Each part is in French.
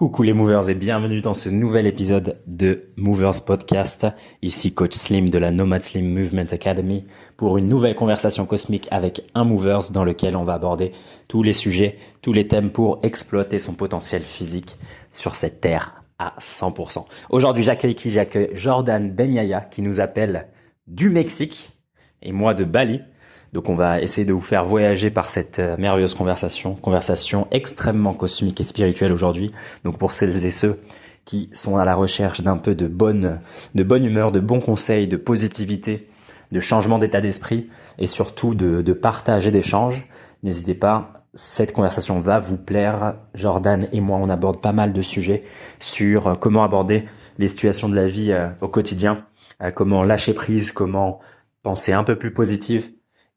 Coucou les movers et bienvenue dans ce nouvel épisode de Movers Podcast. Ici coach Slim de la Nomad Slim Movement Academy pour une nouvelle conversation cosmique avec un movers dans lequel on va aborder tous les sujets, tous les thèmes pour exploiter son potentiel physique sur cette terre à 100%. Aujourd'hui j'accueille qui? J'accueille Jordan Benyaya qui nous appelle du Mexique et moi de Bali. Donc on va essayer de vous faire voyager par cette euh, merveilleuse conversation, conversation extrêmement cosmique et spirituelle aujourd'hui. Donc pour celles et ceux qui sont à la recherche d'un peu de bonne, de bonne humeur, de bons conseils, de positivité, de changement d'état d'esprit et surtout de, de partage et d'échange, n'hésitez pas. Cette conversation va vous plaire. Jordan et moi, on aborde pas mal de sujets sur euh, comment aborder les situations de la vie euh, au quotidien, comment lâcher prise, comment penser un peu plus positive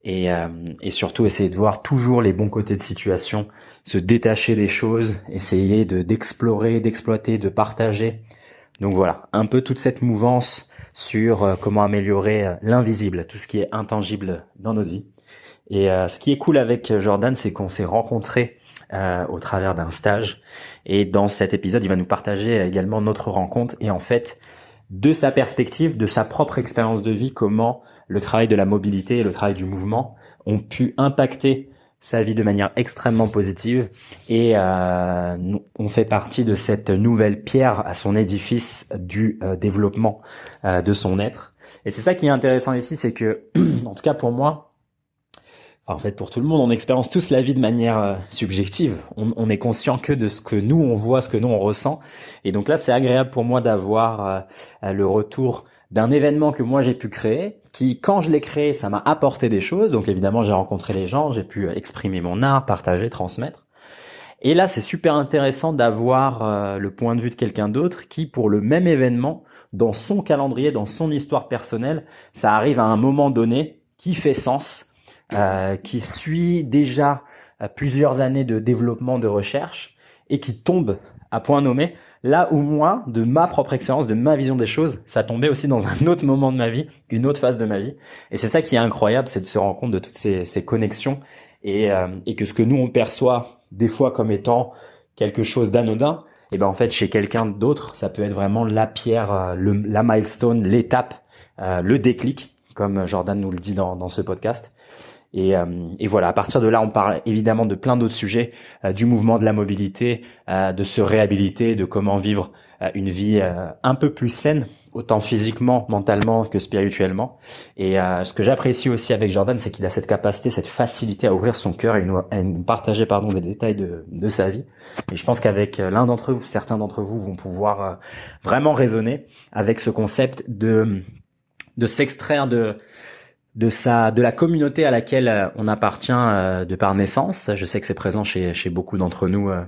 et, euh, et, surtout essayer de voir toujours les bons côtés de situation, se détacher des choses, essayer de d'explorer, d'exploiter, de partager. Donc voilà, un peu toute cette mouvance sur euh, comment améliorer euh, l'invisible, tout ce qui est intangible dans notre vie. Et ce qui est cool avec Jordan, c'est qu'on s'est rencontrés au travers d'un stage. Et dans cet épisode, il va nous partager également notre rencontre et en fait, de sa perspective, de sa propre expérience de vie, comment le travail de la mobilité et le travail du mouvement ont pu impacter sa vie de manière extrêmement positive et euh, on fait partie de cette nouvelle pierre à son édifice du euh, développement euh, de son être. Et c'est ça qui est intéressant ici, c'est que, en tout cas pour moi, en fait pour tout le monde, on expérience tous la vie de manière euh, subjective. On, on, est conscient que de ce que nous on voit, ce que nous on ressent. Et donc là, c'est agréable pour moi d'avoir le retour d'un événement que moi j'ai pu créer, qui quand je l'ai créé, ça m'a apporté des choses. Donc évidemment, j'ai rencontré les gens, j'ai pu exprimer mon art, partager, transmettre. Et là, c'est super intéressant d'avoir euh, le point de vue de quelqu'un d'autre qui, pour le même événement, dans son calendrier, dans son histoire personnelle, ça arrive à un moment donné qui fait sens, euh, qui suit déjà euh, plusieurs années de développement, de recherche, et qui tombe à point nommé Là où moi, de ma propre expérience, de ma vision des choses, ça tombait aussi dans un autre moment de ma vie, une autre phase de ma vie. Et c'est ça qui est incroyable, c'est de se rendre compte de toutes ces, ces connexions et, euh, et que ce que nous on perçoit des fois comme étant quelque chose d'anodin, et eh ben en fait chez quelqu'un d'autre, ça peut être vraiment la pierre, euh, le, la milestone, l'étape, euh, le déclic, comme Jordan nous le dit dans, dans ce podcast. Et, euh, et, voilà, à partir de là, on parle évidemment de plein d'autres sujets, euh, du mouvement de la mobilité, euh, de se réhabiliter, de comment vivre une vie un peu plus saine, autant physiquement, mentalement que spirituellement. Et ce que j'apprécie aussi avec Jordan, c'est qu'il a cette capacité, cette facilité à ouvrir son cœur et nous, nous partager pardon des détails de, de sa vie. Et je pense qu'avec l'un d'entre vous, certains d'entre vous vont pouvoir vraiment raisonner avec ce concept de de s'extraire de de sa de la communauté à laquelle euh, on appartient euh, de par naissance. Je sais que c'est présent chez chez beaucoup d'entre nous euh,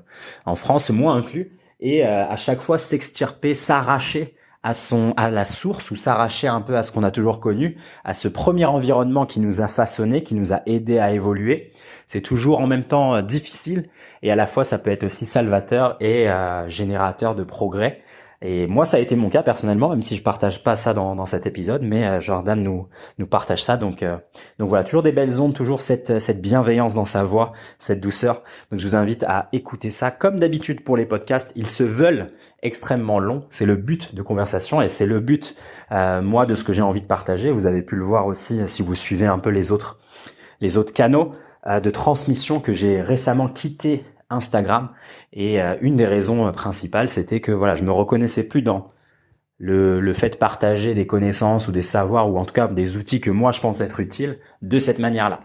en France, moi inclus. Et à chaque fois s'extirper, s'arracher à son à la source ou s'arracher un peu à ce qu'on a toujours connu, à ce premier environnement qui nous a façonné, qui nous a aidé à évoluer. C'est toujours en même temps difficile et à la fois ça peut être aussi salvateur et générateur de progrès. Et moi, ça a été mon cas personnellement, même si je partage pas ça dans, dans cet épisode, mais euh, Jordan nous nous partage ça. Donc euh, donc voilà, toujours des belles ondes, toujours cette cette bienveillance dans sa voix, cette douceur. Donc je vous invite à écouter ça. Comme d'habitude pour les podcasts, ils se veulent extrêmement longs. C'est le but de conversation et c'est le but euh, moi de ce que j'ai envie de partager. Vous avez pu le voir aussi si vous suivez un peu les autres les autres canaux de transmission que j'ai récemment quitté Instagram. Et euh, une des raisons euh, principales, c'était que voilà, je me reconnaissais plus dans le, fait de partager des connaissances ou des savoirs ou en tout cas des outils que moi je pense être utiles de cette manière-là.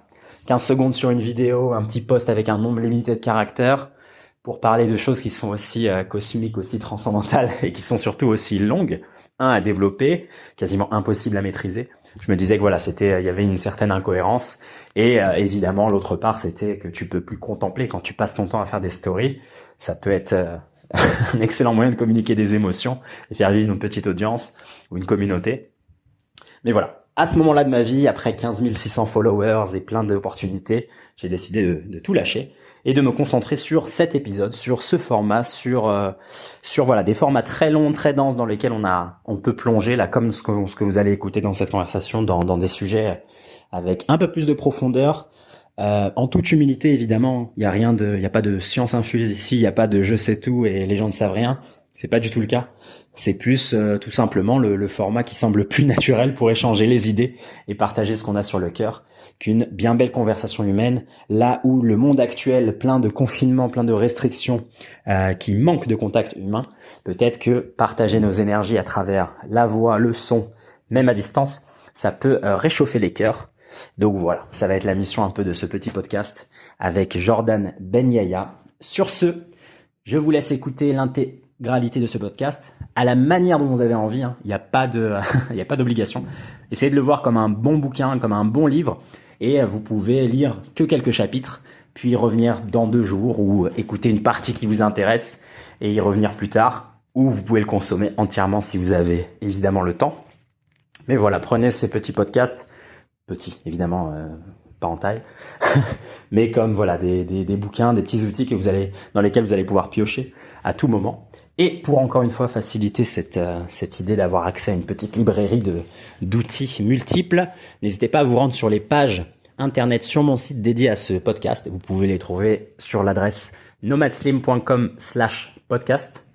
15 secondes sur une vidéo, un petit post avec un nombre limité de caractères pour parler de choses qui sont aussi euh, cosmiques, aussi transcendantales et qui sont surtout aussi longues, un à développer, quasiment impossible à maîtriser. Je me disais que voilà, c'était il y avait une certaine incohérence et euh, évidemment, l'autre part, c'était que tu peux plus contempler quand tu passes ton temps à faire des stories. Ça peut être euh, un excellent moyen de communiquer des émotions et faire vivre une petite audience ou une communauté. Mais voilà, à ce moment-là de ma vie, après 15 600 followers et plein d'opportunités, j'ai décidé de, tout lâcher et de me concentrer sur cet épisode, sur ce format, sur euh, sur voilà des formats très longs, très denses dans lesquels on a on peut plonger là comme ce que, ce que vous allez écouter dans cette conversation dans, dans des sujets avec un peu plus de profondeur, Euh, en toute humilité, évidemment, il y a rien de, il a pas de science infuse ici, il y a pas de je sais tout et les gens ne savent rien. C'est pas du tout le cas. C'est plus euh, tout simplement le, format qui semble plus naturel pour échanger les idées et partager ce qu'on a sur le cœur qu'une bien belle conversation humaine. Là où le monde actuel, plein de confinements, plein de restrictions, euh, qui manque de contact humain, peut-être que partager nos énergies à travers la voix, le son, même à distance, ça peut réchauffer les cœurs donc voilà, ça va être la mission un peu de ce petit podcast avec Jordan Benyaya. Sur ce, je vous laisse écouter l'intégralité de ce podcast à la manière dont vous avez envie. Hein. Il n'y a pas de, il n'y a pas d'obligation. Essayez de le voir comme un bon bouquin, comme un bon livre, et vous pouvez lire que quelques chapitres, puis revenir dans deux jours ou écouter une partie qui vous intéresse et y revenir plus tard, ou vous pouvez le consommer entièrement si vous avez évidemment le temps. Mais voilà, prenez ces petits podcasts petit, évidemment, pas en taille, mais comme voilà des, bouquins, des petits outils que vous allez dans lesquels vous allez pouvoir piocher à tout moment. Et pour encore une fois faciliter cette, euh, idée d'avoir accès à une petite librairie d'outils multiples, n'hésitez pas à vous rendre sur les pages internet sur mon site dédié à ce podcast. Vous pouvez les trouver sur l'adresse nomadslim.com/podcast.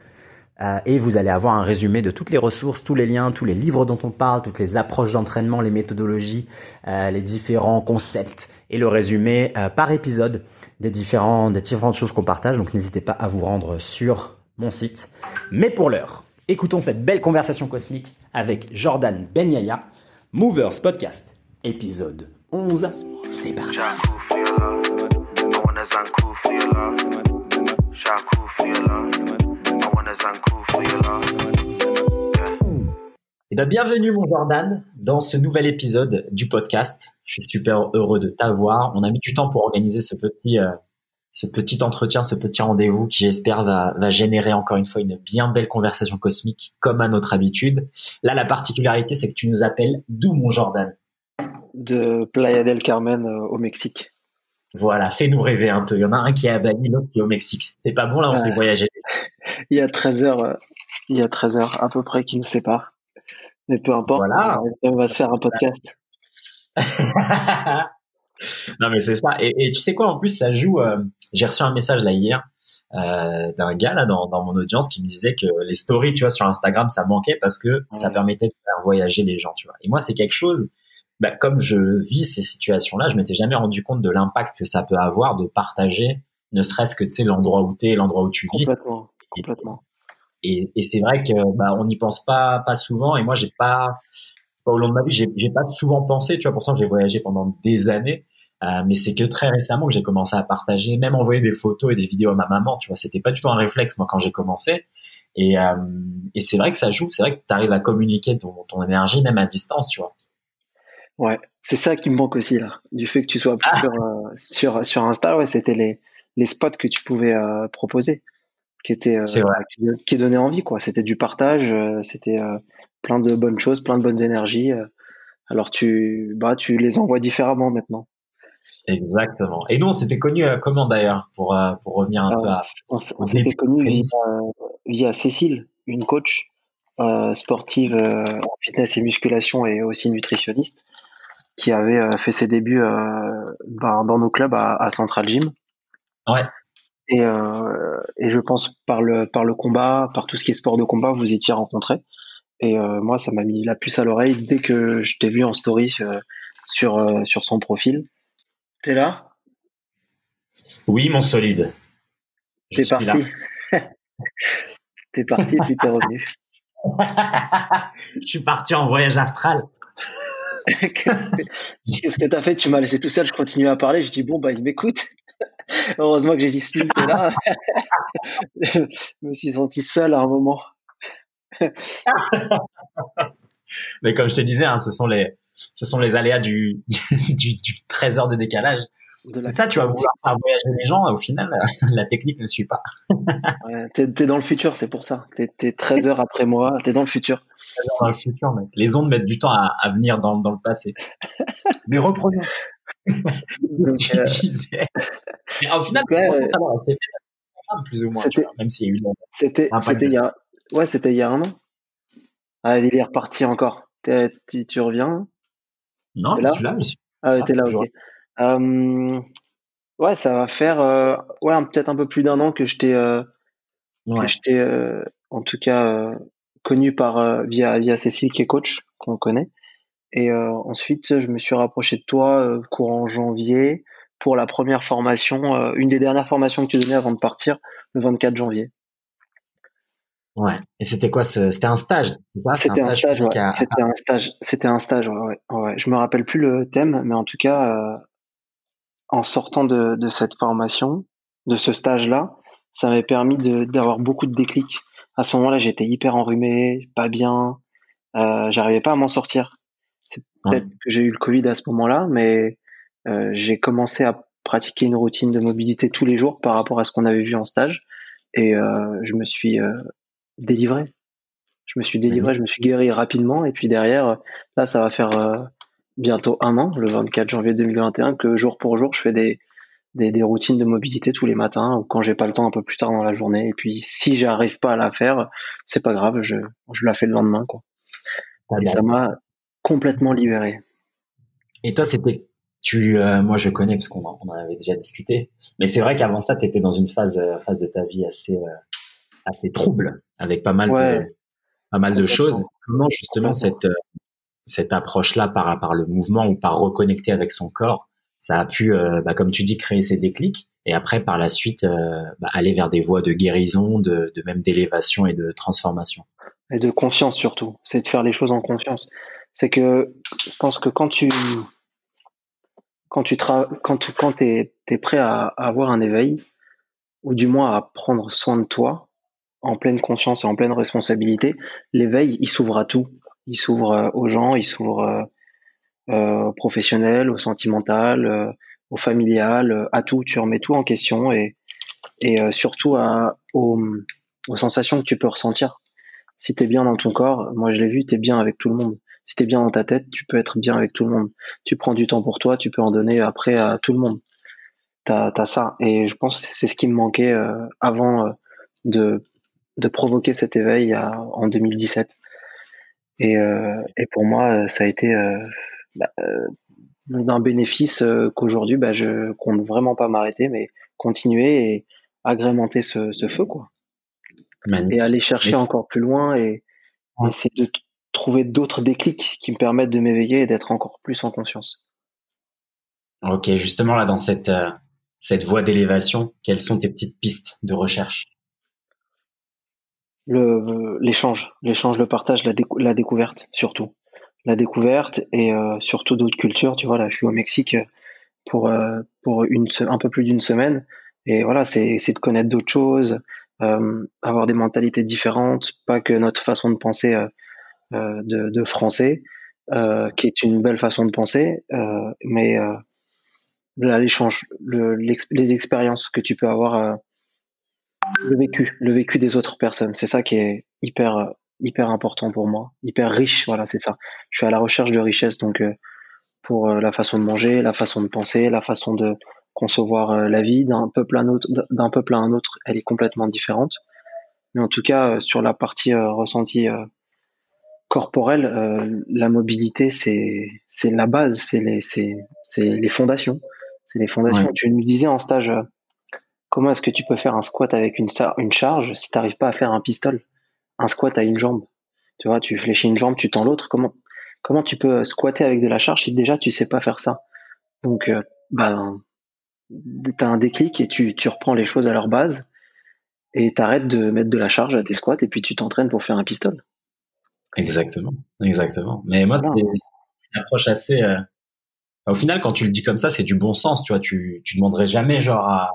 Euh, et vous allez avoir un résumé de toutes les ressources, tous les liens, tous les livres dont on parle, toutes les approches d'entraînement, les méthodologies, euh, les différents concepts et le résumé euh, par épisode des, différents, des différentes choses qu'on partage. Donc n'hésitez pas à vous rendre sur mon site. Mais pour l'heure, écoutons cette belle conversation cosmique avec Jordan Benyaya, Movers Podcast, épisode 11. C'est parti. Eh ben, bienvenue mon Jordan dans ce nouvel épisode du podcast. Je suis super heureux de t'avoir. On a mis du temps pour organiser ce petit, euh, ce petit entretien, ce petit rendez-vous qui j'espère va, va générer encore une fois une bien belle conversation cosmique comme à notre habitude. Là, la particularité, c'est que tu nous appelles d'où mon Jordan? De Playa del Carmen euh, au Mexique. Voilà, fais-nous rêver un peu. Il y en a un qui est à Bali, l'autre qui est au Mexique. C'est pas bon là, on fait voyager. il y a 13 heures, euh, il y a 13 heures à peu près qui nous séparent. Mais peu importe, on va se faire un podcast. non mais c'est ça. Et, tu sais quoi, en plus ça joue. Euh, j'ai reçu un message là hier euh, d'un gars là dans, mon audience qui me disait que les stories, tu vois, sur Instagram, ça manquait parce que ça permettait de faire voyager les gens, tu vois. Et moi, c'est quelque chose. Bah, comme je vis ces situations-là, je m'étais jamais rendu compte de l'impact que ça peut avoir de partager, ne serait-ce que tu sais l'endroit où tu es, l'endroit où tu vis. Complètement. Complètement. Et, et c'est vrai que bah, on n'y pense pas pas souvent. Et moi, j'ai pas, au long de ma vie, j'ai, j'ai pas souvent pensé. Tu vois, pourtant j'ai voyagé pendant des années. Euh, mais c'est que très récemment que j'ai commencé à partager, même envoyer des photos et des vidéos à ma maman. Tu vois, c'était pas du tout un réflexe moi quand j'ai commencé. Et, euh, et c'est vrai que ça joue. C'est vrai que tu arrives à communiquer ton, ton énergie même à distance. Tu vois. Ouais, c'est ça qui me manque aussi là, du fait que tu sois ah. sur, euh, sur sur Insta. Ouais, c'était les les spots que tu pouvais euh, proposer qui était euh, qui, donnait envie quoi. C'était du partage, c'était plein de bonnes choses, plein de bonnes énergies. alors tu bah tu les envoies différemment maintenant. Exactement. Et nous, on s'était connus comment d'ailleurs pour pour revenir un peu à. On, s'était connus via, via, Cécile, une coach sportive en fitness et musculation et aussi nutritionniste, qui avait fait ses débuts ben, dans nos clubs à, à Central Gym. Ouais. Et, euh, et je pense par le par le combat, par tout ce qui est sport de combat, vous étiez rencontrés. Et euh, moi, ça m'a mis la puce à l'oreille dès que je t'ai vu en story euh, sur euh, sur son profil. T'es là? Oui, mon solide. T'es parti. t'es parti puis t'es revenu. je suis parti en voyage astral. Qu'est-ce que t'as fait? Tu m'as laissé tout seul. Je continuais à parler. Je dis bon bah il m'écoute. Heureusement que j'ai dit Slim t'es là. je me suis senti seul à un moment. Mais comme je te disais, hein, ce sont les, ce sont les aléas du, du, du 13 heures de décalage. C'est ça, tu vas vouloir faire voyager les gens, au final, la technique ne suit pas. ouais, t'es, es dans le futur, c'est pour ça. T'es, es 13 heures après moi, t'es dans le futur. Dans le futur, mec. Les ondes mettent du temps à, à venir dans, dans le passé. Mais reprenons. Donc, tu euh, disais. au final, c'était plus ou moins, même s'il y a eu C'était, c'était il y a, ouais, c'était il y a un an. Ah, il est reparti encore. Tu, tu reviens? Non, je suis là, monsieur. Ah, t'es là, ok. Euh, Ouais, ça va faire ouais peut-être un peu plus d'un an que je t'ai en tout cas connu par via via Cécile qui est coach qu'on connaît. Et ensuite, je me suis rapproché de toi courant janvier pour la première formation, une des dernières formations que tu donnais avant de partir, le 24 janvier. Ouais. Et c'était quoi ce C'était un stage, c'est ça? C'était un, stage. Ouais. C'était un stage. C'était un stage. Ouais, ouais. Je me rappelle plus le thème, mais en tout cas, euh, en sortant de, de, cette formation, de ce stage-là, ça m'avait permis d'avoir beaucoup de déclics. À ce moment-là, j'étais hyper enrhumé, pas bien. Euh, J'arrivais pas à m'en sortir. C'est peut-être que j'ai eu le Covid à ce moment-là, mais euh, j'ai commencé à pratiquer une routine de mobilité tous les jours par rapport à ce qu'on avait vu en stage. Et euh, je me suis euh, délivré. Je me suis délivré, je me suis guéri rapidement. Et puis derrière, là, ça va faire euh, bientôt un an, le 24 janvier 2021, que jour pour jour, je fais des, des, des routines de mobilité tous les matins ou quand j'ai pas le temps un peu plus tard dans la journée. Et puis si j'arrive pas à la faire, c'est pas grave, je, je la fais le lendemain. Quoi. et ça m'a complètement libéré. Et toi, c'était tu, euh, moi je connais parce qu'on en, on en avait déjà discuté, mais c'est vrai qu'avant ça, tu étais dans une phase, euh, phase de ta vie assez, assez trouble, avec pas mal de, pas mal de choses. Comment justement cette, cette approche-là par, le mouvement ou par reconnecter avec son corps, ça a pu, euh, bah, comme tu dis, créer ces déclics et après par la suite euh, bah, aller vers des voies de guérison, de, même d'élévation et de transformation. Et de conscience surtout, c'est de faire les choses en confiance. C'est que je pense que quand tu quand tu quand tu quand es, es, prêt à, à avoir un éveil ou du moins à prendre soin de toi en pleine conscience et en pleine responsabilité, l'éveil il s'ouvre à tout il s'ouvre euh, aux gens, il s'ouvre euh, euh, aux professionnels, au sentimental, au familial, à tout. Tu remets tout en question et, et surtout à, aux, aux, sensations que tu peux ressentir. Si tu es bien dans ton corps, moi je l'ai vu, tu es bien avec tout le monde. Si tu es bien dans ta tête, tu peux être bien avec tout le monde. Tu prends du temps pour toi, tu peux en donner après à tout le monde. Tu as, ça. Et je pense que c'est ce qui me manquait avant de, de provoquer cet éveil en 2017. Et, euh, et pour moi, ça a été euh, bah, euh, d'un bénéfice qu'aujourd'hui, bah, je compte vraiment pas m'arrêter, mais continuer et agrémenter ce, ce feu, quoi. Et aller chercher encore plus loin et essayer de trouver d'autres déclics qui me permettent de m'éveiller et d'être encore plus en conscience. Ok, justement là dans cette cette voie d'élévation, quelles sont tes petites pistes de recherche? L'échange, l'échange, le partage, la, la découverte surtout, la découverte et euh, surtout d'autres cultures. Tu vois là, je suis au Mexique pour euh, pour une un peu plus d'une semaine et voilà, c'est c'est de connaître d'autres choses, euh, avoir des mentalités différentes, pas que notre façon de penser de, de français, qui est une belle façon de penser, mais l'échange, le, les expériences que tu peux avoir le vécu, le vécu des autres personnes. C'est ça qui est hyper, hyper important pour moi, hyper riche. Voilà, c'est ça. Je suis à la recherche de richesse, donc euh, pour euh, la façon de manger, la façon de penser, la façon de concevoir euh, la vie d'un peuple à un autre, d'un peuple à un autre, elle est complètement différente. Mais en tout cas, sur la partie ressentie corporelle, la mobilité, c'est c'est la base, c'est les c'est c'est les fondations, c'est les fondations. Tu nous disais en stage Comment est-ce que tu peux faire un squat avec une, une charge si tu n'arrives pas à faire un pistol? Un squat à une jambe. Tu vois, tu fléchis une jambe, tu tends l'autre. Comment, comment tu peux squatter avec de la charge si déjà tu sais pas faire ça? Donc, euh, bah, tu as un déclic et tu, tu reprends les choses à leur base et t'arrêtes de mettre de la charge à tes squats et puis tu t'entraînes pour faire un pistol. Exactement, exactement. Mais moi, c'est une approche assez. Euh, au final, quand tu le dis comme ça, c'est du bon sens. Tu vois, tu, tu demanderais jamais genre à,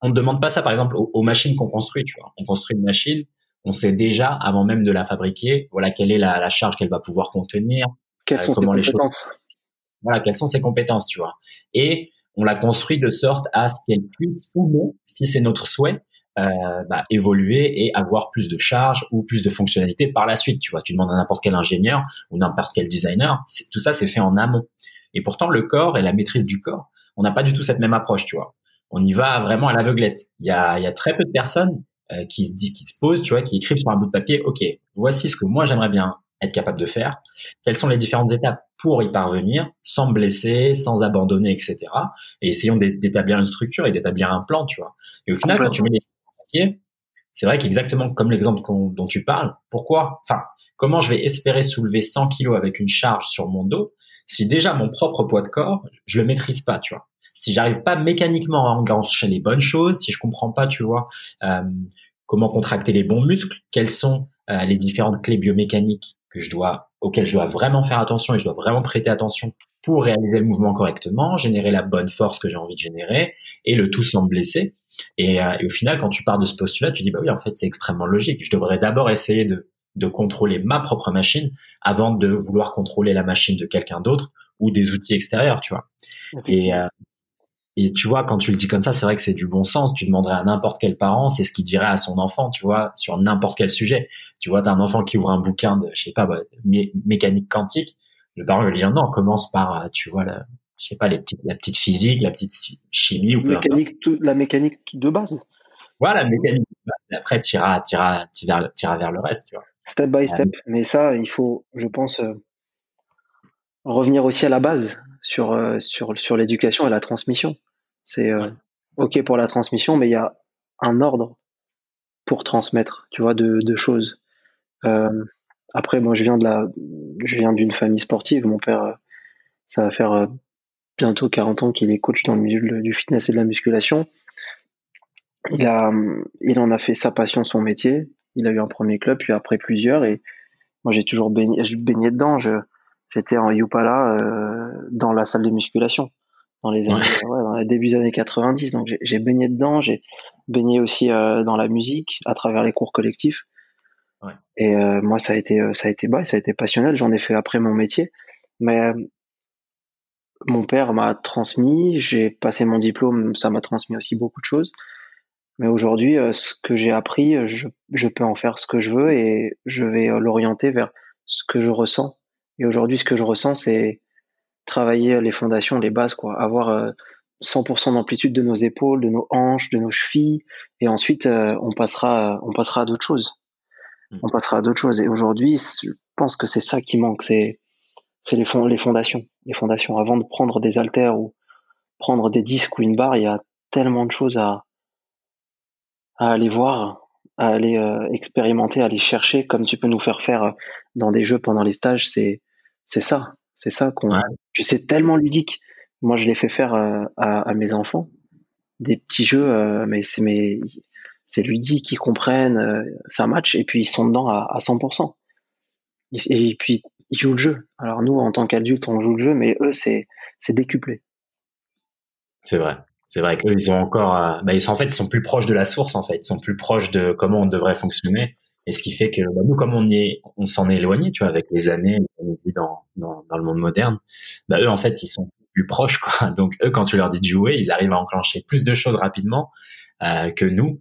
on ne demande pas ça, par exemple, aux, machines qu'on construit. Tu vois, on construit une machine, on sait déjà, avant même de la fabriquer, voilà quelle est la, charge qu'elle va pouvoir contenir, quelles euh, sont ses compétences. voilà, quelles sont ses compétences, tu vois. Et on la construit de sorte à ce qu'elle puisse ou non, si c'est notre souhait, euh, bah, évoluer et avoir plus de charge ou plus de fonctionnalités par la suite. Tu vois, tu demandes à n'importe quel ingénieur ou n'importe quel designer, tout ça c'est fait en amont. Et pourtant, le corps et la maîtrise du corps, on n'a pas du tout cette même approche, tu vois on y va vraiment à l'aveuglette. Il y a, y a très peu de personnes euh, qui se disent, qui se posent, tu vois, qui écrivent sur un bout de papier, ok, voici ce que moi j'aimerais bien être capable de faire. Quelles sont les différentes étapes pour y parvenir sans me blesser, sans abandonner, etc. Et essayons d'établir une structure et d'établir un plan, tu vois. Et au final, quand tu mets les papier, c'est vrai qu'exactement comme l'exemple dont tu parles, pourquoi, enfin, comment je vais espérer soulever 100 kilos avec une charge sur mon dos si déjà mon propre poids de corps, je le maîtrise pas, tu vois. Si j'arrive pas mécaniquement à engager les bonnes choses, si je comprends pas, tu vois, euh, comment contracter les bons muscles, quelles sont euh, les différentes clés biomécaniques que je dois, auxquelles je dois vraiment faire attention et je dois vraiment prêter attention pour réaliser le mouvement correctement, générer la bonne force que j'ai envie de générer et le tout sans me blesser. Et, euh, et, au final, quand tu pars de ce postulat, tu dis bah oui, en fait, c'est extrêmement logique. Je devrais d'abord essayer de de contrôler ma propre machine avant de vouloir contrôler la machine de quelqu'un d'autre ou des outils extérieurs, tu vois. Et, euh, et tu vois, quand tu le dis comme ça, c'est vrai que c'est du bon sens. Tu demanderais à n'importe quel parent, c'est ce qu'il dirait à son enfant, tu vois, sur n'importe quel sujet. Tu vois, t'as un enfant qui ouvre un bouquin de, je sais pas, bah, mécanique quantique. Le parent va lui dire non, commence par, euh, tu vois, la, je sais pas, les petites, la petite physique, la petite chimie ou mécanique, tout, la mécanique de base. Voilà, la mécanique. Après, tu iras, vers, vers le reste, tu vois. Step by step. Mais ça, il faut, je pense, euh, revenir aussi à la base sur, euh, sur, sur l'éducation et la transmission. C'est euh, OK pour la transmission, mais il y a un ordre pour transmettre, tu vois, de, de choses. après, moi, je viens de la, je viens d'une famille sportive. Mon père, ça va faire bientôt 40 ans qu'il est coach dans le milieu du fitness et de la musculation. Il a, il en a fait sa passion, son métier. Il a eu un premier club, puis après plusieurs. Et moi, j'ai toujours baigné, baigné dedans. j'étais en Yupala euh, dans la salle de musculation dans les, années, ouais. dans les débuts des années 90. Donc, j'ai baigné dedans. J'ai baigné aussi euh, dans la musique à travers les cours collectifs. Ouais. Et euh, moi, ça a été, ça a été, bah, ça a été passionnel. J'en ai fait après mon métier. Mais mon père m'a transmis. J'ai passé mon diplôme. Ça m'a transmis aussi beaucoup de choses. Mais aujourd'hui, euh, ce que j'ai appris, euh, je, je, peux en faire ce que je veux et je vais euh, l'orienter vers ce que je ressens. Et aujourd'hui, ce que je ressens, c'est travailler les fondations, les bases, quoi. Avoir 100% d'amplitude de nos épaules, de nos hanches, de nos chevilles, et ensuite on passera, on passera à d'autres choses. Mmh. On passera à d'autres choses. Et aujourd'hui, je pense que c'est ça qui manque, c'est c'est les, fond, les fondations. Les fondations. Avant de prendre des haltères ou prendre des disques ou une barre, il y a tellement de choses à à aller voir, à aller euh, expérimenter, à aller chercher, comme tu peux nous faire faire euh, dans des jeux pendant les stages. C'est c'est ça, c'est ça qu'on. Ouais. c'est tellement ludique. Moi, je l'ai fait faire euh, à, à, mes enfants des petits jeux, mais c'est mais c'est ludique, ils comprennent, ça match et puis ils sont dedans à, à 100%. Et, et, puis ils jouent le jeu. Alors nous, en tant qu'adultes, on joue le jeu, mais eux, c'est c'est décuplé. C'est vrai. C'est vrai de de on. Et ce qui fait que bah, nous, comme on y est, on s'en est éloigné, tu vois, avec les années, dans, dans, dans le monde moderne. Bah, eux, en fait, ils sont plus proches, quoi. Donc eux, quand tu leur dis de jouer, ils arrivent à enclencher plus de choses rapidement euh, que nous.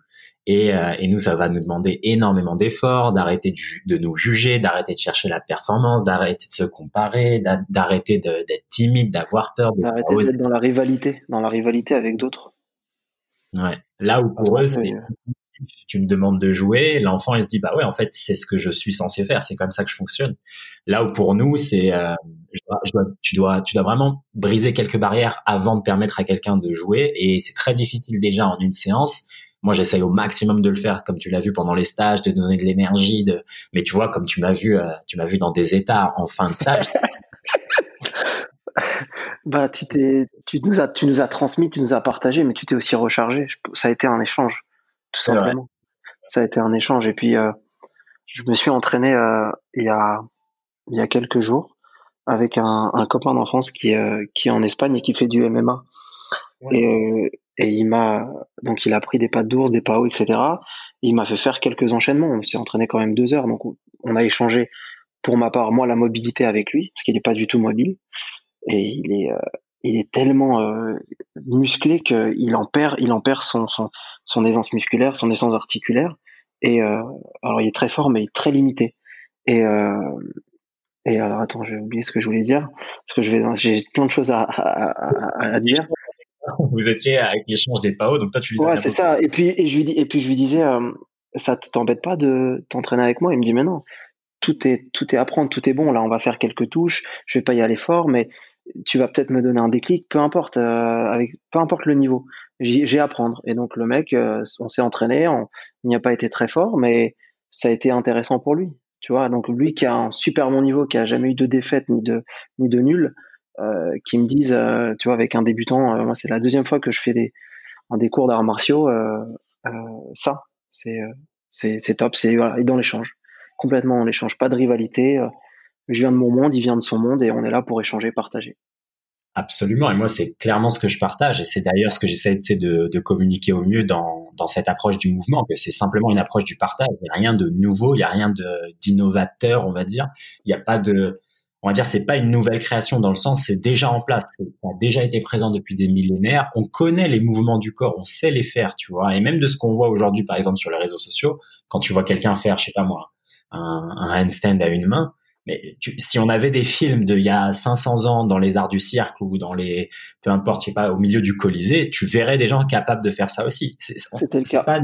Et, euh, et, nous, ça va nous demander énormément d'efforts, d'arrêter de, nous juger, d'arrêter de chercher la performance, d'arrêter de se comparer, d'arrêter d'être timide, d'avoir peur. D'arrêter d'être dans la rivalité, dans la rivalité avec d'autres. Ouais. Là où pour eux, c'est tu me demandes de jouer, l'enfant il se dit bah ouais en fait c'est ce que je suis censé faire, c'est comme ça que je fonctionne. Là où pour nous c'est euh, tu dois tu dois vraiment briser quelques barrières avant de permettre à quelqu'un de jouer et c'est très difficile déjà en une séance moi, j'essaye au maximum de le faire, comme tu l'as vu pendant les stages, de donner de l'énergie. De... Mais tu vois, comme tu m'as vu, euh, tu m'as vu dans des états en fin de stage. bah, tu tu nous as, tu nous as transmis, tu nous as partagé, mais tu t'es aussi rechargé. Ça a été un échange, tout simplement. Ça a été un échange. Et puis, euh, je me suis entraîné euh, il y a, il y a quelques jours avec un, un copain d'enfance qui, qui est en Espagne et qui fait du MMA. Et, et il m'a donc il a pris des pattes d'ours, des pas etc. il m'a fait faire quelques enchaînements. On s'est entraîné quand même deux heures, donc on a échangé pour ma part moi la mobilité avec lui parce qu'il n'est pas du tout mobile et il est euh, il est tellement euh, musclé qu'il en perd il en perd son, son, son aisance musculaire, son aisance articulaire et euh, alors il est très fort mais il est très limité et et alors attends j'ai oublié ce que je voulais dire parce que je vais j'ai plein de choses à, à, à, à dire vous étiez avec l'échange des PAO, donc toi tu lui Ouais, c'est ça. Et puis, et, je lui, et puis je lui disais, euh, ça t'embête pas de t'entraîner avec moi? Il me dit, mais non. tout est tout est à prendre, tout est bon. Là, on va faire quelques touches. Je vais pas y aller fort, mais tu vas peut-être me donner un déclic, peu importe, euh, avec peu importe le niveau. J'ai à apprendre. Et donc le mec, euh, on s'est entraîné, on n'y a pas été très fort, mais ça a été intéressant pour lui. Tu vois, donc lui qui a un super bon niveau, qui a jamais eu de défaite ni de ni de nul, euh, qui me disent, euh, tu vois, avec un débutant, moi c'est la deuxième fois que je fais des des cours d'arts martiaux, ça, c'est c'est top, c'est voilà, et dans l'échange, complètement dans l'échange, pas de rivalité je viens de mon monde, il vient de son monde et on est là pour échanger, partager. Absolument. Et moi, c'est clairement ce que je partage. Et c'est d'ailleurs ce que j'essaie de, de, communiquer au mieux dans, dans cette approche du mouvement, que c'est simplement une approche du partage. Il n'y a rien de nouveau, il n'y a rien d'innovateur, on va dire. Il n'y a pas de, on va dire, c'est pas une nouvelle création dans le sens, c'est déjà en place. Ça a déjà été présent depuis des millénaires. On connaît les mouvements du corps, on sait les faire, tu vois. Et même de ce qu'on voit aujourd'hui, par exemple, sur les réseaux sociaux, quand tu vois quelqu'un faire, je sais pas moi, un, un handstand à une main, mais si on avait des films d'il y a 500 ans dans les arts du cirque ou dans les, peu importe, je sais pas, au milieu du Colisée, tu verrais des gens capables de faire ça aussi. C'est pas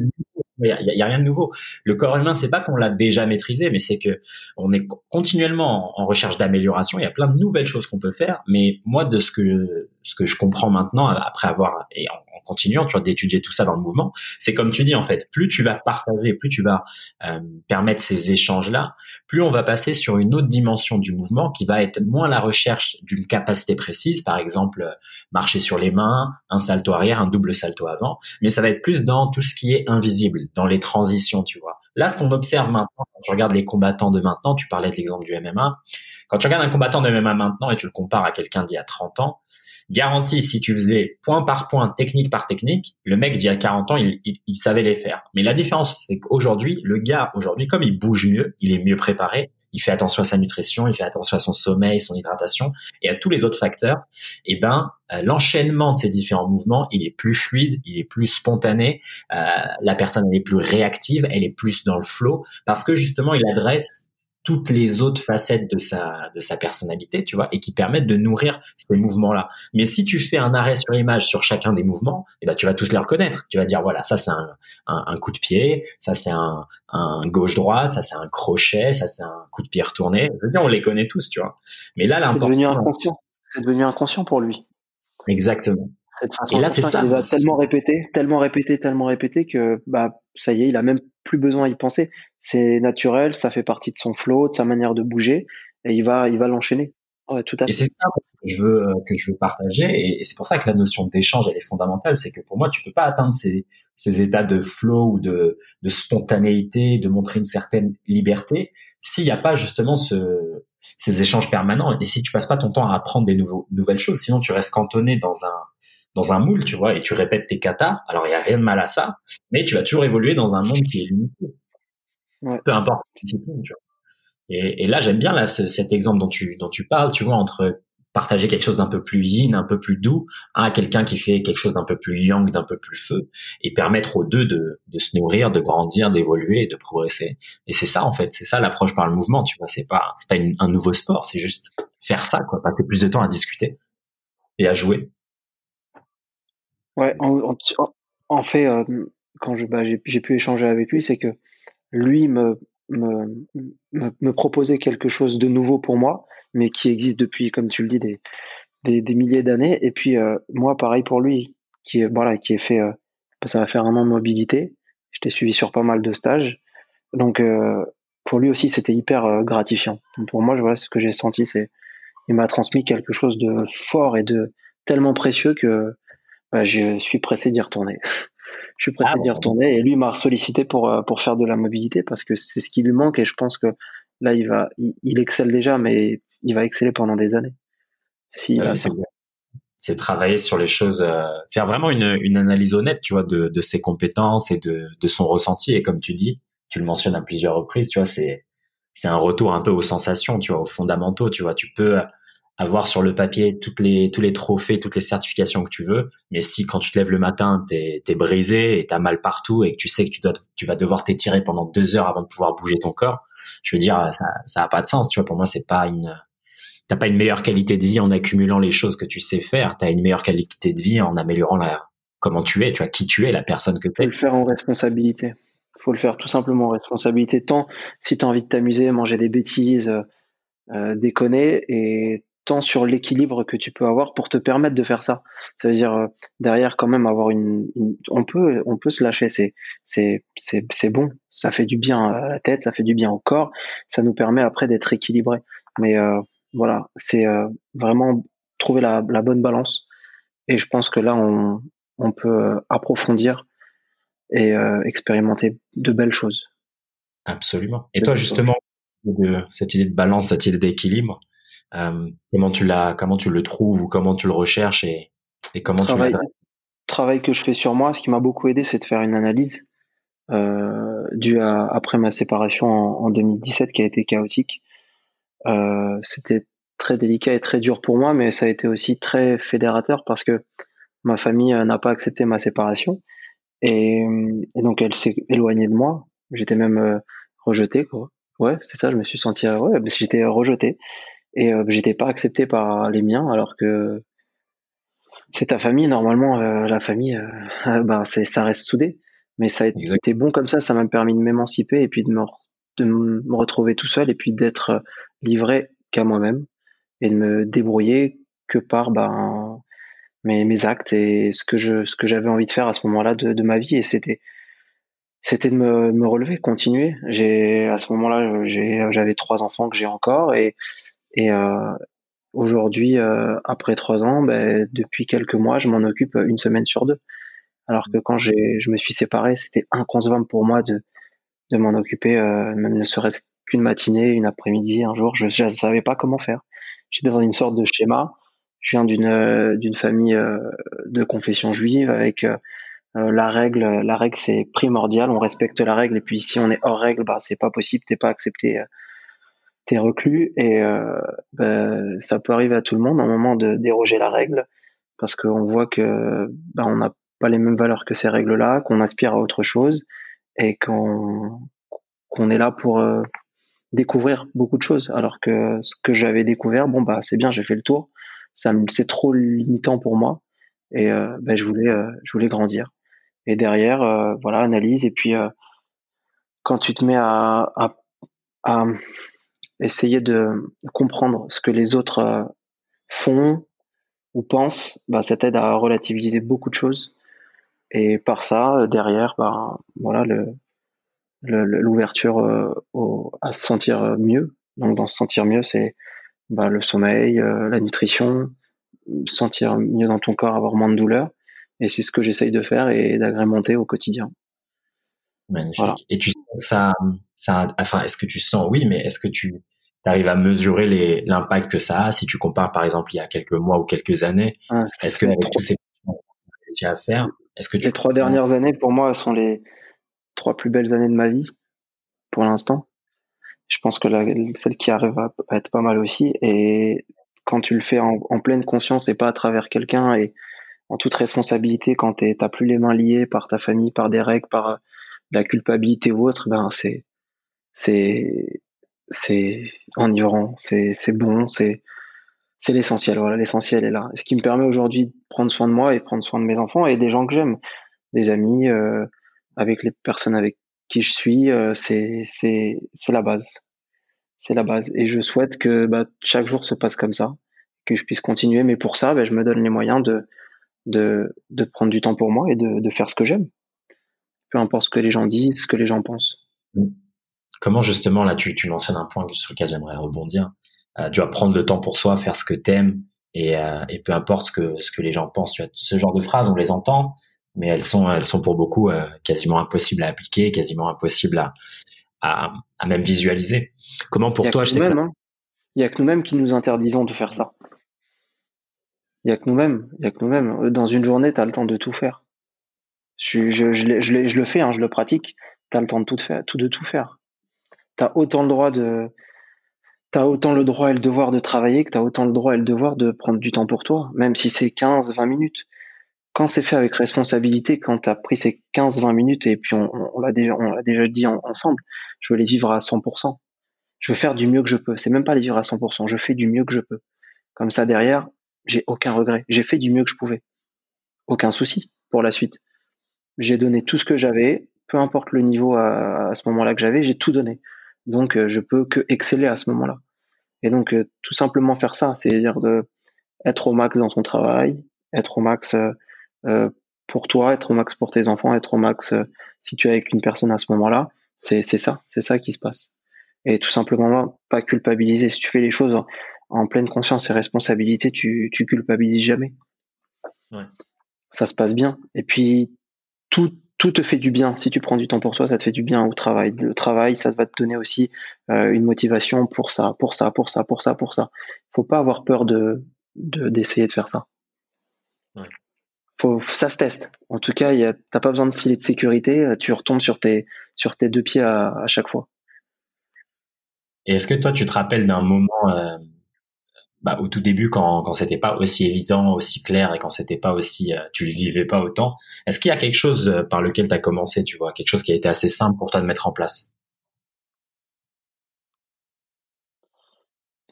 il y, a, rien de nouveau. Le corps humain, c'est pas qu'on l'a déjà maîtrisé, mais c'est que on est continuellement en, recherche d'amélioration. Il y a plein de nouvelles choses qu'on peut faire. Mais moi, de ce que ce que je comprends maintenant, après avoir et en, continuant, tu vois, d'étudier tout ça dans le mouvement, c'est comme tu dis en fait, plus tu vas partager, plus tu vas euh, permettre ces échanges-là, plus on va passer sur une autre dimension du mouvement qui va être moins la recherche d'une capacité précise, par exemple marcher sur les mains, un salto arrière, un double salto avant, mais ça va être plus dans tout ce qui est invisible, dans les transitions, tu vois. Là, ce qu'on observe maintenant, quand tu regardes les combattants de maintenant, tu parlais de l'exemple du MMA, quand tu regardes un combattant de MMA maintenant et tu le compares à quelqu'un d'il y a 30 ans, garantie, si tu faisais point par point, technique par technique, le mec d'il y a 40 ans, il, il savait les faire. Mais la différence, c'est qu'aujourd'hui, le gars, aujourd'hui, comme il bouge mieux, il est mieux préparé, il fait attention à sa nutrition, il fait attention à son sommeil, son hydratation et à tous les autres facteurs, et eh ben euh, l'enchaînement de ces différents mouvements, il est plus fluide, il est plus spontané, euh, la personne elle est plus réactive, elle est plus dans le flow parce que justement il adresse toutes les autres facettes de sa de sa personnalité, tu vois, et qui permettent de nourrir ces mouvements-là. Mais si tu fais un arrêt sur image sur chacun des mouvements, eh ben tu vas tous les reconnaître. Tu vas dire voilà, ça c'est un, un, coup de pied, ça c'est un, un gauche droite, ça c'est un crochet, ça c'est un coup de pied retourné. Je veux dire, on les connaît tous, tu vois. Mais là, c'est devenu inconscient. C'est devenu inconscient pour lui. Exactement. et là, c'est ça. Il a tellement répété, tellement répété, tellement répété que bah ça y est, il a même plus besoin d'y penser c'est naturel, ça fait partie de son flow, de sa manière de bouger, et il va, il va l'enchaîner. tout à Et c'est ça que je veux euh, que je veux partager, et, c'est pour ça que la notion d'échange elle est fondamentale, c'est que pour moi tu peux pas atteindre ces, ces états de flow ou de, de spontanéité, de montrer une certaine liberté, s'il n'y a pas justement ce, ces échanges permanents, et si tu passes pas ton temps à apprendre des nouveaux, nouvelles choses, sinon tu restes cantonné dans un dans un moule, tu vois, et tu répètes tes katas. Alors il y a rien de mal à ça, mais tu vas toujours évoluer dans un monde qui est limité peu importe la discipline. Tu vois. Et, et, là, j'aime bien là cet exemple dont tu dont tu parles, tu vois, entre partager quelque chose d'un peu plus yin, un peu plus doux, à quelqu'un qui fait quelque chose d'un peu plus yang, d'un peu plus feu, et permettre aux deux de, de se nourrir, de grandir, d'évoluer, de progresser. Et c'est ça en fait, c'est ça l'approche par le mouvement. Tu vois, c'est pas c'est pas un nouveau sport, c'est juste faire ça, quoi, passer plus de temps à discuter et à jouer. Ouais, en, en, fait, euh, quand je bah, j'ai pu échanger avec lui, c'est que lui me, me, me, proposait quelque chose de nouveau pour moi, mais qui existe depuis, comme tu le dis, des, des, des milliers d'années. Et puis euh, moi, pareil pour lui, qui est voilà, qui est fait, euh, ça va faire un an de mobilité. Je t'ai suivi sur pas mal de stages, donc euh, pour lui aussi, c'était hyper gratifiant. pour moi, voilà, ce que j'ai senti, c'est il m'a transmis quelque chose de fort et de tellement précieux que bah, je suis pressé d'y retourner. je suis à ah, d'y retourner. Et lui m'a sollicité pour, euh, pour faire de la mobilité parce que c'est ce qui lui manque et je pense que là, il va, il, excelle déjà, mais il va exceller pendant des années. Si, c'est travailler sur les choses, euh, faire vraiment une, une analyse honnête, tu vois, de, de ses compétences et de, de son ressenti. Et comme tu dis, tu le mentionnes à plusieurs reprises, tu vois, c'est, c'est un retour un peu aux sensations, tu vois, aux fondamentaux, tu vois. Tu peux avoir sur le papier toutes les tous les trophées, toutes les certifications que tu veux, mais si quand tu te lèves le matin, t'es es brisé et t'as mal partout et que tu sais que tu dois tu vas devoir t'étirer pendant deux heures avant de pouvoir bouger ton corps, je veux dire ça ça pas de sens, tu vois. Pour moi, c'est pas une t'as pas une meilleure qualité de vie en accumulant les choses que tu sais faire, t'as une meilleure qualité de vie en améliorant la comment tu es, tu vois qui tu es, la personne que tu es. Le faire en responsabilité. faut le faire tout simplement en responsabilité. Tant si tu as envie de t'amuser, manger des bêtises, euh, déconner, et tant sur l'équilibre que tu peux avoir pour te permettre de faire ça. Ça veut dire euh, derrière quand même avoir une, on peut on peut se lâcher, c'est c'est c'est c'est bon, ça fait du bien à la tête, ça fait du bien au corps, ça nous permet après d'être équilibré. Mais euh, voilà, c'est euh, vraiment trouver la, la bonne balance. Et je pense que là on on peut approfondir et expérimenter de belles choses. Absolument. Et toi justement de cette idée de balance, cette idée d'équilibre, euh, comment tu l'as, comment tu le trouves ou comment tu le recherches et, et comment travail, tu Travail que je fais sur moi, ce qui m'a beaucoup aidé, c'est de faire une analyse euh, due à, après ma séparation en, en, 2017 qui a été chaotique. Euh, C'était très délicat et très dur pour moi, mais ça a été aussi très fédérateur parce que ma famille euh, n'a pas accepté ma séparation et, et donc elle s'est éloignée de moi. J'étais même rejeté, quoi. Ouais, c'est ça. Je me suis senti, ouais, j'étais rejeté et euh, j'étais pas accepté par les miens alors que c'est ta famille normalement euh, la famille ben c'est ça reste soudé. Mais ça a été bon comme ça ça m'a permis de m'émanciper et puis de me de me retrouver tout seul et puis d'être livré qu'à moi-même et de me débrouiller que par ben mes, mes actes et ce que je ce que j'avais envie de faire à ce moment-là de, de ma vie. Et c'était c'était de me, me relever continuer. J'ai à ce moment-là j'ai j'avais trois enfants que j'ai encore et et euh, aujourd'hui, euh, après trois ans, ben, depuis quelques mois, je m'en occupe une semaine sur deux. Alors que quand j'ai, je me suis séparé, c'était inconcevable pour moi de, de m'en occuper, euh, même ne serait-ce qu'une matinée, une après-midi, un jour. Je ne savais pas comment faire. J'étais dans une sorte de schéma. Je viens d'une d'une famille de confession juive avec la règle. La règle c'est primordial. On respecte la règle et puis si on est hors règle, bah c'est pas possible. T'es pas accepté t'es reclus et euh, ben, ça peut arriver à tout le monde à un moment de déroger la règle parce qu'on voit que ben, on n'a pas les mêmes valeurs que ces règles-là, qu'on aspire à autre chose et qu'on qu'on est là pour euh, découvrir beaucoup de choses. Alors que ce que j'avais découvert, bon bah c'est bien, j'ai fait le tour. Ça c'est trop limitant pour moi et euh, ben, je voulais euh, je voulais grandir. Et derrière, voilà, analyse et puis quand tu te mets à, à, à essayer de comprendre ce que les autres euh, font ou pensent, bah, ça t'aide à relativiser beaucoup de choses. Et par ça, derrière, bah, voilà, le, l'ouverture euh, à se sentir mieux. Donc, dans se sentir mieux, c'est bah, le sommeil, euh, la nutrition, sentir mieux dans ton corps, avoir moins de douleur. Et c'est ce que j'essaye de faire et d'agrémenter au quotidien. Magnifique. Et tu sens ça, ça, enfin, est-ce que tu sens, oui, mais est-ce que tu arrives à mesurer l'impact que ça a si tu compares par exemple il y a quelques mois ou quelques années? Ah, Est-ce que avec tous ces réussi à faire Est-ce que les trois dernières années pour moi sont les trois plus belles années de ma vie pour l'instant. Je pense que la, celle qui arrive va être pas mal aussi et quand tu le fais en, en pleine conscience et pas à travers quelqu'un et en toute responsabilité quand tu t'as plus les mains liées par ta famille, par des règles, par la culpabilité ou autre, ben c'est c'est c'est enivrant, c'est c'est bon, c'est c'est l'essentiel. Voilà, l'essentiel est là. Ce qui me permet aujourd'hui de prendre soin de moi et prendre soin de mes enfants et des gens que j'aime, des amis, euh, avec les personnes avec qui je suis, euh, c'est c'est c'est la base. C'est la base. Et je souhaite que bah, chaque jour se passe comme ça, que je puisse continuer. Mais pour ça, bah, je me donne les moyens de de de prendre du temps pour moi et de de faire ce que j'aime. Peu importe ce que les gens disent, ce que les gens pensent. Mmh. Comment justement, là, tu, tu mentionnes un point sur lequel j'aimerais rebondir. Euh, tu vas prendre le temps pour soi, faire ce que t'aimes, et, euh, et peu importe ce que, ce que les gens pensent. Tu ce genre de phrases, on les entend, mais elles sont, elles sont pour beaucoup euh, quasiment impossibles à appliquer, quasiment impossibles à, à, à même visualiser. Comment pour toi, je sais hein. Il y a que nous-mêmes qui nous interdisons de faire ça. Il y a que nous-mêmes. Il y a que nous-mêmes. Dans une journée, tu as le temps de tout faire. Je, le fais, hein, je le pratique. Tu as le temps de tout, faire, tout, de tout faire t'as autant le droit de t'as autant le droit et le devoir de travailler que t'as autant le droit et le devoir de prendre du temps pour toi, même si c'est 15, 20 minutes. Quand c'est fait avec responsabilité, quand t'as pris ces 15, 20 minutes et puis on, l'a déjà, on l'a déjà dit ensemble, je veux les vivre à 100%. Je veux faire du mieux que je peux. C'est même pas les vivre à 100%. Je fais du mieux que je peux. Comme ça, derrière, j'ai aucun regret. J'ai fait du mieux que je pouvais. Aucun souci pour la suite. J'ai donné tout ce que j'avais, peu importe le niveau à, ce moment-là que j'avais, j'ai tout donné. Donc, je peux que exceller à ce moment-là. Et donc, tout simplement faire ça, c'est-à-dire de être au max dans ton travail, être au max pour toi, être au max pour tes enfants, être au max si tu es avec une personne à ce moment-là. C'est ça, c'est ça qui se passe. Et tout simplement, pas culpabiliser. Si tu fais les choses en, pleine conscience et responsabilité, tu, tu culpabilises jamais. Ouais. Ça se passe bien. Et puis, tout, tout te fait du bien. Si tu prends du temps pour toi, ça te fait du bien au travail. Le travail, ça va te donner aussi euh, une motivation pour ça, pour ça, pour ça, pour ça, pour ça. Faut pas avoir peur de d'essayer de, faire ça. Ouais. Faut, ça se teste. En tout cas, t'as pas besoin de filet de sécurité. Tu retombes sur tes sur tes deux pieds à, à chaque fois. Et est-ce que toi, tu te rappelles d'un moment euh, bah, au tout début, quand, quand c'était pas aussi évident, aussi clair, et quand c'était pas aussi, euh, tu le vivais pas autant, est-ce qu'il y a quelque chose euh, par lequel tu as commencé, tu vois, quelque chose qui a été assez simple pour toi de mettre en place?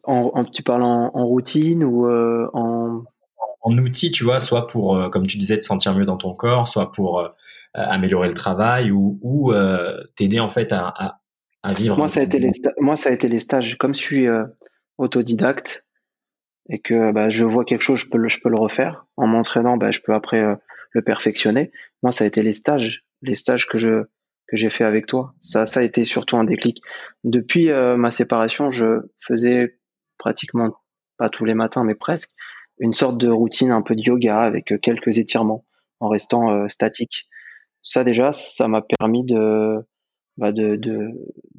En, Tu parles en, routine ou en en outil, tu vois, soit pour, comme tu disais, te sentir mieux dans ton corps, soit pour améliorer le travail ou, ou t'aider en fait à, moi, ça a été les moi, ça a été les stages. Comme je suis euh, autodidacte et que bah, je vois quelque chose, je peux le, je peux le refaire. En m'entraînant, bah, je peux après euh, le perfectionner. Moi, ça a été les stages, les stages que je que j'ai fait avec toi. Ça, ça a été surtout un déclic. Depuis euh, ma séparation, je faisais pratiquement pas tous les matins, mais presque une sorte de routine un peu de yoga avec quelques étirements en restant statique. Ça déjà, ça m'a permis de bah, de, de,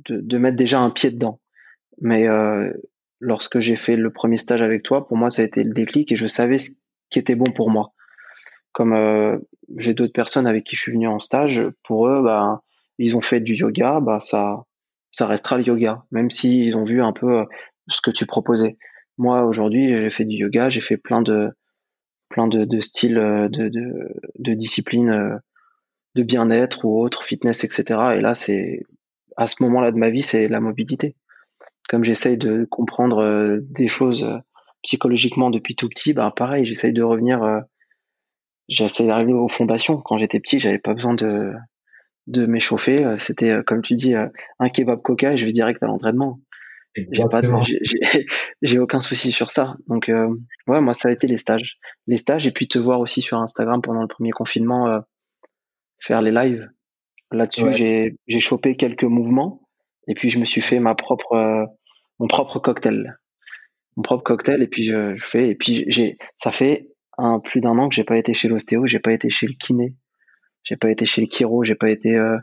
de, mettre déjà un pied dedans. Mais euh, lorsque j'ai fait le premier stage avec toi, pour moi, ça a été le déclic et je savais ce qui était bon pour moi. Comme euh, j'ai d'autres personnes avec qui je suis venu en stage, pour eux, bah, ils ont fait du yoga, bah, ça, ça restera le yoga, même s'ils ont vu un peu euh, ce que tu proposais. Moi, aujourd'hui, j'ai fait du yoga, j'ai fait plein de, plein de, de styles, de, de, de disciplines de bien-être ou autre, fitness, etc. Et là, c'est à ce moment-là de ma vie, c'est la mobilité. Comme j'essaye de comprendre euh, des choses euh, psychologiquement depuis tout petit, bah pareil, j'essaye de revenir. Euh, j'essaie d'arriver aux fondations. Quand j'étais petit, j'avais pas besoin de de m'échauffer. C'était comme tu dis, un kebab coca, je vais direct à l'entraînement. J'ai pas, j'ai aucun souci sur ça. Donc ouais, moi ça a été les stages, les stages et puis te voir aussi sur Instagram pendant le premier confinement faire les lives. Là-dessus, j'ai j'ai chopé quelques mouvements et puis je me suis fait ma propre euh, mon propre cocktail, mon propre cocktail et puis je, je fais et puis j'ai ça fait un plus d'un an que j'ai pas été chez l'ostéo, j'ai pas été chez le kiné, j'ai pas été chez le chiro, j'ai pas été euh,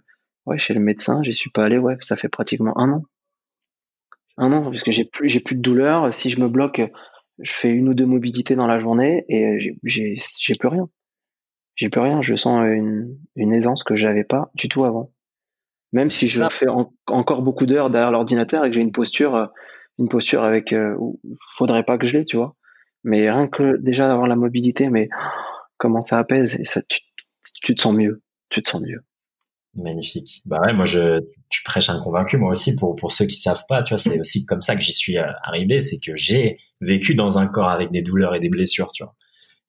ouais chez le médecin, j'y suis pas allé ouais, ça fait pratiquement un an. Un an parce que j'ai plus j'ai plus de douleur. Si je me bloque, je fais une ou deux mobilités dans la journée et j'ai j'ai plus rien j'ai plus rien. Je sens une, une aisance que j'avais pas du tout avant. Même si je fais encore beaucoup d'heures derrière l'ordinateur et que j'ai une posture, euh, une posture avec, euh, faudrait pas que je l'ai, tu vois. Mais rien que déjà d'avoir la mobilité, mais comment ça apaise et ça, tu, tu te sens mieux. Tu te sens mieux. Magnifique. Bah ouais, moi je, tu prêches un convaincu, moi aussi pour pour ceux qui savent pas, tu vois, c'est aussi comme ça que j'y suis euh, arrivé, c'est que j'ai vécu dans un corps avec des douleurs et des blessures, tu vois.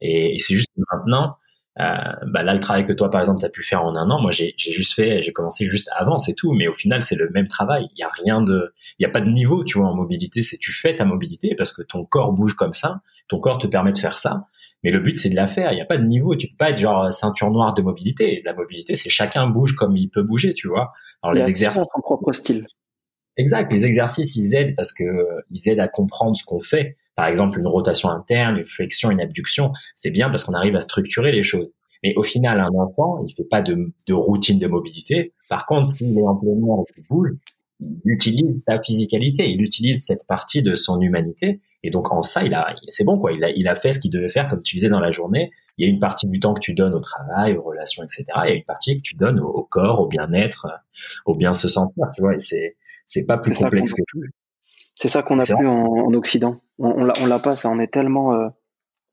Et, et c'est juste maintenant, bah là, le travail que toi, par exemple, tu as pu faire en un an, moi, j'ai juste fait, j'ai commencé juste avant, c'est tout. Mais au final, c'est le même travail. Il y a rien de, il y a pas de niveau, tu vois, en mobilité. C'est tu fais ta mobilité parce que ton corps bouge comme ça, ton corps te permet de faire ça. Mais le but, c'est de la faire. Il n'y a pas de niveau. Tu peux pas être genre ceinture noire de mobilité. La mobilité, c'est chacun bouge comme il peut bouger, tu vois. Alors les exercices. son propre style. Exact. Les exercices, ils aident parce que ils aident à comprendre ce qu'on fait par exemple une rotation interne, une flexion, une abduction, c'est bien parce qu'on arrive à structurer les choses. Mais au final, un enfant, il fait pas de, routine de mobilité. Par contre, s'il est en plein air et il utilise sa physicalité, il utilise cette partie de son humanité. Et donc en ça, il a, c'est bon quoi. Il a, il a fait ce qu'il devait faire, comme tu disais dans la journée. Il y a une partie du temps que tu donnes au travail, aux relations, etc. Il y a une partie que tu donnes au, corps, au bien-être, au bien se sentir. Tu vois, et c'est, c'est pas plus complexe que tout. C'est ça qu'on a plus en, Occident. On, on l'a pas, ça. On est tellement euh,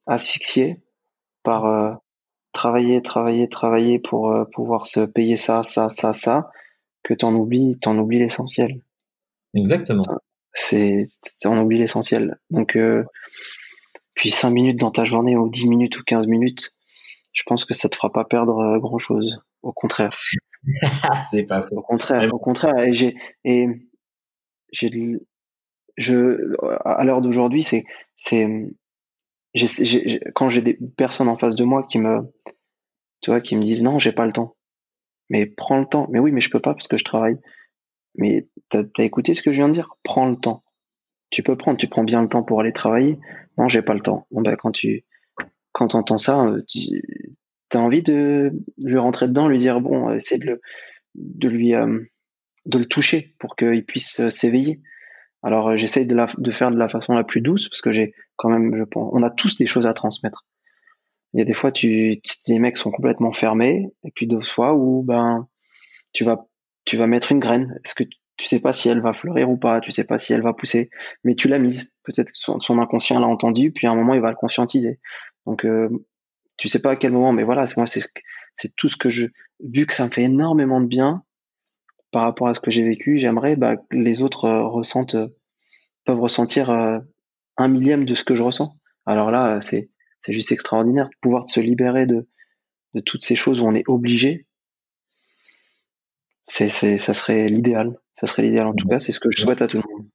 asphyxié par euh, travailler, travailler, travailler pour euh, pouvoir se payer ça, ça, ça, ça, que t'en oublies, t'en oublies l'essentiel. Exactement. C'est, t'en oublies l'essentiel. Donc, puis 5 minutes dans ta journée ou 10 minutes ou 15 minutes, je pense que ça te fera pas perdre grand chose. Au contraire. c'est pas faux. Au contraire, au contraire. Et j'ai, et j'ai, je, à l'heure d'aujourd'hui, c'est, c'est, quand j'ai des personnes en face de moi qui me, tu vois, qui me disent non, j'ai pas le temps. Mais prends le temps. Mais oui, mais je peux pas parce que je travaille. Mais t'as as écouté ce que je viens de dire? Prends le temps. Tu peux prendre, tu prends bien le temps pour aller travailler. Non, j'ai pas le temps. Bon ben quand tu quand entends ça, tu as envie de lui rentrer dedans, lui dire bon, essaie de le de lui euh, de le toucher pour qu'il puisse euh, s'éveiller. Alors euh, j'essaye de, la, de faire de la façon la plus douce parce que j'ai quand même, je pense, on a tous des choses à transmettre. Il y a des fois, tu, les mecs sont complètement fermés, et puis d'autres fois où ben tu vas tu vas mettre une graine. Est-ce que tu sais pas si elle va fleurir ou pas, tu sais pas si elle va pousser, mais tu l'as mise. Peut-être que son, son inconscient l'a entendu, puis à un moment il va le conscientiser. Donc euh, tu sais pas à quel moment, mais voilà, c'est moi c'est c'est tout ce que je vu que ça me fait énormément de bien par rapport à ce que j'ai vécu, j'aimerais bah, que les autres euh, ressentent euh, peuvent ressentir euh, un millième de ce que je ressens. Alors là, c'est juste extraordinaire de pouvoir se libérer de toutes ces choses où on est obligé. C'est ça serait l'idéal. Ça serait l'idéal en tout cas. C'est ce que je souhaite à tout le monde.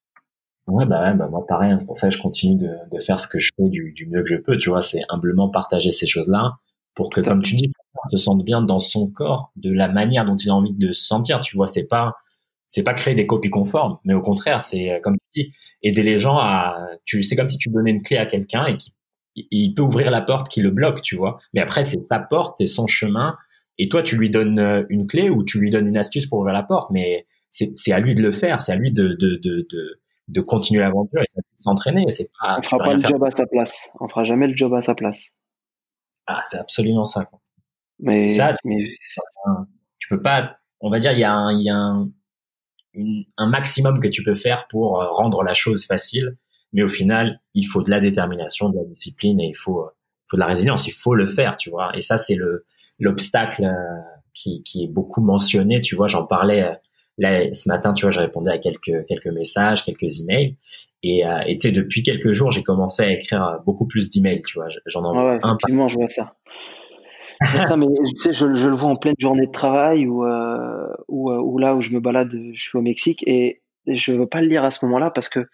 Ouais, bah, ouais, bah moi pareil, hein, c'est pour ça que je continue de, de faire ce que je fais du, du mieux que je peux, tu vois, c'est humblement partager ces choses-là pour que, comme tu dis, se sente bien dans son corps, de la manière dont il a envie de se sentir, tu vois, c'est pas c'est pas créer des copies conformes, mais au contraire, c'est euh, comme tu dis, aider les gens à tu c'est comme si tu donnais une clé à quelqu'un et qui il peut ouvrir la porte qui le bloque, tu vois. Mais après c'est sa porte, c'est son chemin et toi tu lui donnes euh, une clé ou tu lui donnes une astuce pour ouvrir la porte, mais c'est à lui de le faire, c'est à lui de de de, de de continuer l'aventure et de s'entraîner. C'est pas, on fera pas le job à sa place. On fera jamais le job à sa place. Ah, c'est absolument ça. Quoi. Mais ça, tu, mais... tu peux pas. On va dire, il y a un, y a un, un maximum que tu peux faire pour euh, rendre la chose facile, mais au final, il faut de la détermination, de la discipline et il faut, euh, faut de la résilience. Il faut le faire, tu vois. Et ça, c'est le l'obstacle euh, qui, qui est beaucoup mentionné. Tu vois, j'en parlais Là, ce matin, tu vois, je répondais à quelques quelques messages, quelques emails, et euh, tu sais, depuis quelques jours, j'ai commencé à écrire beaucoup plus d'emails, tu vois. J'en envoie ouais, un effectivement, je vois ça. mais tu sais, je, je, le vois en pleine journée de travail ou, euh, ou, euh, ou là où je me balade, je suis au Mexique et je veux pas le lire à ce moment-là parce que ouais,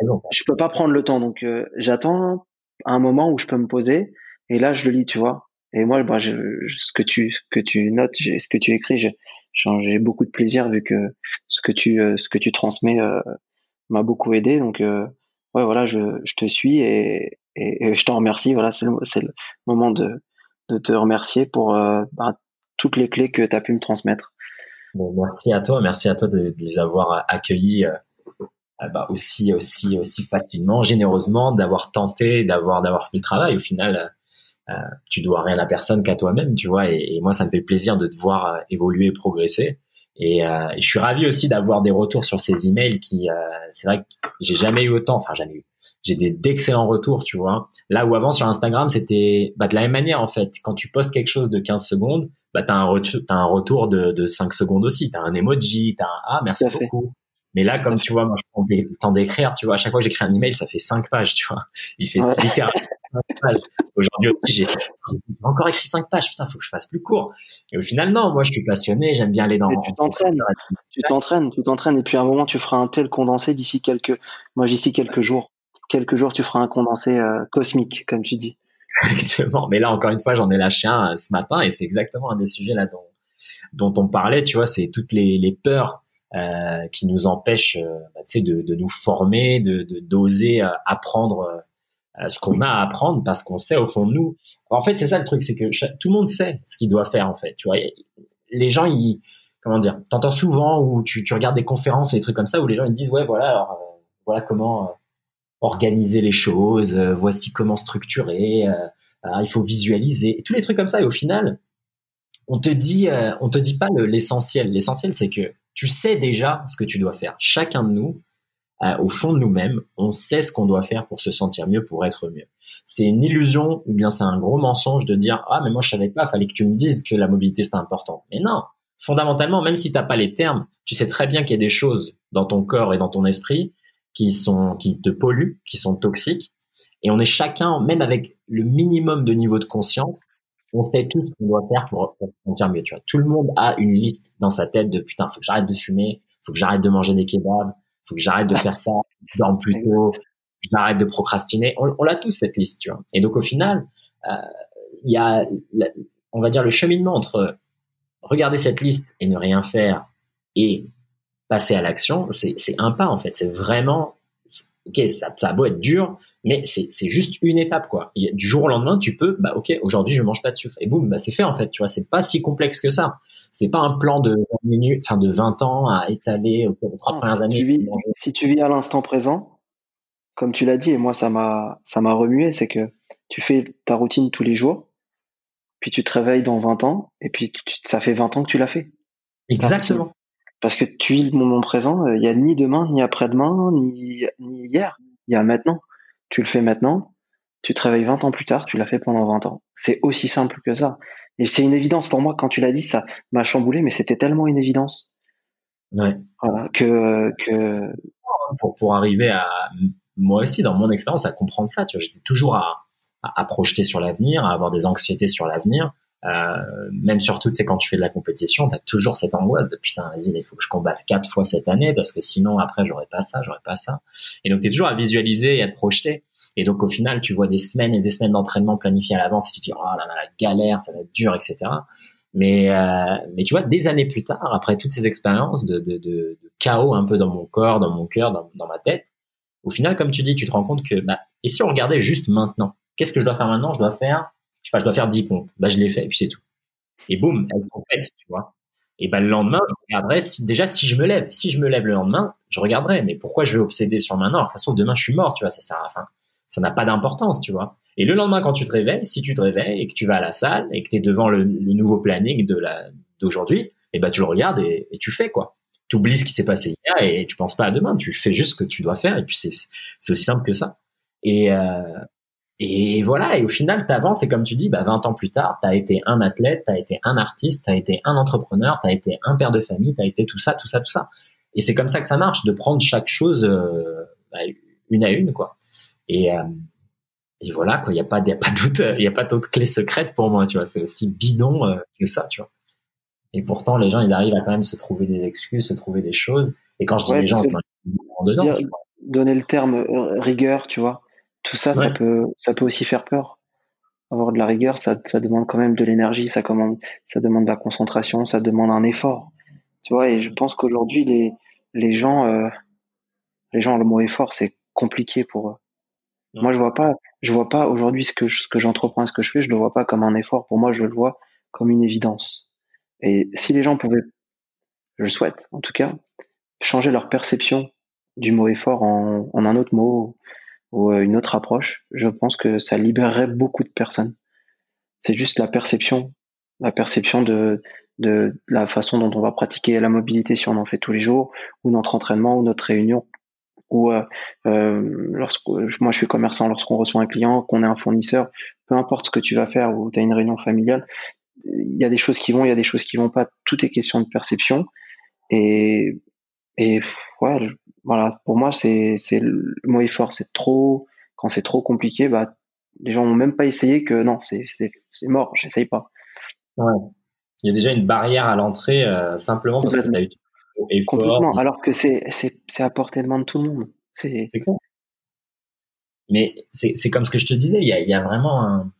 raison. je peux pas prendre le temps. Donc euh, j'attends un moment où je peux me poser et là je le lis, tu vois. Et moi, bah, ce que tu notes, ce que tu écris, j'ai beaucoup de plaisir vu que ce que tu euh, transmets euh, m'a beaucoup aidé. Donc euh, ouais voilà je, te suis et, je t'en remercie. Voilà c'est le, moment de te remercier pour bah, toutes les clés que tu as pu me transmettre. Merci à toi. Merci à toi de, les avoir accueillis bah, aussi facilement généreusement d'avoir tenté d'avoir d'avoir fait le travail. Au final euh, tu dois rien à personne qu'à toi-même, tu vois. Et, moi, ça me fait plaisir de te voir euh, évoluer et progresser. Et, euh, et, je suis ravi aussi d'avoir des retours sur ces emails qui, c'est vrai que j'ai jamais eu autant, enfin jamais eu. J'ai des d'excellents retours, tu vois. Là où avant sur Instagram, c'était bah, de la même manière en fait. Quand tu postes quelque chose de 15 secondes, bah t'as un retour, t'as un retour de, de 5 secondes aussi. T'as un emoji, t'as un ah merci beaucoup. Mais là, comme tu vois, moi je prends le temps d'écrire, tu vois. À chaque fois que j'écris un email, ça fait 5 pages, tu vois. Il fait littéralement Aujourd'hui aussi, j'ai encore écrit cinq pages. Putain, faut que je fasse plus court. Et au final, non, moi, je suis passionné, j'aime bien aller dans. tu t'entraînes, tu t'entraînes, tu t'entraînes, et puis à un moment, tu feras un tel condensé d'ici quelques, moi, d'ici quelques jours. Quelques jours, tu feras un condensé euh, cosmique, comme tu dis. Exactement. Mais là, encore une fois, j'en ai lâché un euh, ce matin, et c'est exactement un des sujets là dont, dont on parlait. Tu vois, c'est toutes les, les peurs. Euh, qui nous empêchent euh, bah, de, de nous former, de d'oser apprendre ce qu'on a à apprendre parce qu'on sait au fond de nous. En fait, c'est ça le truc, c'est que tout le monde sait ce qu'il doit faire en fait. Tu vois, les gens, ils, comment dire, t'entends souvent ou tu, tu regardes des conférences et des trucs comme ça où les gens ils disent ouais voilà alors euh, voilà comment euh, organiser les choses, voici comment structurer, il faut visualiser, tous les trucs comme ça. Et au final, on te dit, on te dit pas l'essentiel. L'essentiel, c'est que tu sais déjà ce que tu dois faire. Chacun de nous, euh, au fond de nous-mêmes, on sait ce qu'on doit faire pour se sentir mieux, pour être mieux. C'est une illusion ou bien c'est un gros mensonge de dire ah mais moi je savais pas, fallait que tu me dises que la mobilité c'est important. Mais non, fondamentalement, même si t'as pas les termes, tu sais très bien qu'il y a des choses dans ton corps et dans ton esprit qui sont qui te polluent, qui sont toxiques. Et on est chacun, même avec le minimum de niveau de conscience, on sait tout ce qu'on doit faire pour, pour sentir mieux. Tu vois, tout le monde a une liste dans sa tête de putain, faut que j'arrête de fumer, faut que j'arrête de manger des kebabs, faut que j'arrête de faire ça, je dorme plus tôt, j'arrête de procrastiner. On, on l'a tous cette liste, tu vois. Et donc au final, euh, il y a, on va dire, le cheminement entre regarder cette liste et ne rien faire et passer à l'action, c'est un pas en fait. C'est vraiment, ok, ça, ça a beau être dur, mais c'est juste une étape quoi. du jour au lendemain, tu peux, bah ok, aujourd'hui je mange pas de sucre et boum, bah c'est fait en fait. Tu vois, c'est pas si complexe que ça. C'est pas un plan de 20 minutes, enfin de 20 ans à étaler aux trois premières années. si tu vis à l'instant présent, comme tu l'as dit, et moi ça m'a ça m'a remué, c'est que tu fais ta routine tous les jours, puis tu te réveilles dans 20 ans, et puis ça fait 20 ans que tu l'as fait. Exactement. Parce que tu vis le moment présent, euh, il y a ni demain, ni après-demain, ni, ni hier, il y a maintenant. Tu le fais maintenant, tu te réveilles 20 ans plus tard, tu l'as fait pendant 20 ans. C'est aussi simple que ça. Et c'est une évidence pour moi, quand tu l'as dit, ça m'a chamboulé, mais c'était tellement une évidence. Ouais. Voilà, que, que... Pour, pour arriver à, moi aussi, dans mon expérience, à comprendre ça, tu vois, j'étais toujours à, à, projeter sur l'avenir, à avoir des anxiétés sur l'avenir. Euh, même surtout, c'est quand tu fais de la compétition, tu as toujours cette angoisse de putain, vas-y, il faut que je combatte quatre fois cette année parce que sinon après j'aurais pas ça, j'aurais pas ça. Et donc tu es toujours à visualiser et à te projeter. Et donc au final, tu vois des semaines et des semaines d'entraînement planifiées à l'avance et tu te dis oh là là, la galère, ça va être dur, etc. Mais euh, mais tu vois, des années plus tard, après toutes ces expériences de, de, de, de chaos un peu dans mon corps, dans mon cœur, dans, dans ma tête, au final, comme tu dis, tu te rends compte que bah, et si on regardait juste maintenant Qu'est-ce que je dois faire maintenant? Je dois faire, je dois faire 10 pompes. Bah, je l'ai fait, et puis c'est tout. Et boum, elles sont faites, tu vois. Et bah, le lendemain, je regarderai déjà si je me lève. Si je me lève le lendemain, je regarderai. Mais pourquoi je vais obséder sur maintenant De toute façon, demain, je suis mort, tu vois. Ça sert à, enfin, ça n'a pas d'importance, tu vois. Et le lendemain, quand tu te réveilles, si tu te réveilles et que tu vas à la salle et que tu es devant le, nouveau planning de la, d'aujourd'hui, et bah, tu le regardes et, tu fais, quoi. Tu oublies ce qui s'est passé hier et tu penses pas à demain. Tu fais juste ce que tu dois faire et puis c'est, c'est aussi simple que ça. Et, euh, et voilà, et au final, tu avances et comme tu dis, bah, 20 ans plus tard, tu as été un athlète, tu as été un artiste, tu as été un entrepreneur, tu as été un père de famille, tu as été tout ça, tout ça, tout ça. Et c'est comme ça que ça marche, de prendre chaque chose euh, bah, une à une, quoi. Et, euh, et voilà, quoi, il n'y a pas, y a pas d'autre, il a pas d'autre clé secrète pour moi, tu vois. C'est aussi bidon euh, que ça, tu vois. Et pourtant, les gens, ils arrivent à quand même se trouver des excuses, se trouver des choses. Et quand je dis les gens, en dedans. donner le terme rigueur, tu vois tout ça, ça peut, ça peut aussi faire peur. Avoir de la rigueur, ça, ça demande quand même de l'énergie, ça commande, ça demande de la concentration, ça demande un effort. Tu vois, et je pense qu'aujourd'hui, les, les gens, euh, les gens, le mot effort, c'est compliqué pour eux. Moi, je vois pas, je vois pas aujourd'hui ce que ce que j'entreprends, ce que je fais, je le vois pas comme un effort. Pour moi, je le vois comme une évidence. Et si les gens pouvaient, je le souhaite, en tout cas, changer leur perception du mot effort en, en un autre mot, ou euh, une autre approche, je pense que ça libérerait beaucoup de personnes. C'est juste la perception, la perception de, de la façon dont on va pratiquer la mobilité si on en fait tous les jours, ou notre entraînement, ou notre réunion, ou euh, euh lorsque moi je suis commerçant, lorsqu'on reçoit un client, qu'on est un fournisseur, peu importe ce que tu vas faire ou tu as une réunion familiale, il y a des choses qui vont, il y a des choses qui vont pas. Tout est question de perception. Et, et ouais, voilà, pour moi, c'est, c'est le mot effort, c'est trop, quand c'est trop compliqué, bah, les gens n'ont même pas essayé que non, c'est, c'est, c'est mort, j'essaye pas. Ouais. Il y a déjà une barrière à l'entrée, euh, simplement parce que tu as eu effort. Complètement, alors que c'est, c'est, c'est à portée de main de tout le monde. C'est, clair. Mais c'est, c'est comme ce que je te disais, il y a, il y a vraiment un,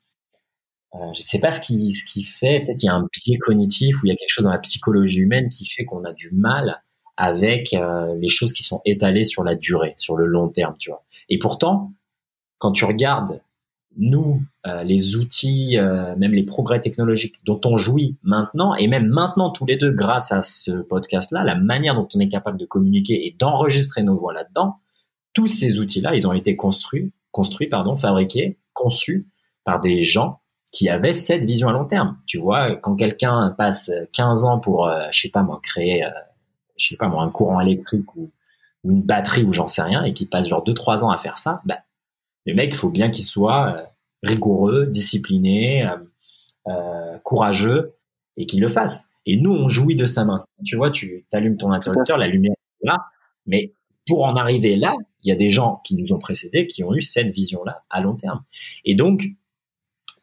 euh, je sais pas ce qui, ce qui fait, peut-être il y a un biais cognitif ou il y a quelque chose dans la psychologie humaine qui fait qu'on a du mal avec euh, les choses qui sont étalées sur la durée, sur le long terme, tu vois. Et pourtant, quand tu regardes nous, euh, les outils, euh, même les progrès technologiques dont on jouit maintenant, et même maintenant tous les deux grâce à ce podcast-là, la manière dont on est capable de communiquer et d'enregistrer nos voix là-dedans, tous ces outils-là, ils ont été construits, construits, pardon, fabriqués, conçus par des gens qui avaient cette vision à long terme. Tu vois, quand quelqu'un passe 15 ans pour, je sais pas moi, créer je sais pas moi, un courant électrique ou, une batterie ou j'en sais rien et qui passe genre 2-3 ans à faire ça, bah, le mec, il faut bien qu'il soit euh, rigoureux, discipliné, euh, euh, courageux et qu'il le fasse. Et nous, on jouit de sa main. Tu vois, tu allumes ton interrupteur, la lumière est là, mais pour en arriver là, il y a des gens qui nous ont précédés qui ont eu cette vision-là à long terme. Et donc,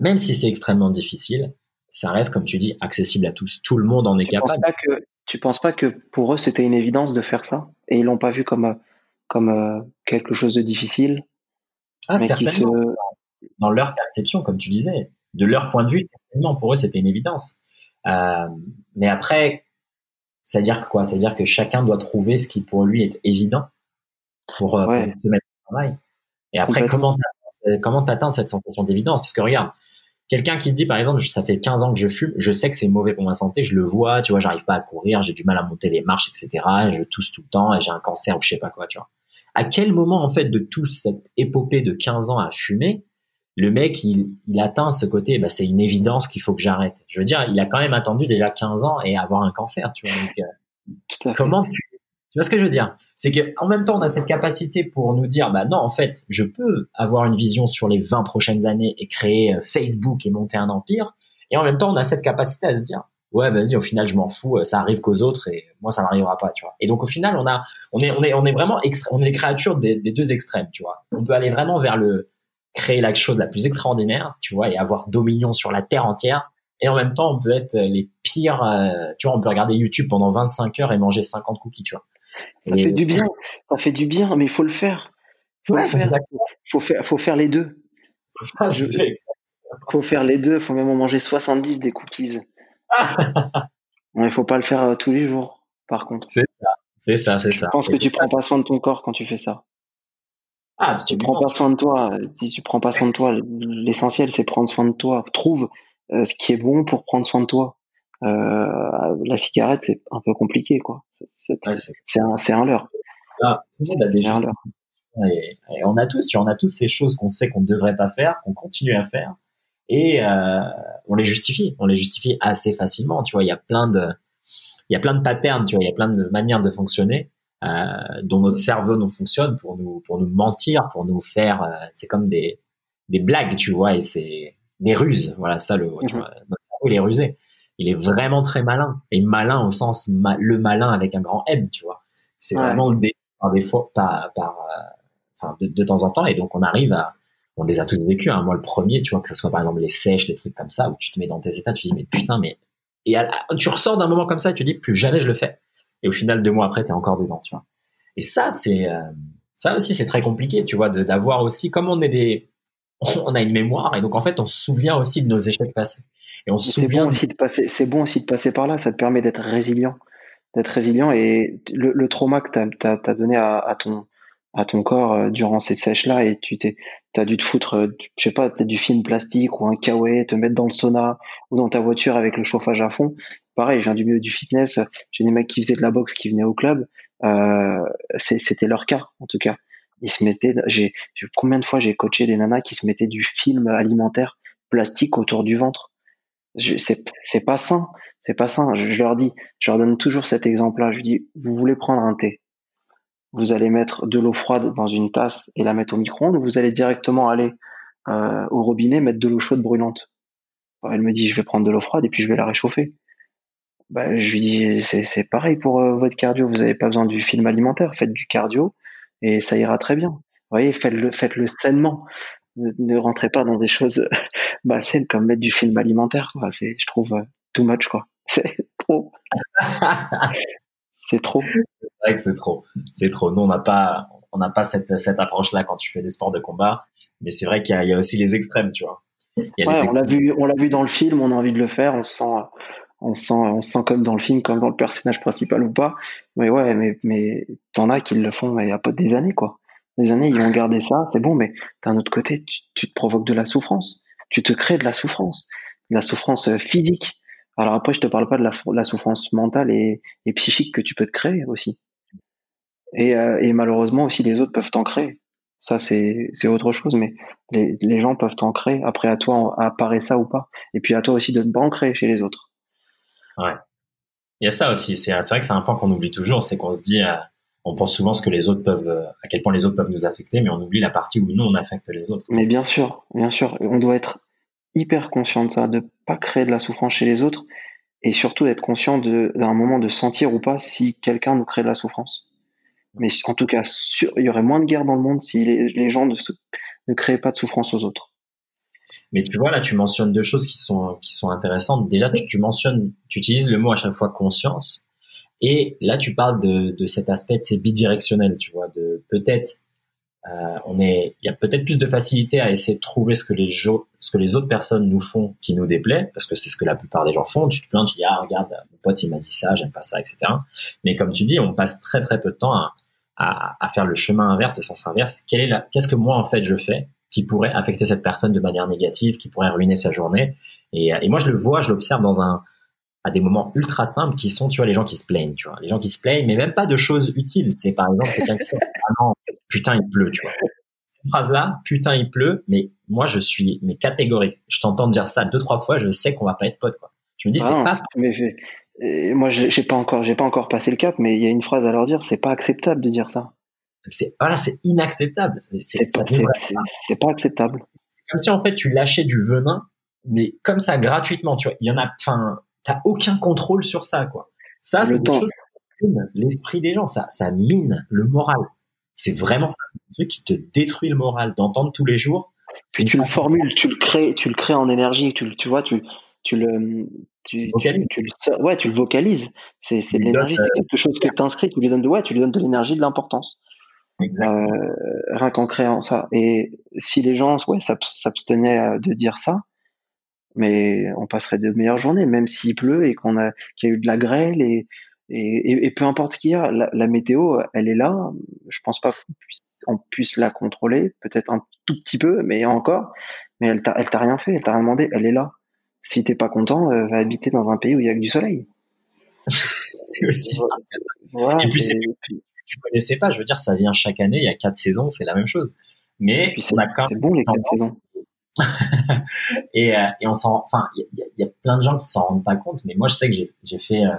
même si c'est extrêmement difficile, ça reste, comme tu dis, accessible à tous. Tout le monde en est capable. Penses pas que, tu penses pas que pour eux, c'était une évidence de faire ça? Et ils l'ont pas vu comme, comme euh, quelque chose de difficile? Ah, certainement. Dans leur perception, comme tu disais, de leur point de vue, certainement, pour eux, c'était une évidence. Euh, mais après, c'est-à-dire que quoi? C'est-à-dire que chacun doit trouver ce qui pour lui est évident pour, euh, se mettre au travail. Et après, comment comment t'atteins cette sensation d'évidence? Parce que regarde, quelqu'un qui dit par exemple, ça fait 15 ans que je fume, je sais que c'est mauvais pour ma santé, je le vois, tu vois, j'arrive pas à courir, j'ai du mal à monter les marches, etc. Je tousse tout le temps et j'ai un cancer ou je sais pas quoi, tu vois. À quel moment en fait de toute cette épopée de 15 ans à fumer, le mec il, il atteint ce côté, bah, c'est une évidence qu'il faut que j'arrête. Je veux dire, il a quand même attendu déjà 15 ans et avoir un cancer, tu vois. Donc, euh, comment tu tu vois ce que je veux dire? C'est que en même temps, on a cette capacité pour nous dire, bah non, en fait, je peux avoir une vision sur les 20 prochaines années et créer euh, Facebook et monter un empire. Et en même temps, on a cette capacité à se dire, ouais, vas-y, au final, je m'en fous, euh, ça arrive qu'aux autres et moi, ça n'arrivera pas, tu vois. Et donc, au final, on a, on est, on est, on est vraiment on est les créatures des, deux extrêmes, tu vois. On peut aller vraiment vers le créer la chose la plus extraordinaire, tu vois, et avoir dominion sur la terre entière. Et en même temps, on peut être les pires, euh, tu vois, on peut regarder YouTube pendant 25 heures et manger 50 cookies, tu vois. Ça fait du bien, ça fait du bien, mais il faut le faire. Faut le faire. Faut faire, faut faire les deux. Je, faut faire les deux. Faut même en manger 70 des cookies. Il faut pas le faire euh, tous les jours, par contre. C'est ça, c'est ça, c'est ça. Je pense que tu prends pas soin de ton corps quand tu fais ça. Ah, si tu prends pas soin de toi, si tu prends pas soin de toi, l'essentiel c'est prendre soin de toi. Trouve euh, ce qui est bon pour prendre soin de toi. Euh, la cigarette, c'est un peu compliqué, quoi. C'est un, c'est un leurre. Ah, on a des et, on a tous, on a tous ces choses qu'on sait qu'on ne devrait pas faire, qu'on continue à faire, et euh, on les justifie. On les justifie assez facilement. Tu vois, il y a plein de, il y a plein de patterns. Tu vois, il y a plein de manières de fonctionner. Euh, dont notre cerveau nous fonctionne pour nous pour nous mentir, pour nous faire. Euh, c'est comme des des blagues, tu vois, et c'est des ruses. Voilà, ça le. Tu mhm. vois, notre cerveau il est rusé il est vraiment très malin et malin au sens le malin avec un grand M, tu vois. C'est vraiment le par des fois, par, par euh, enfin, de, de, temps en temps et donc on arrive à, on les a tous vécus. Hein. Moi le premier, tu vois que ce soit par exemple les sèches, les trucs comme ça où tu te mets dans tes états, tu te dis mais putain mais et tu ressors d'un moment comme ça et tu te dis plus jamais je le fais. Et au final deux mois après t'es encore dedans, tu vois. Et ça c'est euh, ça aussi c'est très compliqué, tu vois, d'avoir aussi comme on est des on a une mémoire et donc en fait on se souvient aussi de nos échecs passés. Et on se souvient. Bon aussi de passer, c'est bon aussi de passer par là, ça te permet d'être résilient. D'être résilient et le, le trauma que tu as, donné à, à, ton, à ton corps euh, durant ces sèches-là et tu t'es, as dû te foutre, euh, je sais pas, peut-être du film plastique ou un kawaii, te mettre dans le sauna ou dans ta voiture avec le chauffage à fond. Pareil, je viens du milieu du fitness, j'ai des mecs qui faisaient de la boxe qui venaient au club, euh, c'était leur cas en tout cas. Ils se mettaient, j'ai combien de fois j'ai coaché des nanas qui se mettaient du film alimentaire plastique autour du ventre? C'est pas sain, c'est pas sain. Je, leur dis, je leur donne toujours cet exemple-là. Je dis, vous voulez prendre un thé, vous allez mettre de l'eau froide dans une tasse et la mettre au micro-ondes, ou vous allez directement aller euh, au robinet mettre de l'eau chaude brûlante. Elle me dit, je vais prendre de l'eau froide et puis je vais la réchauffer. Bah, je lui dis, c'est pareil pour euh, votre cardio. Vous n'avez pas besoin du film alimentaire, faites du cardio et ça ira très bien. Vous voyez, faites-le, faites-le sainement ne, rentrez pas dans des choses malsaines comme mettre du film alimentaire. C'est, je trouve, euh, too much, quoi. C'est trop. c'est trop. C'est vrai que c'est trop. C'est trop. Nous, on n'a pas, on n'a pas cette, cette approche-là quand tu fais des sports de combat. Mais c'est vrai qu'il y, y a, aussi les extrêmes, tu vois. ouais, on l'a vu, on l'a vu dans le film. On a envie de le faire. On sent, on sent, on sent comme dans le film, comme dans le personnage principal ou pas. Mais ouais, mais, mais t'en as qui le font il y a pas des années, quoi des années, ils vont garder ça, c'est bon, mais d'un autre côté, tu, te provoques de la souffrance. Tu te crées de la souffrance, de la souffrance euh, physique. Alors après, je te parle pas de la, souffrance mentale et, psychique que tu peux te créer aussi. Euh, et, malheureusement aussi, les autres peuvent t'en créer. Ça, c'est autre chose, mais les, gens peuvent t'en créer. Après, à toi, apparaît ça ou pas. Et puis à toi aussi de ne pas créer chez les autres. Ouais. Il y a ça aussi. C'est vrai que c'est un point qu'on oublie toujours, c'est qu'on se dit, euh, on pense souvent ce que les autres peuvent, à quel point les autres peuvent nous affecter, mais on oublie la partie où nous on affecte les autres. Mais bien sûr, bien sûr, on doit être hyper conscient de ça, de pas créer de la souffrance chez les autres, et surtout d'être conscient d'un moment de sentir ou pas si quelqu'un nous crée de la souffrance. Mais en tout cas, il y aurait moins de guerre dans le monde si les, gens ne, créaient pas de souffrance aux autres. Mais tu vois, là, tu mentionnes deux choses qui sont, qui sont intéressantes. Déjà, tu, tu mentionnes, tu utilises le mot à chaque fois conscience. Et là, tu parles de, de cet aspect, c'est bidirectionnel, tu vois, de peut-être, euh, on est, il y a peut-être plus de facilité à essayer de trouver ce que les ce que les autres personnes nous font qui nous déplaît, parce que c'est ce que la plupart des gens font. Tu te plains, tu dis ah regarde, mon pote il m'a dit ça, j'aime pas ça, etc. Mais comme tu dis, on passe très très peu de temps à, à, à faire le chemin inverse, le sens inverse. Quelle est la, qu'est-ce que moi en fait je fais qui pourrait affecter cette personne de manière négative, qui pourrait ruiner sa journée? Et, et moi, je le vois, je l'observe dans un, à des moments ultra simples qui sont, tu vois, les gens qui se plaignent, tu vois, les gens qui se plaignent, mais même pas de choses utiles. C'est par exemple quelqu'un qui sait, ah non, putain, il pleut, tu vois. Cette phrase-là, putain, il pleut, mais moi, je suis, mais catégorique. Je t'entends dire ça deux, trois fois, je sais qu'on va pas être potes, quoi. Je me dis, c'est ah pas. Mais moi, j'ai pas encore, j'ai pas encore passé le cap, mais il y a une phrase à leur dire, c'est pas acceptable de dire ça. C'est, voilà, c'est inacceptable. C'est pas, pas acceptable. C'est comme si, en fait, tu lâchais du venin, mais comme ça, gratuitement, tu vois. Il y en a, enfin, t'as aucun contrôle sur ça, quoi. Ça, c'est quelque chose qui mine l'esprit des gens, ça, ça mine le moral. C'est vraiment ça, un truc qui te détruit le moral d'entendre tous les jours. Puis tu le formules, tu le crées, tu le crées en énergie, tu, tu vois, tu, tu le, tu, tu, tu, le, ouais, tu le vocalises. C'est, c'est de l'énergie, c'est quelque chose que tu inscris, tu lui donnes de, ouais, tu lui donnes de l'énergie, de l'importance. Euh, rien qu'en créant ça. Et si les gens, ouais, s'abstenaient de dire ça, mais on passerait de meilleures journées, même s'il pleut et qu'on a qu'il y a eu de la grêle et et, et peu importe ce qu'il y a, la, météo, elle est là. Je pense pas qu'on puisse, on puisse la contrôler, peut-être un tout petit peu, mais encore. Mais elle t'a, elle t'a rien fait, elle t'a rien demandé, elle est là. Si t'es pas content, euh, va habiter dans un pays où il y a que du soleil. c'est aussi ça. et puis, c'est, tu connaissais pas, je veux dire, ça vient chaque année, il y a quatre saisons, c'est la même chose. Mais c'est, c'est bon les quatre saisons. et, euh, et on s'en, enfin, il y, a plein de gens qui s'en rendent pas compte, mais moi je sais que j'ai, j'ai fait, euh,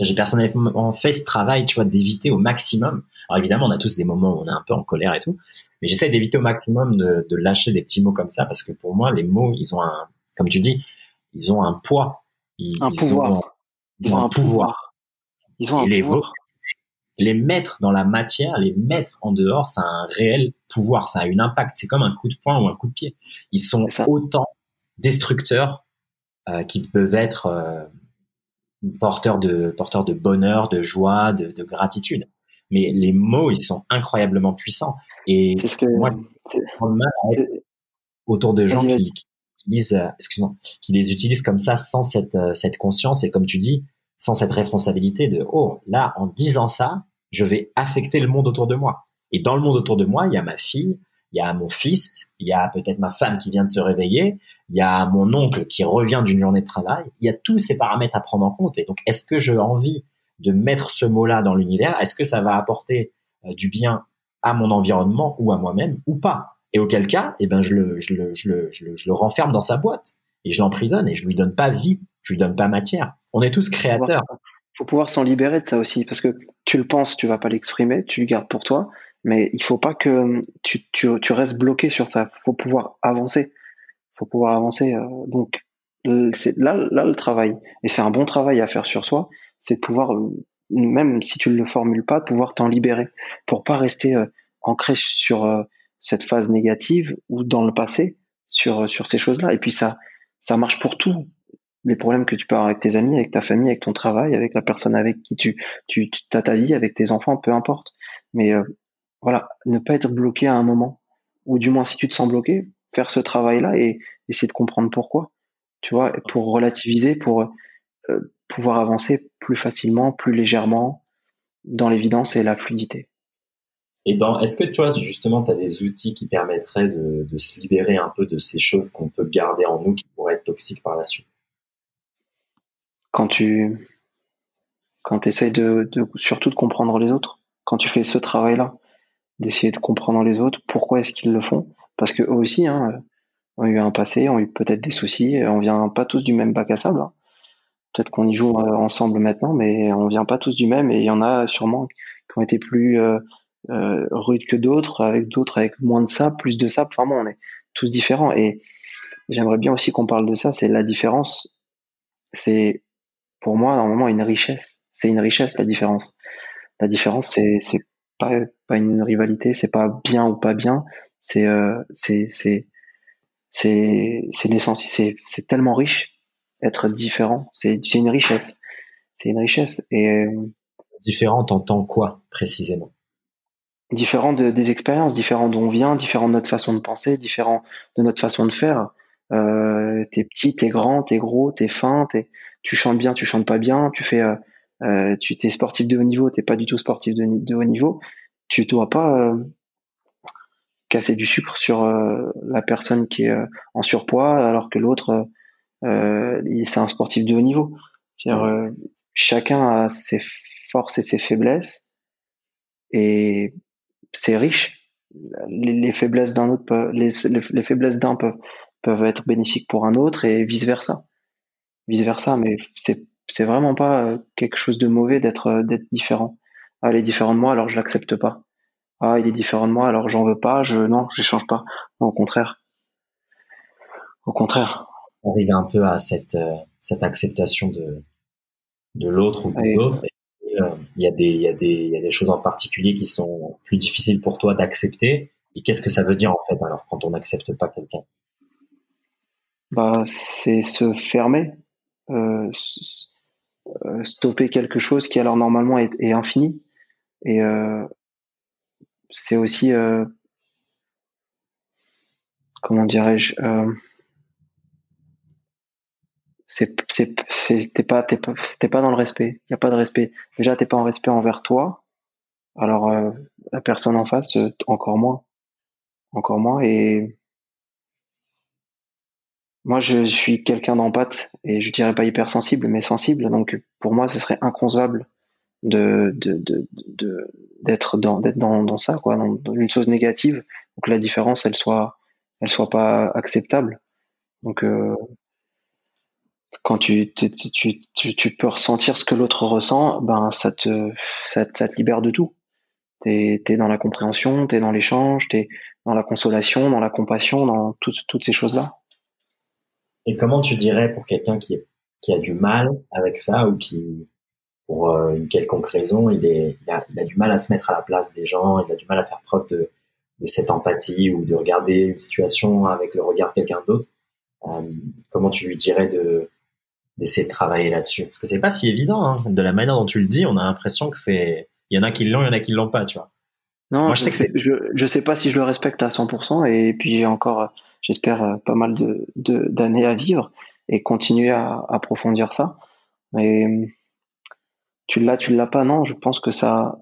j'ai personnellement fait ce travail, tu vois, d'éviter au maximum. Alors évidemment, on a tous des moments où on est un peu en colère et tout, mais j'essaie d'éviter au maximum de, de lâcher des petits mots comme ça parce que pour moi, les mots, ils ont un, comme tu dis, ils ont un poids. Ils, un pouvoir. ils ont un pouvoir. Ils ont un pouvoir les mettre dans la matière, les mettre en dehors, ça a un réel pouvoir, ça a un impact. C'est comme un coup de poing ou un coup de pied. Ils sont autant destructeurs euh, qu'ils peuvent être euh, porteurs de porteurs de bonheur, de joie, de, de, gratitude. Mais les mots, ils sont incroyablement puissants. Et ce que, moi, autour de gens qui, qui, utilisent, euh, excuse-moi, qui les utilisent comme ça sans cette euh, cette conscience et comme tu dis, sans cette responsabilité de oh là en disant ça je vais affecter le monde autour de moi. Et dans le monde autour de moi il y a ma fille il y a mon fils il y a peut-être ma femme qui vient de se réveiller il y a mon oncle qui revient d'une journée de travail. Il y a tous ces paramètres à prendre en compte. Et donc est-ce que j'ai envie de mettre ce mot là dans l'univers? Est-ce que ça va apporter euh, du bien à mon environnement ou à moi-même ou pas? Et auquel cas eh ben je le je le, je le, je le, je le renferme dans sa boîte et je l'emprisonne et je lui donne pas vie je lui donne pas matière. On est tous créateurs. Faut pouvoir s'en libérer de ça aussi, parce que tu le penses, tu vas pas l'exprimer, tu le gardes pour toi, mais il faut pas que tu, tu, restes bloqué sur ça. Faut pouvoir avancer. Faut pouvoir avancer. Euh, donc c'est là, là le travail, et c'est un bon travail à faire sur soi, c'est de pouvoir, euh, même si tu ne le formules pas, pouvoir t'en libérer pour pas rester euh, ancré sur cette phase négative ou dans le passé sur sur ces choses-là. Et puis ça ça marche pour tout les problèmes que tu peux avoir avec tes amis, avec ta famille, avec ton travail, avec la personne avec qui tu, as ta vie, avec tes enfants, peu importe. Mais euh, voilà, ne pas être bloqué à un moment, ou du moins si tu te sens bloqué, faire ce travail-là et essayer de comprendre pourquoi, tu vois, pour relativiser, pour euh, pouvoir avancer plus facilement, plus légèrement, dans l'évidence et la fluidité. Et dans, est-ce que toi, justement, tu as des outils qui permettraient de se libérer un peu de ces choses qu'on peut garder en nous qui pourraient être toxiques par la suite? Quand tu quand essayes de, surtout de comprendre les autres, quand tu fais ce travail-là, d'essayer de comprendre les autres, pourquoi est-ce qu'ils le font? Parce que eux aussi hein, ont eu un passé, ont eu peut-être des soucis, on vient pas tous du même bac à sable. Hein. Peut-être qu'on y joue euh, ensemble maintenant, mais on vient pas tous du même et il y en a sûrement qui ont été plus euh, euh, rudes que d'autres, avec d'autres avec moins de sable, plus de sable. Bon, on est tous différents et j'aimerais bien aussi qu'on parle de ça. C'est la différence. C'est pour moi, normalement, une richesse. C'est une richesse, la différence. La différence, c'est, c'est pas, pas une rivalité, c'est pas bien ou pas bien. C'est, euh, c'est, c'est, c'est c'est c'est tellement riche être différent. C'est une richesse, c'est une richesse. Et euh, différent en tant quoi précisément? Différent de, des expériences, différent d'où on vient, différent de notre façon de penser, différent de notre façon de faire. Euh, t'es petit, t'es grand, t'es gros, t'es fin, t'es, tu chantes bien, tu chantes pas bien, tu fais, euh, euh tu t'es sportif de haut niveau, t'es pas du tout sportif de, de haut niveau. Tu dois pas euh, casser du sucre sur euh, la personne qui est en surpoids alors que l'autre c'est un sportif de haut niveau. chacun a ses forces et ses faiblesses et c'est riche. Les, faiblesses d'un autre, les, les, faiblesses d'un peuvent, peuvent être bénéfiques pour un autre et vice versa. Vice versa, mais c'est c'est vraiment pas euh, quelque chose de mauvais d'être euh, d'être différent. Ah, il est différent de moi, alors je l'accepte pas. Ah, il est différent de moi, alors j'en veux pas. Je non, je change pas. au contraire. Au contraire. On arrive un peu à cette euh, cette acceptation de de l'autre ou de l'autre il y, a des, il, y a des, il y a des choses en particulier qui sont plus difficiles pour toi d'accepter. Et qu'est-ce que ça veut dire en fait alors quand on n'accepte pas quelqu'un? Bah, C'est se fermer, stopper quelque chose qui alors normalement est, infini. Et euh, c'est aussi, euh, comment dirais-je, euh, c'est t'es pas pas pas dans le respect. Il y a pas de respect. Déjà t'es pas en respect envers toi. Alors euh, la personne en face euh, encore moins. Encore moins. Et moi je, suis quelqu'un d'empathe et je dirais pas hypersensible mais sensible donc pour moi ce serait inconcevable d'être dans ça quoi dans, une chose négative donc la différence elle soit elle soit pas acceptable donc euh, quand tu, peux ressentir ce que l'autre ressent, ben ça te, libère de tout. T'es es dans la compréhension, t'es dans l'échange, t'es dans la consolation, dans la compassion, dans toutes, toutes ces choses-là. Et comment tu dirais pour quelqu'un qui, qui a du mal avec ça ou qui, pour euh, une quelconque raison, il, est, il a, il, a, du mal à se mettre à la place des gens, il a du mal à faire preuve de, de cette empathie ou de regarder une situation avec le regard de quelqu'un d'autre. Euh, comment tu lui dirais de, d'essayer de travailler là-dessus? Parce que c'est pas si évident. Hein. De la manière dont tu le dis, on a l'impression que c'est, il y en a qui l'ont, il y en a qui l'ont pas, tu vois. Non, je, sais que je, je sais pas si je le respecte à 100%, et puis j'ai encore, j'espère, euh, pas mal de, d'années à vivre et continuer à, approfondir ça. Mais tu l'as, tu l'as pas, non? Je pense que ça,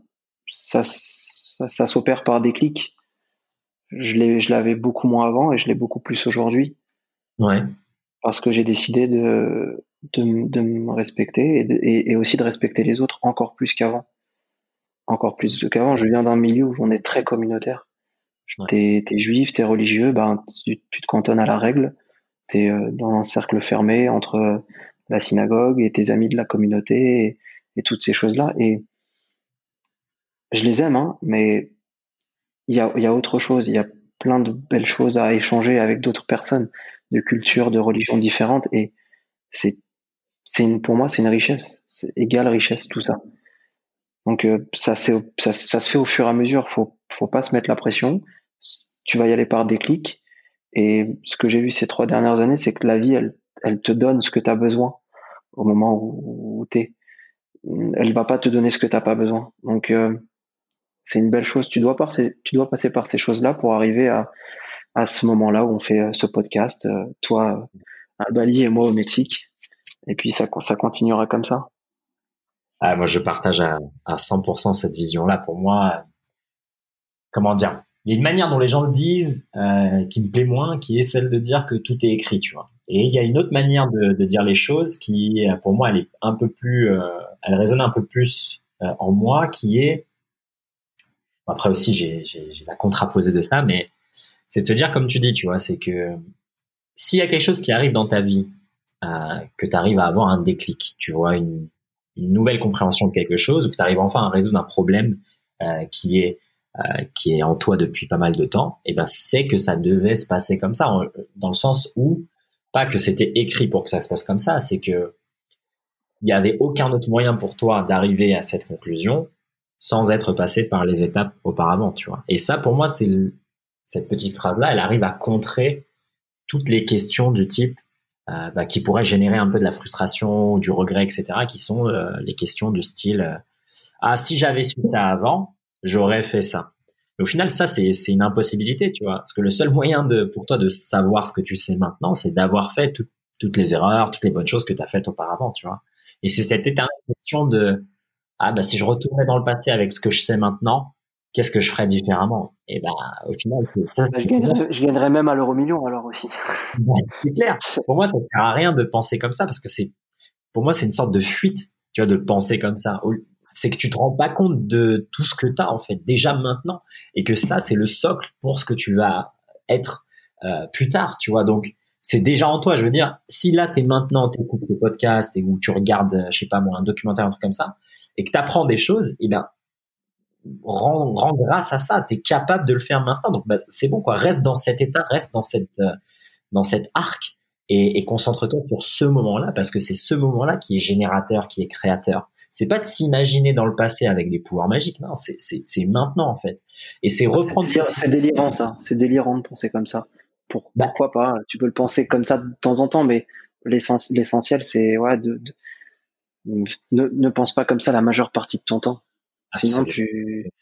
ça, ça, s'opère par des clics. Je l'avais beaucoup moins avant et je l'ai beaucoup plus aujourd'hui. Ouais. Parce que j'ai décidé de, de, de me respecter et, et, aussi de respecter les autres encore plus qu'avant. Encore plus qu'avant. Je viens d'un milieu où on est très communautaire. T'es es juif, t'es religieux, ben tu, tu, te cantonnes à la règle. T'es euh, dans un cercle fermé entre la synagogue et tes amis de la communauté et, toutes ces choses-là. Et je les aime, hein, mais il y a, y a autre chose. Il y a plein de belles choses à échanger avec d'autres personnes de cultures, de religions différentes. Et c'est pour moi, c'est une richesse. C'est égale richesse, tout ça. Donc, euh, ça, ça, ça, se fait au fur et à mesure. Faut, faut pas se mettre la pression. Tu vas y aller par déclic. Et ce que j'ai vu ces trois dernières années, c'est que la vie, elle, te donne ce que tu as besoin au moment où, où tu es. Elle va pas te donner ce que t'as pas besoin. Donc, euh, c'est une belle chose. Tu dois passer, tu dois passer par ces choses-là pour arriver à, ce moment-là où on fait euh, ce podcast. toi à Bali et moi au Mexique et puis ça continuera comme ça. Ah, moi, je partage à, à 100% cette vision-là. Pour moi, comment dire Il y a une manière dont les gens le disent euh, qui me plaît moins, qui est celle de dire que tout est écrit, tu vois. Et il y a une autre manière de, de dire les choses qui, pour moi, elle est un peu plus, euh, elle résonne un peu plus euh, en moi, qui est après aussi j'ai la contraposée de ça, mais c'est de se dire comme tu dis, tu vois, c'est que s'il y a quelque chose qui arrive dans ta vie euh, que tu arrives à avoir un déclic, tu vois, une, une, nouvelle compréhension de quelque chose, ou que tu arrives enfin à résoudre un problème euh, qui est euh, qui est en toi depuis pas mal de temps, et eh ben c'est que ça devait se passer comme ça, dans le sens où pas que c'était écrit pour que ça se passe comme ça, c'est que il y avait aucun autre moyen pour toi d'arriver à cette conclusion sans être passé par les étapes auparavant, tu vois. Et ça, pour moi, c'est cette petite phrase-là, elle arrive à contrer toutes les questions du type euh, bah, qui pourraient générer un peu de la frustration, du regret, etc., qui sont euh, les questions du style euh, ah si j'avais su ça avant, j'aurais fait ça. Au final, ça c'est une impossibilité, tu vois, parce que le seul moyen de pour toi de savoir ce que tu sais maintenant, c'est d'avoir fait toutes les erreurs, toutes les bonnes choses que tu as faites auparavant, tu vois. Et c'est cette éternelle question de ah bah si je retournais dans le passé avec ce que je sais maintenant, qu'est-ce que je ferais différemment? Et ben au final, ça, je, gagnerais, même à l'euro million alors aussi. c'est clair. Pour moi, ça sert à rien de penser comme ça parce que c'est pour moi c'est une sorte de fuite, tu vois, de penser comme ça. C'est que tu te rends pas compte de tout ce que tu as en fait déjà maintenant et que ça c'est le socle pour ce que tu vas être euh, plus tard, tu vois. Donc c'est déjà en toi. Je veux dire, si là tu es maintenant, tu écoutes le podcast et où tu regardes, je sais pas moi, un documentaire, un truc comme ça, et que tu apprends des choses, et eh ben rends, grâce à ça. Tu es capable de le faire maintenant. Donc, bah, c'est bon, quoi. Reste dans cet état, reste dans cette, euh, dans cet arc et, concentre-toi sur ce moment-là parce que c'est ce moment-là qui est générateur, qui est créateur. C'est pas de s'imaginer dans le passé avec des pouvoirs magiques. Non, c'est, c'est, maintenant, en fait. Et c'est reprendre. C'est délirant, ça. C'est délirant de penser comme ça. Pour, bah, pourquoi pas? Tu peux le penser comme ça de temps en temps, mais l'essentiel, c'est, ouais, de, ne, ne pense pas comme ça la majeure partie de ton temps. Sinon, tu.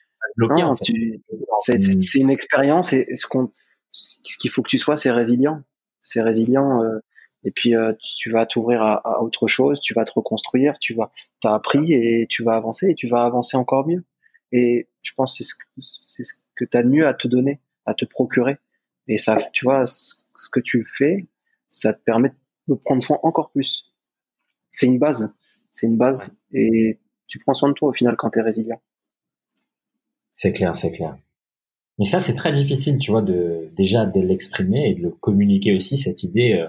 C'est une expérience et ce qu'on, ce qu'il faut que tu sois, c'est résilient. C'est résilient. Euh, et puis euh, tu vas t'ouvrir à, à, autre chose, tu vas te reconstruire, tu vas, t'as appris et tu vas avancer et tu vas avancer encore mieux. Et je pense que c'est ce que c'est ce que t'as de mieux à te donner, à te procurer. Et ça, tu vois, ce que tu fais, ça te permet de prendre soin encore plus. C'est une base, c'est une base. Et tu prends soin de toi au final quand tu es résilient. C'est clair, c'est clair. Mais ça, c'est très difficile, tu vois, de déjà de l'exprimer et de le communiquer aussi cette idée, euh,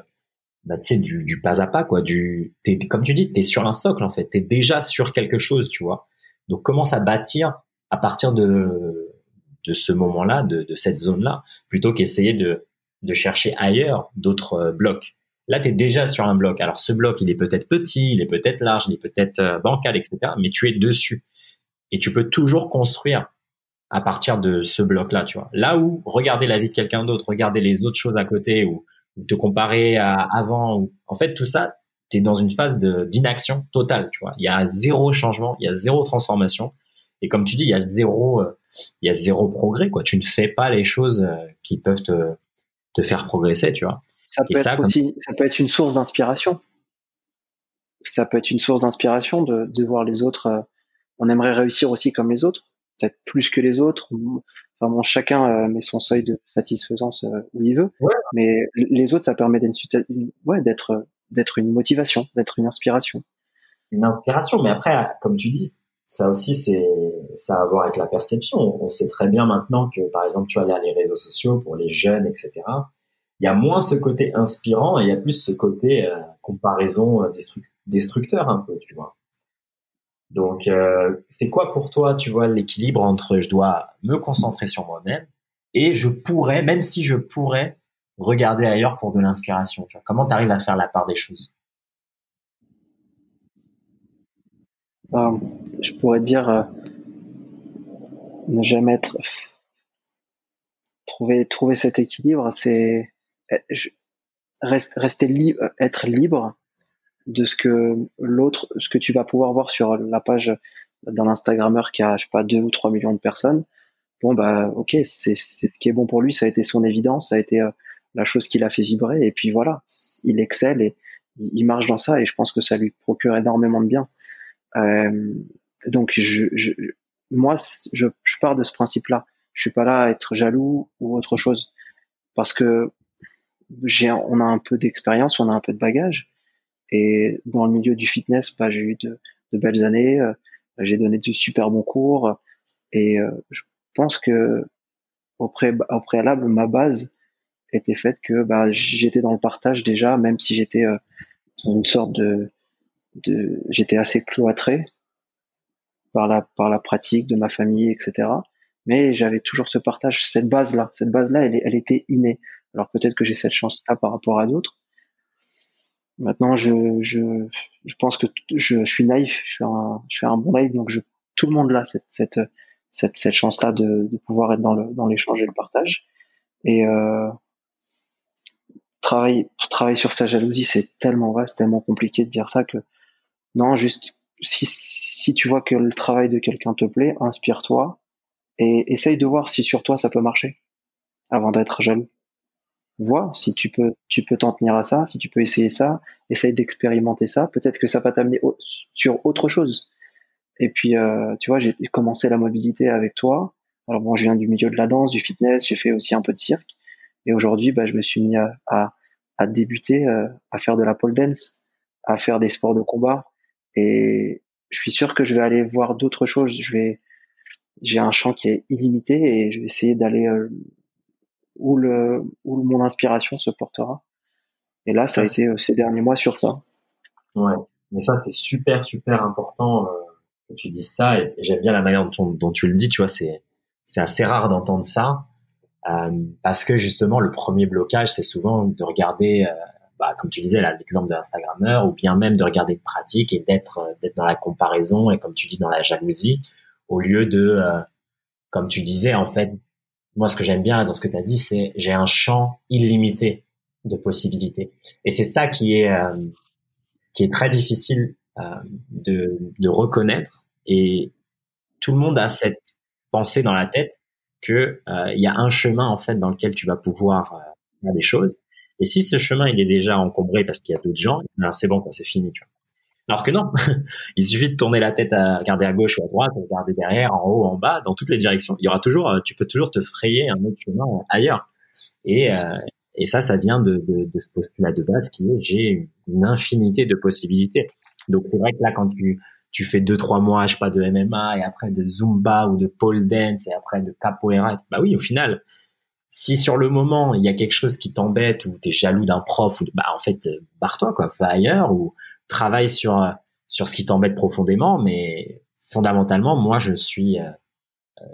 bah, tu sais, du, pas à pas, quoi. Du, comme tu dis, t'es sur un socle en fait. T'es déjà sur quelque chose, tu vois. Donc commence à bâtir à partir de de ce moment-là, de, cette zone-là, plutôt qu'essayer de de chercher ailleurs d'autres euh, blocs? Là, tu es déjà sur un bloc. Alors ce bloc, il est peut-être petit, il est peut-être large, il est peut-être euh, bancal, etc. Mais tu es dessus. Et tu peux toujours construire à partir de ce bloc-là, tu vois. Là où regarder la vie de quelqu'un d'autre, regarder les autres choses à côté ou, te comparer à avant, ou, en fait, tout ça, tu es dans une phase d'inaction totale, tu vois. Il y a zéro changement, il y a zéro transformation. Et comme tu dis, il y a zéro, euh, il y a zéro progrès, quoi. Tu ne fais pas les choses euh, qui peuvent te, te faire progresser, tu vois. Ça peut être aussi, ça peut être une source d'inspiration. Ça peut être une source d'inspiration de, de voir les autres. Euh, on aimerait réussir aussi comme les autres, peut-être plus que les autres. Enfin bon, chacun euh, met son seuil de satisfaisance euh, où il veut. Mais les autres, ça permet d'être, ouais, d'être, d'être une motivation, d'être une inspiration. Une inspiration, mais après, comme tu dis, ça aussi, c'est, ça a à voir avec la perception. On sait très bien maintenant que, par exemple, tu as les réseaux sociaux pour les jeunes, etc il y a moins ce côté inspirant et il y a plus ce côté euh, comparaison euh, destructeur un peu, tu vois. Donc, euh, c'est quoi pour toi, tu vois, l'équilibre entre je dois me concentrer sur moi-même et je pourrais, même si je pourrais, regarder ailleurs pour de l'inspiration. Tu vois, comment tu arrives à faire la part des choses? Je pourrais dire ne jamais être trouver trouver cet équilibre, c'est euh, rester libre, être libre de ce que l'autre, ce que tu vas pouvoir voir sur la page d'un Instagrammeur qui a, je sais pas, deux ou trois millions de personnes. Bon, bah, ok, c'est ce qui est bon pour lui, ça a été son évidence, ça a été euh, la chose qui l'a fait vibrer, et puis voilà, il excelle et il marche dans ça, et je pense que ça lui procure énormément de bien. Euh, donc, je, je, moi, je, je pars de ce principe-là. Je suis pas là à être jaloux ou autre chose, parce que on a un peu d'expérience, on a un peu de bagage. Et dans le milieu du fitness, bah, j'ai eu de, de, belles années, euh, j'ai donné de super bons cours. Et euh, je pense que au, pré, au, préalable, ma base était faite que bah, j'étais dans le partage déjà, même si j'étais euh, une sorte de, de j'étais assez cloîtré par la par la pratique de ma famille, etc. Mais j'avais toujours ce partage, cette base là, cette base là, elle, elle était innée. Alors peut-être que j'ai cette chance-là par rapport à d'autres. Maintenant, je, je, je pense que je, je, suis naïf, je suis un, je suis un bon naïf, donc je, tout le monde a cette, cette, cette, cette chance-là de, de pouvoir être dans le dans l'échange et le partage. Et euh, travailler, travailler sur sa jalousie, c'est tellement vaste, tellement compliqué de dire ça que non, juste si, si tu vois que le travail de quelqu'un te plaît, inspire-toi et essaye de voir si sur toi ça peut marcher avant d'être jaloux. Vois si tu peux, tu peux t'en tenir à ça, si tu peux essayer ça, essaye d'expérimenter ça. Peut-être que ça va t'amener sur autre chose. Et puis, euh, tu vois, j'ai commencé la mobilité avec toi. Alors bon, je viens du milieu de la danse, du fitness, j'ai fait aussi un peu de cirque. Et aujourd'hui, bah, je me suis mis à, à, débuter, euh, à faire de la pole dance, à faire des sports de combat. Et je suis sûr que je vais aller voir d'autres choses. Je vais, j'ai un champ qui est illimité et je vais essayer d'aller euh, où le où mon inspiration se portera. Et là, ça, a été euh, ces derniers mois sur ça. Ouais, mais ça c'est super super important euh, que tu dises ça et j'aime bien la manière dont, dont, tu le dis. Tu vois, c'est assez rare d'entendre ça euh, parce que justement le premier blocage c'est souvent de regarder, euh, bah, comme tu disais l'exemple de l'Instagrammeur ou bien même de regarder de pratique et d'être d'être dans la comparaison et comme tu dis dans la jalousie au lieu de comme tu disais en fait moi, ce que j'aime bien dans ce que tu as dit, c'est j'ai un champ illimité de possibilités. Et c'est ça qui est euh, qui est très difficile euh, de, de reconnaître. Et tout le monde a cette pensée dans la tête que euh, il y a un chemin en fait dans lequel tu vas pouvoir faire des choses. Et si ce chemin il est déjà encombré parce qu'il y a d'autres gens, ben c'est bon, c'est fini. Tu vois. Alors que non, il suffit de tourner la tête à regarder à gauche ou à droite, regarder derrière, en haut, en bas, dans toutes les directions. Il y aura toujours, euh, tu peux toujours te frayer un autre chemin ailleurs. Et, euh, et ça, ça vient de, de, de ce postulat de base qui est j'ai une infinité de possibilités. Donc c'est vrai que là, quand tu, tu fais deux trois mois, je sais pas, de MMA et après de Zumba ou de pole dance et après de capoeira, bah oui, au final, si sur le moment il y a quelque chose qui t'embête ou t'es jaloux d'un prof ou bah en fait euh, barre-toi quoi, fais ailleurs ou travaille sur sur ce qui t'embête profondément, mais fondamentalement, moi, je suis euh, euh,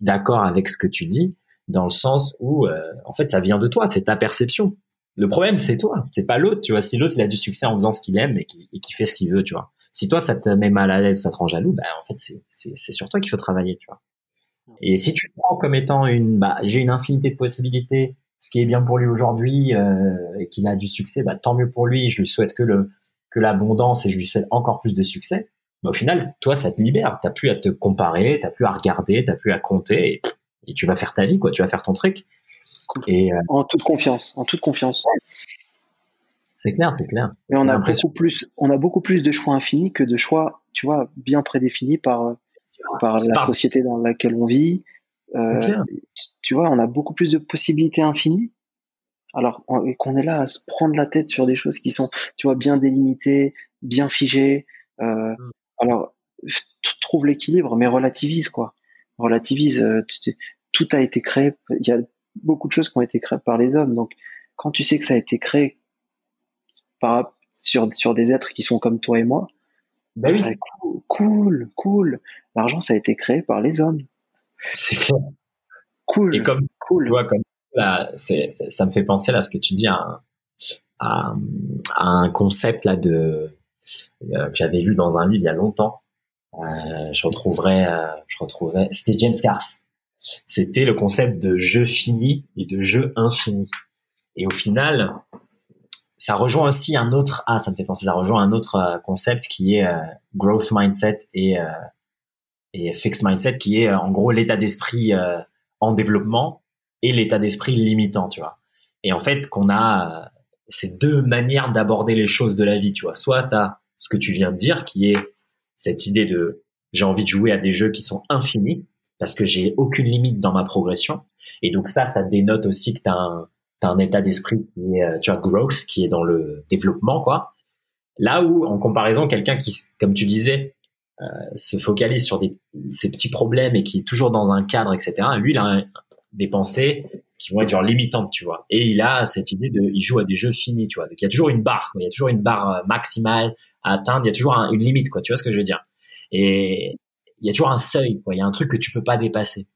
d'accord avec ce que tu dis, dans le sens où, euh, en fait, ça vient de toi, c'est ta perception. Le problème, c'est toi, c'est pas l'autre, tu vois. Si l'autre, il a du succès en faisant ce qu'il aime et qui, et qui fait ce qu'il veut, tu vois. Si toi, ça te met mal à l'aise, ça te rend jaloux, bah, en fait, c'est, c'est, sur toi qu'il faut travailler, tu vois. Et si tu prends comme étant une, bah, j'ai une infinité de possibilités, ce qui est bien pour lui aujourd'hui, et qu'il a du succès, bah, tant mieux pour lui, je lui souhaite que le, que l'abondance et je lui souhaite encore plus de succès. Mais au final, toi, ça te libère. T'as plus à te comparer, t'as plus à regarder, t'as plus à compter et, tu vas faire ta vie, quoi. Tu vas faire ton truc. Et euh, en toute confiance, en toute confiance. C'est clair, c'est clair. Et on a beaucoup plus, on a beaucoup plus de choix infinis que de choix, tu vois, bien prédéfinis par par la société dans laquelle on vit. Euh, tu vois, on a beaucoup plus de possibilités infinies alors qu'on est là à se prendre la tête sur des choses qui sont, tu vois, bien délimitées, bien figées. Euh, mm. Alors, trouve l'équilibre, mais relativise quoi. Relativise. Euh, tout a été créé. Il y a beaucoup de choses qui ont été créées par les hommes. Donc, quand tu sais que ça a été créé par sur sur des êtres qui sont comme toi et moi, ben oui. Bah, cool, cool. L'argent, ça a été créé par les hommes. C'est clair. Cool. Et comme cool. Tu vois, comme là, c'est, ça me fait penser là ce que tu dis à, à, un concept là de euh, que j'avais lu dans un livre il y a longtemps. Euh, je retrouverai, euh, je retrouverai. C'était James Cars. C'était le concept de jeu fini et de jeu infini. Et au final, ça rejoint aussi un autre. Ah, ça me fait penser. Ça rejoint un autre euh, concept qui est growth mindset et et fixed mindset, qui est en gros l'état d'esprit en développement et l'état d'esprit limitant, tu vois. Et en fait, qu'on a euh, ces deux manières d'aborder les choses de la vie, tu vois. Soit tu as ce que tu viens de dire, qui est cette idée de j'ai envie de jouer à des jeux qui sont infinis, parce que j'ai aucune limite dans ma progression. Et donc ça, ça dénote aussi que tu as un, état d'esprit qui est, euh, tu as growth, qui est dans le développement, quoi. Là où, en comparaison, quelqu'un qui, comme tu disais, euh, se focalise sur des, ces petits problèmes et qui est toujours dans un cadre, etc. Lui, il a un, des pensées qui vont être genre limitantes, tu vois. Et il a cette idée de, il joue à des jeux finis, tu vois. Donc il y a toujours une barre, quoi. il y a toujours une barre euh, maximale à atteindre, il y a toujours une limite, quoi. Tu vois ce que je veux dire? Et il y a toujours un seuil, quoi. Il y a un truc que tu peux pas dépasser.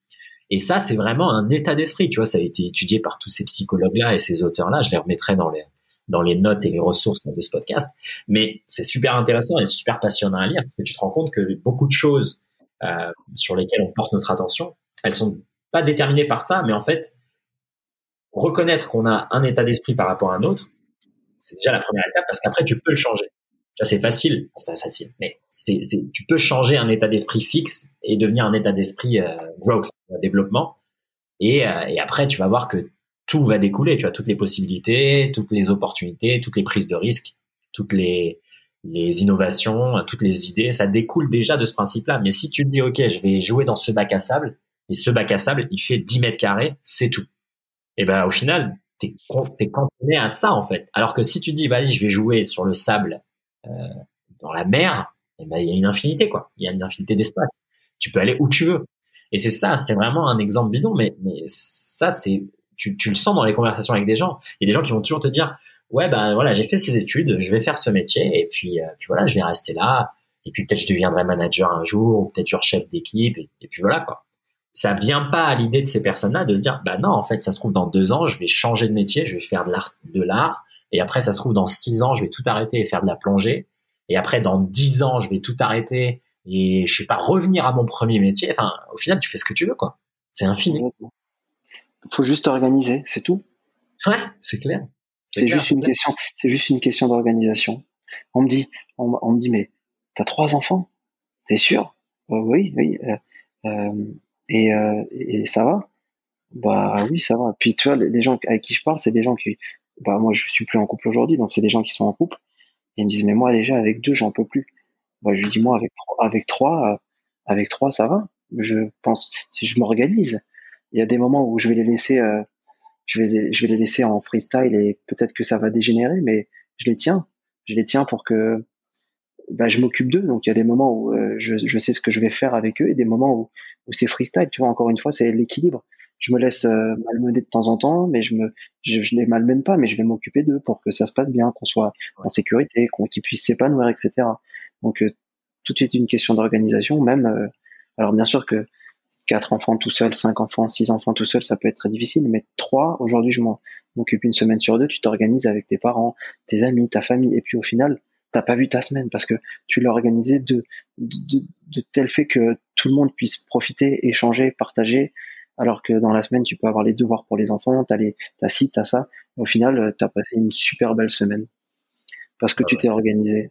Et ça, c'est vraiment un état d'esprit, tu vois. Ça a été étudié par tous ces psychologues-là et ces auteurs-là. Je les remettrai dans les dans les notes et les ressources de ce podcast. Mais c'est super intéressant et super passionnant à lire parce que tu te rends compte que beaucoup de choses euh, sur lesquelles on porte notre attention, elles sont pas déterminé par ça, mais en fait, reconnaître qu'on a un état d'esprit par rapport à un autre, c'est déjà la première étape parce qu'après tu peux le changer. c'est facile, c'est pas facile, mais c'est, tu peux changer un état d'esprit fixe et devenir un état d'esprit euh, growth, développement. Et, euh, et après, tu vas voir que tout va découler. Tu as toutes les possibilités, toutes les opportunités, toutes les prises de risques, toutes les, les innovations, toutes les idées. Ça découle déjà de ce principe-là. Mais si tu te dis, OK, je vais jouer dans ce bac à sable, et ce bac à sable, il fait 10 mètres carrés, c'est tout. Et ben, au final, t'es es cantonné à ça, en fait. Alors que si tu dis, vas-y, je vais jouer sur le sable, euh, dans la mer, et ben, il y a une infinité, quoi. Il y a une infinité d'espace. Tu peux aller où tu veux. Et c'est ça, c'est vraiment un exemple bidon, mais, ça, c'est tu, tu, le sens dans les conversations avec des gens. Il y a des gens qui vont toujours te dire, ouais, ben voilà, j'ai fait ces études, je vais faire ce métier, et puis, euh, puis voilà, je vais rester là, et puis peut-être je deviendrai manager un jour, ou peut-être genre chef d'équipe, et, puis voilà quoi. Ça vient pas à l'idée de ces personnes-là de se dire, bah non, en fait, ça se trouve dans deux ans, je vais changer de métier, je vais faire de l'art, de l'art, et après, ça se trouve dans six ans, je vais tout arrêter et faire de la plongée, et après, dans dix ans, je vais tout arrêter et je sais pas revenir à mon premier métier. Enfin, au final, tu fais ce que tu veux, quoi. C'est infini faut juste organiser, c'est tout. Ouais, c'est clair. C'est juste une question, c'est juste une question d'organisation. On me dit, on, me dit, mais t'as trois enfants, t'es sûr? Euh, Oui, oui. Euh, euh, et, et, ça va Bah oui, ça va. Puis tu vois, les gens avec qui je parle, c'est des gens qui, bah moi je suis plus en couple aujourd'hui, donc c'est des gens qui sont en couple. Et ils me disent, mais moi déjà avec deux, j'en peux plus. Bah, je lui dis, moi avec trois, avec trois, ça va. Je pense, si je m'organise, il y a des moments où je vais les laisser, euh, je vais, je vais les laisser en freestyle et peut-être que ça va dégénérer, mais je les tiens, je les tiens pour que bah, je m'occupe d'eux. Donc il y a des moments où euh, je, je, sais ce que je vais faire avec eux et des moments où, où c'est freestyle. Tu vois, encore une fois, c'est l'équilibre. Je me laisse euh, malmener de temps en temps, mais je me, je, je les malmène pas, mais je vais m'occuper d'eux pour que ça se passe bien, qu'on soit en sécurité, qu'on qu'ils puissent s'épanouir, etc. Donc tout est une question d'organisation, même. alors bien sûr que quatre enfants tout seul, cinq enfants, six enfants tout seul, ça peut être très difficile, mais trois, aujourd'hui, je m'en occupe une semaine sur deux, tu t'organises avec tes parents, tes amis, ta famille, et puis au final, t'as pas vu ta semaine parce que tu l'as organisé de, de, de, tel fait que tout le monde puisse profiter, échanger, partager, alors que dans la semaine, tu peux avoir les devoirs pour les enfants, t'as les, t'as ci, t'as ça. au final, t'as passé une super belle semaine parce que ah tu t'es organisé.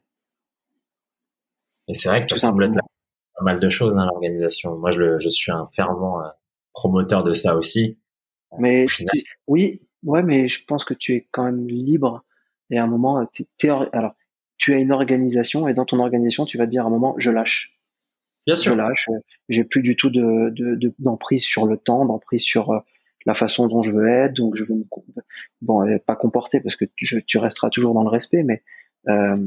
Et c'est vrai que ça semble être pas mal de choses, hein, l'organisation. Moi, je, je, suis un fervent euh, promoteur de ça aussi. Mais oui, ouais, mais je pense que tu es quand même libre. Et à un moment, alors, tu as une organisation et dans ton organisation, tu vas te dire à un moment, je lâche. Bien sûr. Je lâche. J'ai plus du tout de, d'emprise de, sur le temps, d'emprise sur euh, la façon dont je veux être. Donc, je veux me, bon, pas comporter parce que tu, tu resteras toujours dans le respect, mais euh,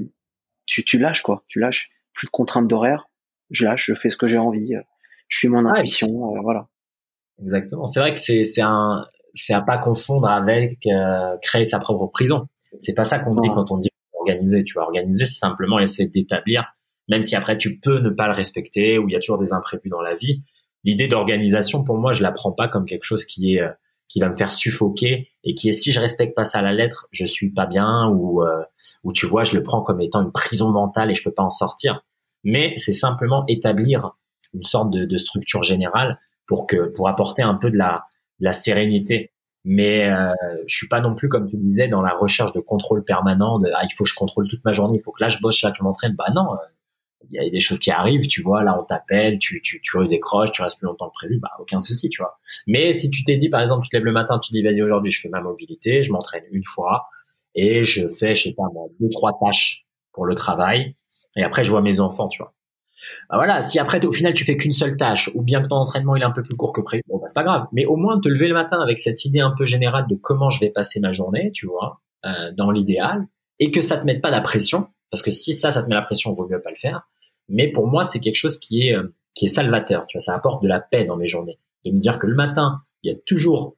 tu, tu lâches quoi. Tu lâches. Plus de contraintes d'horaire, je lâche, je fais ce que j'ai envie, euh, je suis mon intuition, euh, voilà. Exactement. C'est vrai que c'est c'est un c'est à pas confondre avec euh, créer sa propre prison. C'est pas ça qu'on dit quand on dit organiser. Tu vois, organiser, c'est simplement essayer d'établir, même si après tu peux ne pas le respecter ou il y a toujours des imprévus dans la vie. L'idée d'organisation, pour moi, je la prends pas comme quelque chose qui est qui va me faire suffoquer et qui est si je respecte pas ça à la lettre, je suis pas bien ou ou tu vois, je le prends comme étant une prison mentale et je peux pas en sortir mais c'est simplement établir une sorte de, de, structure générale pour que pour apporter un peu de la, de la sérénité. Mais euh, je suis pas non plus comme tu disais dans la recherche de contrôle permanent. De, ah, il faut que je contrôle toute ma journée, il faut que là je bosse, là je m'entraîne. Bah non, euh, il y a des choses qui arrivent, tu vois. Là on t'appelle, tu tu tu redécroches, tu restes plus longtemps que prévu, bah aucun souci, tu vois. Mais si tu t'es dit par exemple, tu te lèves le matin, tu dis vas-y aujourd'hui je fais ma mobilité, je m'entraîne une fois et je fais je sais pas moi deux trois tâches pour le travail et après, je vois mes enfants, tu vois. Bah voilà, si après au final tu fais qu'une seule tâche, ou bien que ton entraînement il est un peu plus court que prévu, bon bah c'est pas grave. Mais au moins te lever le matin avec cette idée un peu générale de comment je vais passer ma journée, tu vois, euh, dans l'idéal, et que ça te mette pas la pression, parce que si ça, ça te met la pression, vaut mieux pas le faire. Mais pour moi, c'est quelque chose qui est euh, qui est salvateur, tu vois, ça apporte de la paix dans mes journées. De me dire que le matin, il y a toujours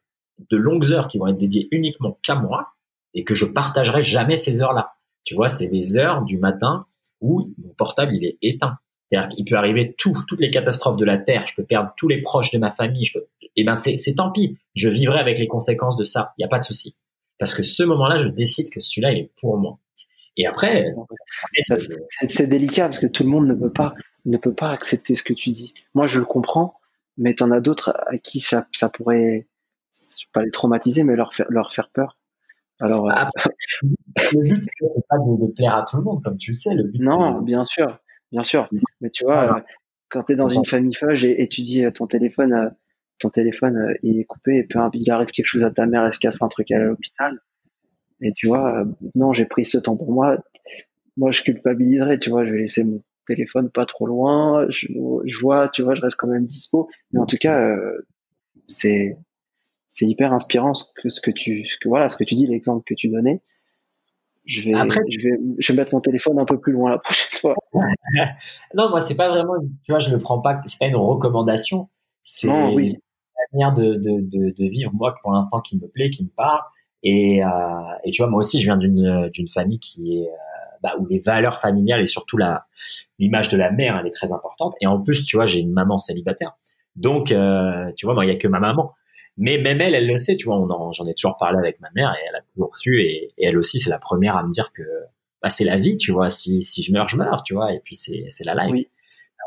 de longues heures qui vont être dédiées uniquement qu'à moi, et que je partagerai jamais ces heures-là. Tu vois, c'est des heures du matin où mon portable il est éteint. C'est-à-dire qu'il peut arriver tout, toutes les catastrophes de la Terre, je peux perdre tous les proches de ma famille, je peux, eh ben c'est, tant pis, je vivrai avec les conséquences de ça, il n'y a pas de souci. Parce que ce moment-là, je décide que celui-là, il est pour moi. Et après, c'est, délicat parce que tout le monde ne peut pas ne peut pas accepter ce que tu dis. Moi, je le comprends, mais tu en as d'autres à qui ça, ça pourrait pas les traumatiser, mais leur faire, leur faire peur. Alors, euh, le but, c'est pas de, plaire à tout le monde, comme tu le sais. Le but, non, bien sûr, bien sûr. Mais tu vois, euh, quand tu es dans une famille fage et, tu dis ton téléphone, ton téléphone il est coupé et puis il arrive quelque chose à ta mère, elle se casse un truc à l'hôpital. Et tu vois, non, j'ai pris ce temps pour moi. Moi, je culpabiliserai, tu vois, je vais laisser mon téléphone pas trop loin. Je, vois, tu vois, je reste quand même dispo. Mais en tout cas, c'est c'est hyper inspirant ce que, ce que tu ce que voilà ce que tu dis l'exemple que tu donnais je vais je vais je vais mettre mon téléphone un peu plus loin la prochaine fois. Non moi c'est pas vraiment tu vois je le prends pas c'est pas une recommandation. C'est oui. une manière de, de, de, de, vivre moi pour l'instant qui me plaît qui me parle. Et, euh, et tu vois moi aussi je viens d'une d'une famille qui est euh, bah, où les valeurs familiales et surtout la l'image de la mère elle est très importante. Et en plus tu vois j'ai une maman célibataire. Donc euh, tu vois moi il y a que ma maman mais même elle, elle le sait, tu vois. J'en ai toujours parlé avec ma mère et elle a toujours su. Et, elle aussi, c'est la première à me dire que bah, c'est la vie, tu vois. Si, si je meurs, je meurs, tu vois. Et puis c'est la life. Oui,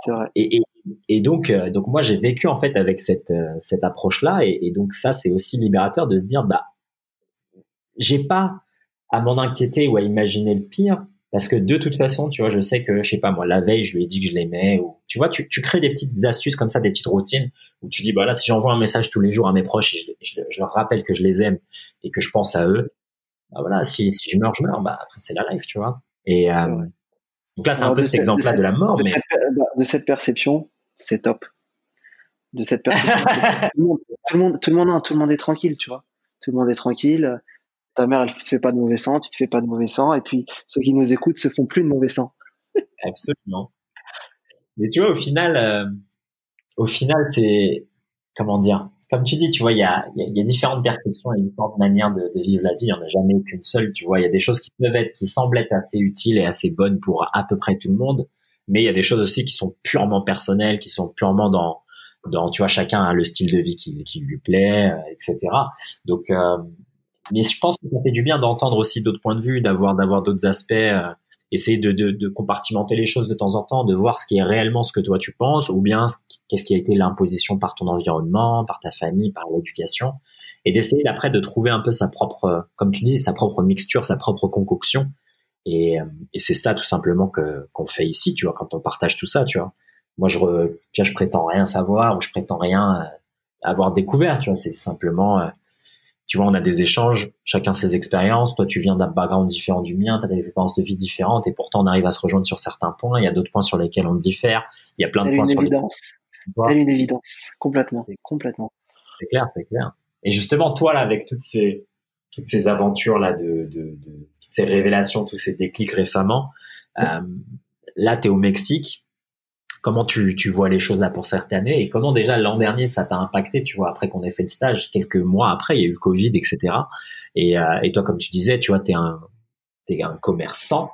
c'est vrai. Et, et, et donc, euh, donc moi, j'ai vécu en fait avec cette euh, cette approche-là. Et, et, donc ça, c'est aussi libérateur de se dire, bah, j'ai pas à m'en inquiéter ou à imaginer le pire parce que de toute façon, tu vois, je sais que, je sais pas moi, la veille, je lui ai dit que je l'aimais. Ou tu vois, tu, tu crées des petites astuces comme ça, des petites routines où tu dis, bah là, si j'envoie un message tous les jours à mes proches et je, je, leur rappelle que je les aime et que je pense à eux, bah voilà, si, si je meurs, je meurs. Bah après, c'est la life, tu vois. Et euh, donc là, c'est un peu cet exemple-là de, la mort. De, mais... cette, bah, de cette perception, c'est top. De cette perception, tout, le monde, tout le monde, tout le monde est tranquille, tu vois. Tout le monde est tranquille ta mère, elle se fait pas de mauvais sang, tu te fais pas de mauvais sang, et puis ceux qui nous écoutent se font plus de mauvais sang. Absolument. Mais tu vois, au final, euh, au final, c'est comment dire Comme tu dis, tu vois, il y a, y a, différentes perceptions et différentes manières de, vivre la vie. Il n'y en a jamais qu'une seule. Tu vois, il y a des choses qui peuvent être, qui semblent être assez utiles et assez bonnes pour à peu près tout le monde, mais il y a des choses aussi qui sont purement personnelles, qui sont purement dans dans tu vois chacun a le style de vie qui, qui lui plaît, euh, etc. Donc euh, mais je pense que ça fait du bien d'entendre aussi d'autres points de vue, d'avoir d'avoir d'autres aspects, euh, essayer de, de, de, compartimenter les choses de temps en temps, de voir ce qui est réellement ce que toi tu penses, ou bien qu'est-ce qui a été l'imposition par ton environnement, par ta famille, par l'éducation, et d'essayer après de trouver un peu sa propre, comme tu dis, sa propre mixture, sa propre concoction. Et, euh, et c'est ça tout simplement que qu'on fait ici, tu vois, quand on partage tout ça, tu vois. Moi, je, re, je prétends rien savoir ou je prétends rien euh, avoir découvert, tu vois. C'est simplement tu vois, on a des échanges, chacun ses expériences. Toi, tu viens d'un background différent du mien, tu as des expériences de vie différentes, et pourtant on arrive à se rejoindre sur certains points. Il y a d'autres points sur lesquels on diffère. Il y a plein de points une sur évidence. lesquels. une évidence, complètement, complètement. C'est clair, c'est clair. Et justement, toi là, avec toutes ces toutes ces aventures là, de, de, de toutes ces révélations, tous ces déclics récemment, euh, là, tu es au Mexique comment tu, tu vois les choses là pour cette année et comment déjà l'an dernier ça t'a impacté, tu vois, après qu'on ait fait le stage, quelques mois après, il y a eu le Covid, etc. Et, euh, et toi, comme tu disais, tu vois, t'es un, un commerçant.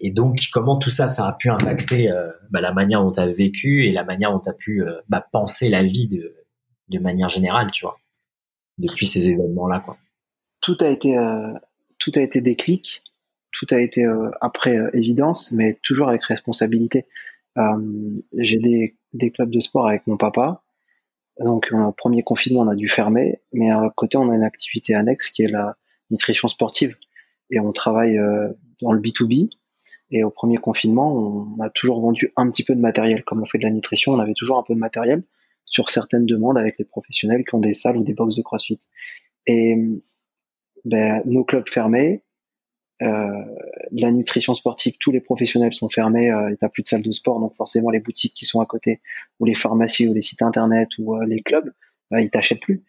Et donc, comment tout ça, ça a pu impacter euh, bah, la manière dont tu as vécu et la manière dont tu as pu euh, bah, penser la vie de, de manière générale, tu vois, depuis ces événements-là, quoi. Tout a été, tout a été déclic, tout a été après évidence, mais toujours avec responsabilité. Euh, j'ai des, des, clubs de sport avec mon papa. Donc, au premier confinement, on a dû fermer, mais à côté, on a une activité annexe qui est la nutrition sportive. Et on travaille euh, dans le B2B. Et au premier confinement, on a toujours vendu un petit peu de matériel. Comme on fait de la nutrition, on avait toujours un peu de matériel sur certaines demandes avec les professionnels qui ont des salles ou des box de CrossFit. Et ben, nos clubs fermés, euh, la nutrition sportive, tous les professionnels sont fermés, euh, t'as plus de salles de sport, donc forcément les boutiques qui sont à côté, ou les pharmacies, ou les sites internet, ou euh, les clubs, bah, ils t'achètent plus.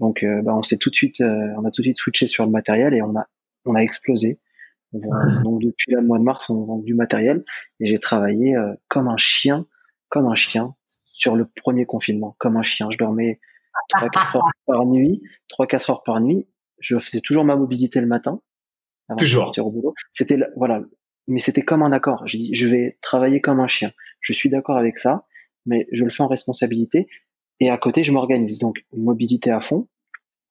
Donc euh, bah, on s'est tout de suite, on a tout de suite switché sur le matériel et on a, on a explosé. donc depuis le mois de mars, on vend du matériel et j'ai travaillé comme un chien, comme un chien sur le premier confinement, comme un chien. Je dormais 3-4 heures par nuit, 3-4 heures par nuit. Je faisais toujours ma mobilité le matin Toujours. au boulot. C'était voilà, mais c'était comme un accord. J'ai dit, je vais travailler comme un chien. Je suis d'accord avec ça, mais je le fais en responsabilité. Et à côté, je m'organise. Donc mobilité à fond.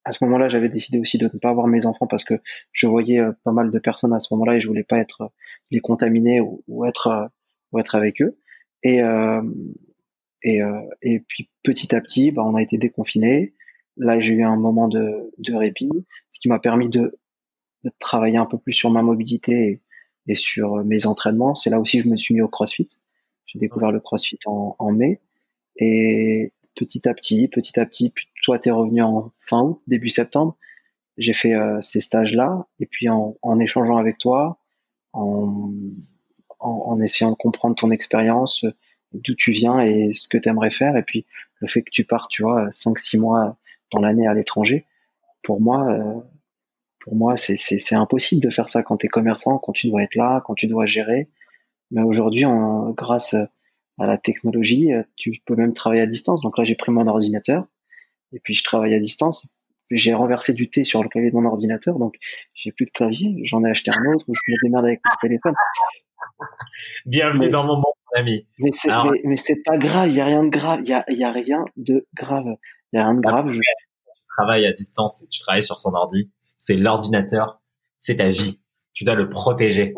À ce moment-là, j'avais décidé aussi de ne pas avoir mes enfants parce que je voyais euh, pas mal de personnes à ce moment-là et je voulais pas être euh, les contaminer ou, être euh, ou être avec eux. Et et, et puis petit à petit, bah, on a été déconfinés. là, j'ai eu un moment de, de répit, ce qui m'a permis de, de, travailler un peu plus sur ma mobilité et, sur mes entraînements. C'est là aussi que je me suis mis au CrossFit. J'ai découvert le CrossFit en, mai. Et petit à petit, petit à petit, puis toi, t'es revenu en fin août, début septembre. J'ai fait euh, ces stages-là, et puis en, en, échangeant avec toi, en, en, essayant de comprendre ton expérience, d'où tu viens et ce que tu aimerais faire, et puis le fait que tu pars, tu vois, 5-6 mois dans l'année à l'étranger, pour moi, euh, pour moi, c'est impossible de faire ça quand tu es commerçant, quand tu dois être là, quand tu dois gérer. Mais aujourd'hui, grâce à la technologie, tu peux même travailler à distance. Donc là, j'ai pris mon ordinateur et puis je travaille à distance. J'ai renversé du thé sur le clavier de mon ordinateur, donc j'ai plus de clavier. J'en ai acheté un autre où je me démerde avec mon téléphone. Bienvenue dans mon monde, mon ami. Mais c'est pas grave, il y a rien de grave, il y a, y a rien de grave. Il y a rien de grave. Je... Tu travailles à distance et tu travailles sur son ordi. C'est l'ordinateur, c'est ta vie. Tu dois le protéger.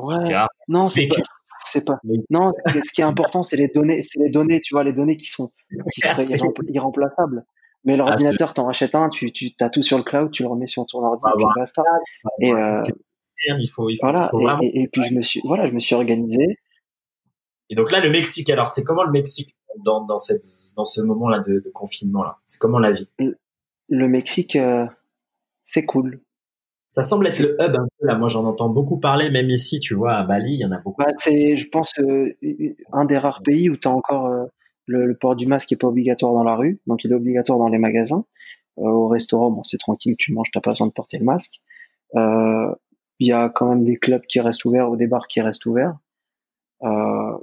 non, c'est pas. Non, ce qui est important, c'est les données, c'est les données, tu vois, les données qui sont, qui seraient irremplaçables. Mais ah, l'ordinateur, t'en rachètes un, tu, tu as tout sur le cloud, tu le remets sur ton ordi, puis basta. Et, euh, il faut, il faut, voilà. et, et, puis je me suis, voilà, je me suis organisé. Et donc là, le Mexique, alors c'est comment le Mexique dans, dans cette, dans ce moment-là de, de confinement là C'est comment la vie? Le, Mexique, euh, c'est cool. Ça semble être le hub un peu là. Moi, j'en entends beaucoup parler, même ici, tu vois, à Bali, il y en a beaucoup. Bah, c'est, je pense, euh, un des rares pays où tu as encore euh, le, port du masque qui est pas obligatoire dans la rue, donc il est obligatoire dans les magasins. au restaurant, bon, c'est tranquille, tu manges, t'as pas besoin de porter le masque. Il y a quand même des clubs qui restent ouverts ou des bars qui restent ouverts.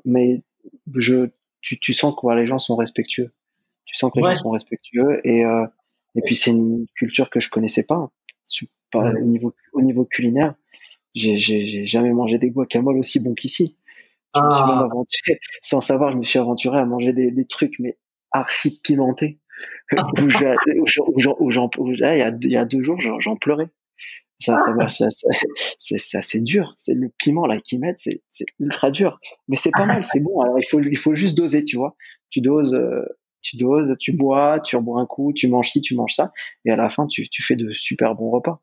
mais je, tu, tu sens que les gens sont respectueux. Tu sens que les gens sont respectueux et euh, et puis c'est une culture que je connaissais pas. Au niveau au niveau culinaire, j'ai jamais mangé des guacamoles aussi bons qu'ici. Ah. sans savoir, je me suis aventuré à manger des, des trucs mais archi pimentés. Ah. où, il y a, deux jours, j'en pleurais. Ça, ça, ça, c'est dur. C'est le piment là qu'ils mettent, c'est ultra dur. Mais c'est pas mal, c'est bon. Alors il faut, il faut juste doser, tu vois. Tu doses, euh, tu doses, tu bois, tu rebois un coup, tu manges ci, tu manges ça, et à la fin tu, tu fais de super bons repas.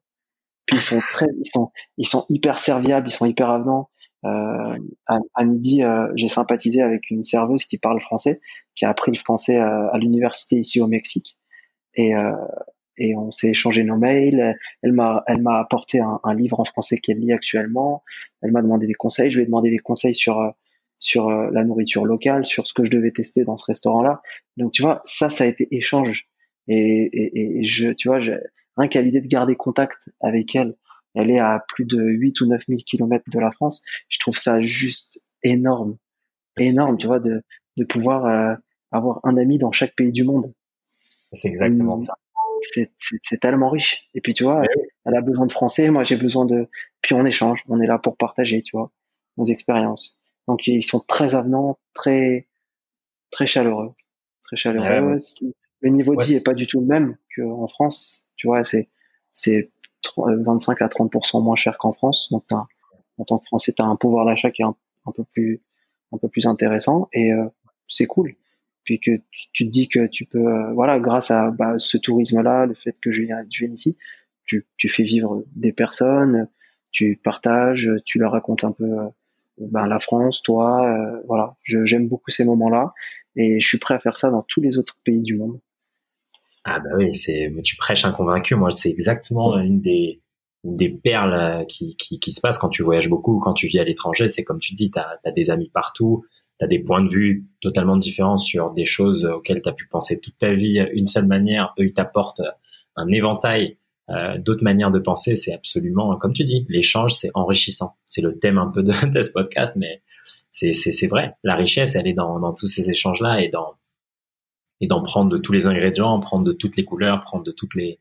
Puis ils sont très, ils sont, ils sont hyper serviables, ils sont hyper avenants. Euh, à, midi, euh, j'ai sympathisé avec une serveuse qui parle français, qui a appris le français à, à l'université ici au Mexique. Et, euh, et on s'est échangé nos mails. Elle m'a, elle m'a apporté un, livre en français qu'elle lit actuellement. Elle m'a demandé des conseils. Je lui ai demandé des conseils sur euh, sur euh, la nourriture locale, sur ce que je devais tester dans ce restaurant-là. Donc tu vois, ça, ça a été échange. Et, et, et je, tu vois, rien qu'à l'idée de garder contact avec elle, elle est à plus de 8 ou 9 000 kilomètres de la France. Je trouve ça juste énorme, énorme, tu vois, de de pouvoir euh, avoir un ami dans chaque pays du monde. C'est exactement hum, ça c'est tellement riche. Et puis tu vois, elle a besoin de français, moi j'ai besoin de. Puis on échange, on est là pour partager, tu vois, nos expériences. Donc ils sont très avenants, très très chaleureux, très chaleureux. Le niveau de vie est pas du tout le même qu'en France, tu vois, c'est c'est 25 à 30% moins cher qu'en France. Donc en tant que Français, tu as un pouvoir d'achat qui est un, peu plus un peu plus intéressant et euh, c'est cool puis que tu te dis que tu peux, euh, voilà, grâce à bah, ce tourisme-là, le fait que je viens, je viens ici, tu, tu, fais vivre des personnes, tu partages, tu leur racontes un peu euh, ben, la France, toi, euh, voilà. J'aime beaucoup ces moments-là et je suis prêt à faire ça dans tous les autres pays du monde. Ah bah oui, c'est tu prêches un convaincu. Moi, c'est exactement une des des perles qui, qui, qui, se passent quand tu voyages beaucoup, quand tu vis à l'étranger. C'est comme tu dis, tu as, as, des amis partout, tu as des points de vue totalement différents sur des choses auxquelles tu as pu penser toute ta vie une seule manière. Eux, ils t'apportent un éventail euh, d'autres manières de penser. C'est absolument, comme tu dis, l'échange, c'est enrichissant. C'est le thème un peu de, de ce podcast, mais c'est vrai. La richesse, elle est dans, dans tous ces échanges-là et dans et d'en prendre de tous les ingrédients, prendre de toutes les couleurs, prendre de toutes les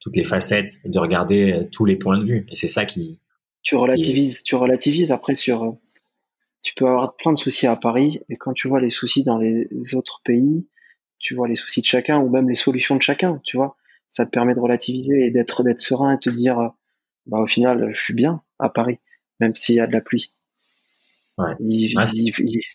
toutes les facettes, et de regarder tous les points de vue. Et c'est ça qui tu relativises, tu relativises après sur tu peux avoir plein de soucis à Paris, et quand tu vois les soucis dans les autres pays, tu vois les soucis de chacun, ou même les solutions de chacun, tu vois, ça te permet de relativiser et d'être d'être serein et te dire, bah au final, je suis bien à Paris, même s'il y a de la pluie. Ouais.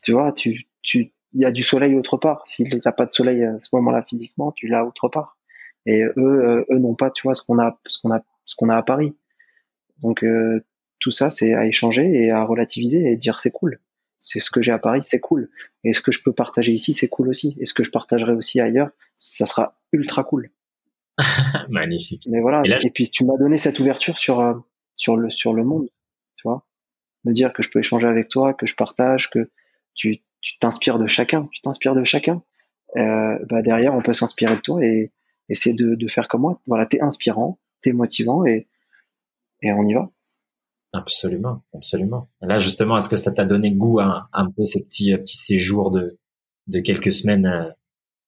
tu vois, tu, tu, il y a du soleil autre part. Si t'as pas de soleil à ce moment-là physiquement, tu l'as autre part. Et eux, euh, eux n'ont pas, tu vois, ce qu'on a, ce qu'on a, ce qu'on a à Paris. Donc euh, tout ça, c'est à échanger et à relativiser et dire c'est cool. C'est ce que j'ai à Paris, c'est cool. Et ce que je peux partager ici, c'est cool aussi. Et ce que je partagerai aussi ailleurs, ça sera ultra cool. Magnifique. Mais voilà. Et, puis tu m'as donné cette ouverture sur euh, sur le sur le monde, tu vois. Me dire que je peux échanger avec toi, que je partage, que tu tu t'inspires de chacun, tu t'inspires de chacun. Euh, bah derrière, on peut s'inspirer de toi et essayer de, de faire comme moi. Voilà, t'es inspirant, t'es motivant et et on y va. Absolument, absolument. là, justement, est-ce que ça t'a donné goût à, un peu ces petits, petits séjours de, de quelques semaines, euh,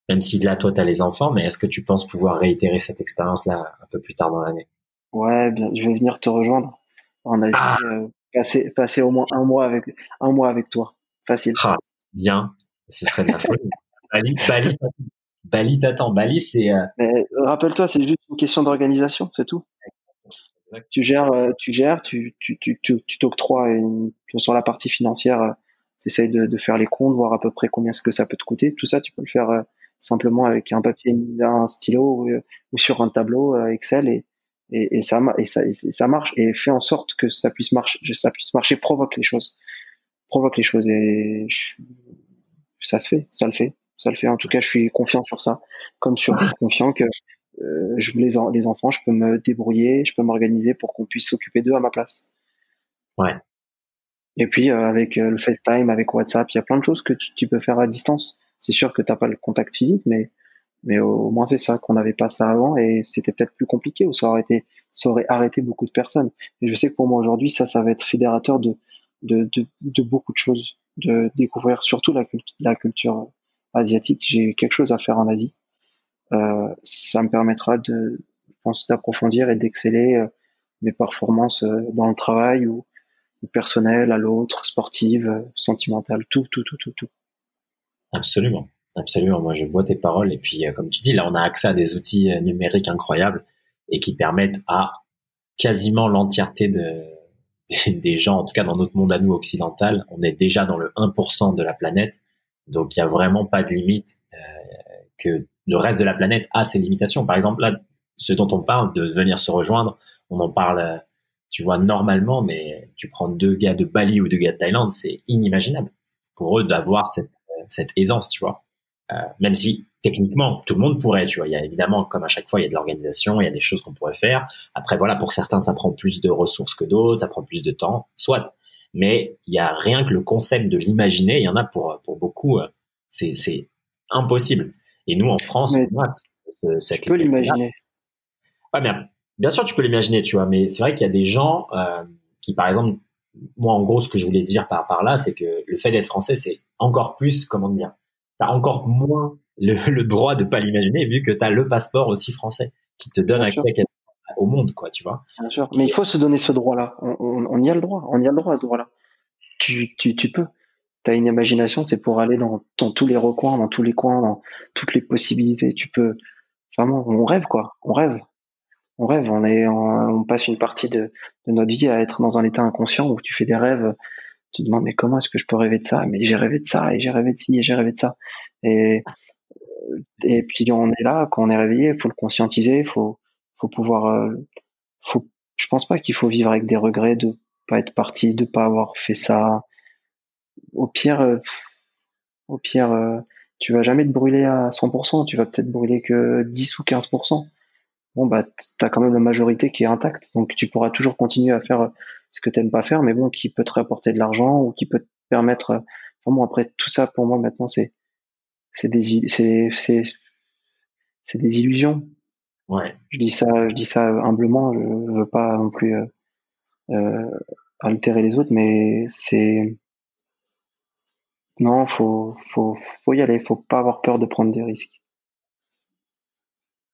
même si là, toi, tu as les enfants, mais est-ce que tu penses pouvoir réitérer cette expérience-là un peu plus tard dans l'année? Ouais, bien, je vais venir te rejoindre On a ah. euh, passer, passer au moins un mois avec, un mois avec toi. Facile. Ah, bien, ce serait de la folie. Bali, Bali, Bali t'attend. Bali, c'est. Euh, rappelle-toi, c'est juste une question d'organisation, c'est tout. Tu gères, euh, tu gères, tu tu tu tu t'octroies sur la partie financière, euh, tu essayes de, de, faire les comptes, voir à peu près combien ce que ça peut te coûter. Tout ça, tu peux le faire euh, simplement avec un papier, un stylo ou, sur un tableau Excel et, et, et, ça et ça ça marche et fait en sorte que ça puisse marcher, ça puisse marcher, provoque les choses, provoque les choses et ça se fait, ça le fait, ça le fait. En tout cas, je suis confiant sur ça, comme sur confiant que euh, je les, les enfants, je peux me débrouiller, je peux m'organiser pour qu'on puisse s'occuper d'eux à ma place. Ouais. Et puis euh, avec euh, le FaceTime, avec WhatsApp, il y a plein de choses que tu, peux faire à distance. C'est sûr que t'as pas le contact physique, mais mais au, moins c'est ça qu'on n'avait pas ça avant et c'était peut-être plus compliqué ou ça aurait été ça aurait arrêté beaucoup de personnes. Et je sais que pour moi aujourd'hui ça ça va être fédérateur de de, de, de beaucoup de choses, de découvrir surtout la, culture asiatique. J'ai quelque chose à faire en Asie euh, ça me permettra de, je pense, d'approfondir et d'exceller euh, mes performances euh, dans le travail ou, personnel à l'autre, sportive, sentimentale, tout, tout, tout, tout, tout. Absolument. Absolument. Moi, je bois tes paroles. Et puis, comme tu dis, là, on a accès à des outils numériques incroyables et qui permettent à quasiment l'entièreté de, des gens, en tout cas dans notre monde à nous occidental, on est déjà dans le 1% de la planète. Donc, il n'y a vraiment pas de limite euh, que le reste de la planète a ses limitations. Par exemple, là, ce dont on parle, de venir se rejoindre, on en parle, tu vois, normalement, mais tu prends deux gars de Bali ou deux gars de Thaïlande, c'est inimaginable pour eux d'avoir cette, cette aisance, tu vois. Euh, même si techniquement tout le monde pourrait, tu vois. Il y a évidemment, comme à chaque fois, il y a de l'organisation, il y a des choses qu'on pourrait faire. Après, voilà, pour certains, ça prend plus de ressources que d'autres, ça prend plus de temps, soit. Mais il y a rien que le concept de l'imaginer. Il y en a pour pour beaucoup, euh, c'est c'est impossible. Et nous, en France, tu peux l'imaginer. Ouais, bien, bien sûr, tu peux l'imaginer, tu vois, mais c'est vrai qu'il y a des gens euh, qui, par exemple, moi, en gros, ce que je voulais dire par, par là, c'est que le fait d'être français, c'est encore plus, comment dire, t'as encore moins le, droit de pas l'imaginer, vu que tu as le passeport aussi français qui te donne accès au monde, quoi, tu vois. Bien sûr. Mais il faut se donner ce droit-là. On, on, y a le droit. On y a le droit à ce droit-là. Tu, tu, tu peux t'as une imagination, c'est pour aller dans, dans, tous les recoins, dans tous les coins, dans toutes les possibilités. Tu peux vraiment, on rêve quoi, on rêve, on rêve. On est, on, passe une partie de, de, notre vie à être dans un état inconscient où tu fais des rêves. Tu te demandes mais comment est-ce que je peux rêver de ça? Mais j'ai rêvé de ça et j'ai rêvé de ci et j'ai rêvé de ça. Et et puis on est là, quand on est réveillé, il faut le conscientiser, faut faut pouvoir, euh, faut. Je pense pas qu'il faut vivre avec des regrets de pas être parti, de pas avoir fait ça, au pire, euh, au pire, euh, tu vas jamais te brûler à 100%, tu vas peut-être brûler que 10 ou 15%. Bon, bah, t'as quand même la majorité qui est intacte, donc tu pourras toujours continuer à faire ce que t'aimes pas faire, mais bon, qui peut te rapporter de l'argent ou qui peut te permettre. Vraiment, après tout ça, pour moi maintenant, c'est c'est des c'est c'est c'est des illusions. Ouais. Je dis ça, je dis ça humblement. Je veux pas non plus euh, euh altérer les autres, mais c'est non, faut, faut, faut y aller. Faut pas avoir peur de prendre des risques.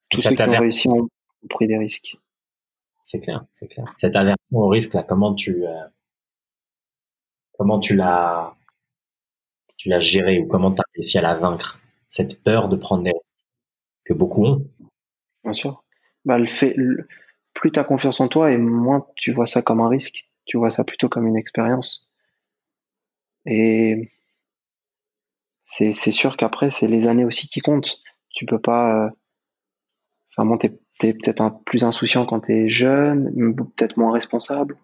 Tous ceux qui ont réussi ont pris des risques. C'est clair, c'est clair. Cette aversion au risque, là, comment tu, euh, comment tu l'as, tu l'as géré ou comment tu as réussi à la vaincre? Cette peur de prendre des risques que beaucoup ont. Bien sûr. Bah, plus tu as confiance en toi et moins tu vois ça comme un risque. Tu vois ça plutôt comme une expérience. Et c'est sûr qu'après c'est les années aussi qui comptent. Tu peux pas, euh, Enfin bon, t'es es, peut-être plus insouciant quand t'es jeune, peut-être moins responsable.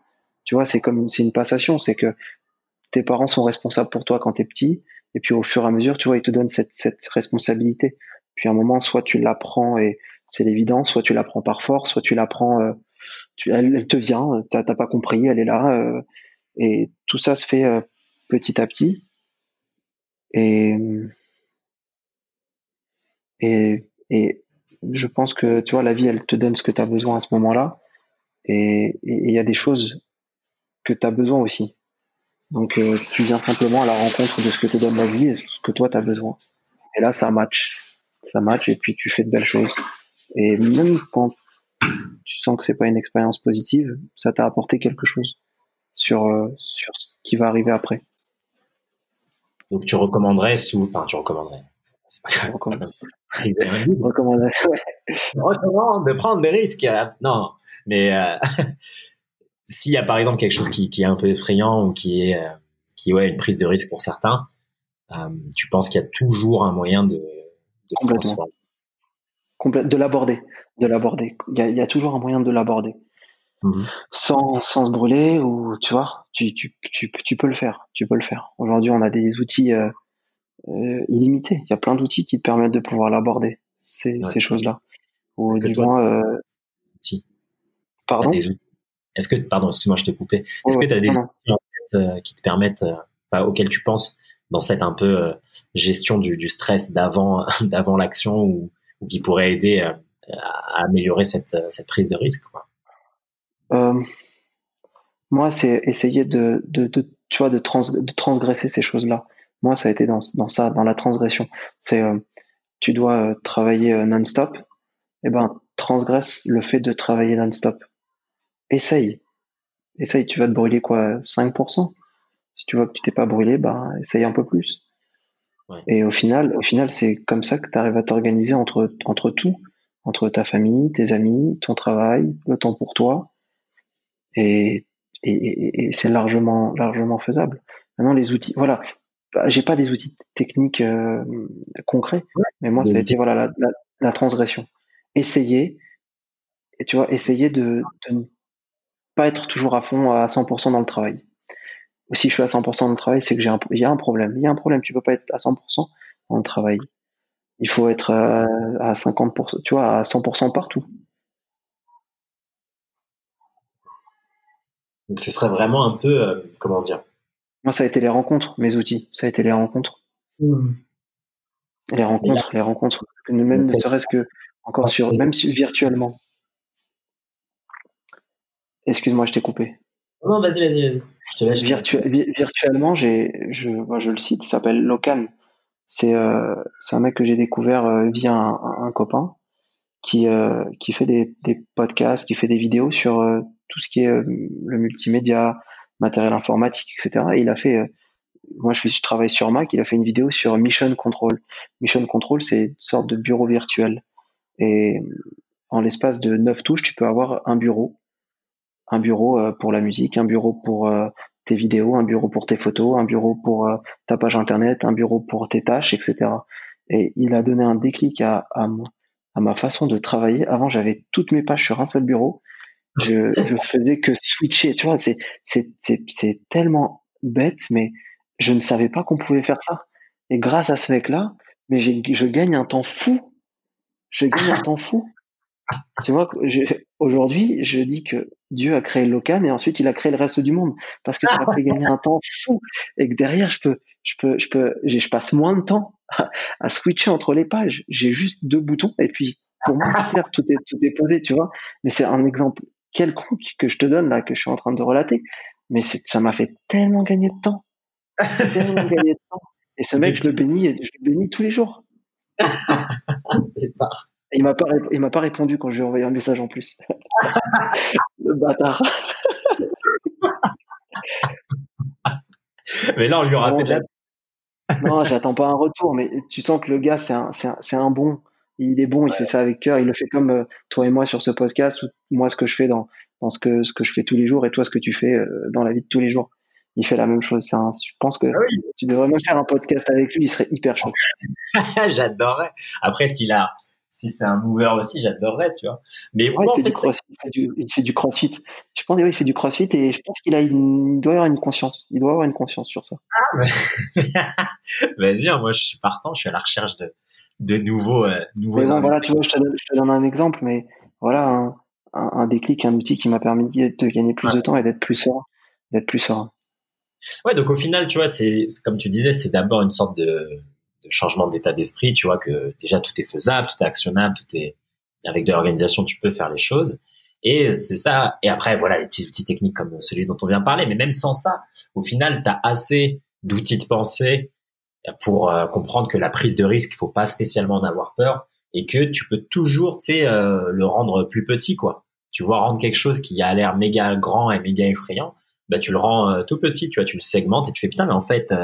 Tu vois, c'est comme c'est une passation, c'est que tes parents sont responsables pour toi quand t'es petit, et puis au fur et à mesure, tu vois, ils te donnent cette, cette responsabilité. Puis à un moment, soit tu l'apprends et c'est l'évidence, soit tu l'apprends par force, soit tu l'apprends, euh, elle, te vient, t'as pas compris, elle est là, euh, et tout ça se fait euh, petit à petit. Et, et, et je pense que tu vois, la vie, elle te donne ce que tu as besoin à ce moment-là. Et il y a des choses que tu as besoin aussi. Donc euh, tu viens simplement à la rencontre de ce que te donne la vie et ce que toi tu as besoin. Et là, ça match. Ça match et puis tu fais de belles choses. Et même quand tu sens que c'est pas une expérience positive, ça t'a apporté quelque chose sur, euh, sur ce qui va arriver après. Donc tu recommanderais sous, enfin tu recommanderais. C'est pas grave. Recommande. Recommande de prendre des risques. Non, mais euh, s'il y a par exemple quelque chose qui, qui, est un peu effrayant ou qui est euh, qui ouais une prise de risque pour certains, euh, tu penses qu'il y a toujours un moyen de, de complètement de l'aborder, de l'aborder. Il y a, y a, toujours un moyen de l'aborder. Mmh sans, sans se brûler ou tu vois, tu, tu, tu, tu, peux le faire, tu peux le faire. Aujourd'hui, on a des outils euh, euh, illimités. Il y a plein d'outils qui te permettent de pouvoir l'aborder ces, ces choses-là. Ou du moins, euh... pardon. Est-ce que, pardon, excuse-moi, je t'ai coupé. Est-ce que tu as des outils en fait, euh, qui te permettent, euh, auxquels tu penses dans cette un peu gestion du, du stress d'avant, d'avant l'action ou, ou, qui pourrait aider à améliorer cette, cette prise de risque, quoi? Moi, c'est essayer de, de, de, tu vois, de, trans, de transgresser ces choses-là. Moi, ça a été dans, dans ça, dans la transgression. C'est, tu dois travailler non-stop. Eh ben, transgresse le fait de travailler non-stop essaye. Essaye, tu vas te brûler quoi 5% Si tu vois que tu t'es pas brûlé, bah essaye un peu plus. Et au final, au final, c'est comme ça que tu arrives à t'organiser entre, entre tout, entre ta famille, tes amis, ton travail, le temps pour toi. Et, et, et, c'est largement, largement faisable. Maintenant, les outils, voilà, bah, j'ai pas des outils techniques euh, concrets, mais moi, ça a été voilà la, la, la, transgression. Essayer, et tu vois, essayer de, de pas être toujours à fond à 100% dans le travail. Ou si je suis à 100% dans le travail, c'est que j'ai un, y a un problème. Il y a un problème. Tu peux pas être à 100% dans le travail. Il faut être à, à 50%, tu vois, à 100% partout. Donc ce serait vraiment un peu, euh, comment dire Moi, ça a été les rencontres, mes outils. Ça a été les rencontres. Mmh. Les rencontres, les rencontres. Même ne serait-ce que, encore sur, même virtuellement. Excuse-moi, je t'ai coupé. Non, vas-y, vas-y, vas-y. Je te laisse. virtuellement, j'ai, je, je le cite, il s'appelle Locan. C'est, euh, c'est un mec que j'ai découvert euh, via un, copain qui, euh, qui fait des, des, podcasts, qui fait des vidéos sur euh, tout ce qui est le multimédia, matériel informatique, etc. Et il a fait, moi je, je travaille sur Mac, il a fait une vidéo sur Mission Control. Mission Control, c'est une sorte de bureau virtuel. Et en l'espace de neuf touches, tu peux avoir un bureau un bureau euh, pour la musique, un bureau pour euh, tes vidéos, un bureau pour tes photos, un bureau pour euh, ta page internet, un bureau pour tes tâches, etc. Et il a donné un déclic à, à, ma façon de travailler. Avant, j'avais toutes mes pages sur un seul bureau. Je, je faisais que switcher. Tu vois, c'est, c'est, c'est, c'est tellement bête, mais je ne savais pas qu'on pouvait faire ça. Et grâce à ce mec-là, mais je gagne un temps fou. Je gagne un temps fou. Tu vois, aujourd'hui, je dis que Dieu a créé Locan et ensuite il a créé le reste du monde parce que ça a fait gagner un temps fou et que derrière, je peux, je peux, je peux, je passe moins de temps à, switcher entre les pages. J'ai juste deux boutons et puis pour moi, c'est clair, tout est, tout est posé, tu vois. Mais c'est un exemple quelconque que je te donne là, que je suis en train de relater. Mais ça m'a fait tellement gagner de temps. tellement gagner de temps. Et ce mec, je le bénis, je le bénis tous les jours. pas il m'a pas, il m'a pas répondu quand je lui ai envoyé un message en plus. le bâtard. mais là, on lui aura fait de la. non, j'attends pas un retour, mais tu sens que le gars, c'est un, c'est un, c'est un bon. Il est bon, il fait ça avec cœur. Il le fait comme euh, toi et moi sur ce podcast, ou moi ce que je fais dans, dans ce que, ce que je fais tous les jours, et toi ce que tu fais euh, dans la vie de tous les jours. Il fait la même chose. Un, je pense que ah tu devrais même faire un podcast avec lui. Il serait hyper chaud. J'adorerais. Après, s'il a, si c'est un mover aussi, j'adorerais, tu vois. Mais il, fait du crossfit, il, fait du, crossfit. Je pense qu'il fait du crossfit et je pense qu'il a une, il doit avoir une conscience. Il doit avoir une conscience sur ça. Ah, vas-y, hein, moi je suis partant, je suis à la recherche de, de nouveaux, euh, nouveaux. Mais bon, voilà, tu vois, je te, donne, un exemple, mais voilà, un, un, déclic, un outil qui m'a permis de gagner plus de temps et d'être plus serein, d'être plus serein. Ouais, donc au final, tu vois, c'est comme tu disais, c'est d'abord une sorte de, de changement d'état d'esprit. Tu vois que déjà tout est faisable, tout est actionnable, tout est avec de l'organisation, tu peux faire les choses. Et c'est ça. Et après, voilà, les petits outils techniques comme celui dont on vient parler. Mais même sans ça, au final, tu as assez d'outils de pensée pour euh, comprendre que la prise de risque, il faut pas spécialement en avoir peur et que tu peux toujours, tu sais, euh, le rendre plus petit, quoi. Tu vois, rendre quelque chose qui a l'air méga grand et méga effrayant, bah tu le rends euh, tout petit, tu vois, tu le segmentes et tu fais putain, mais en fait,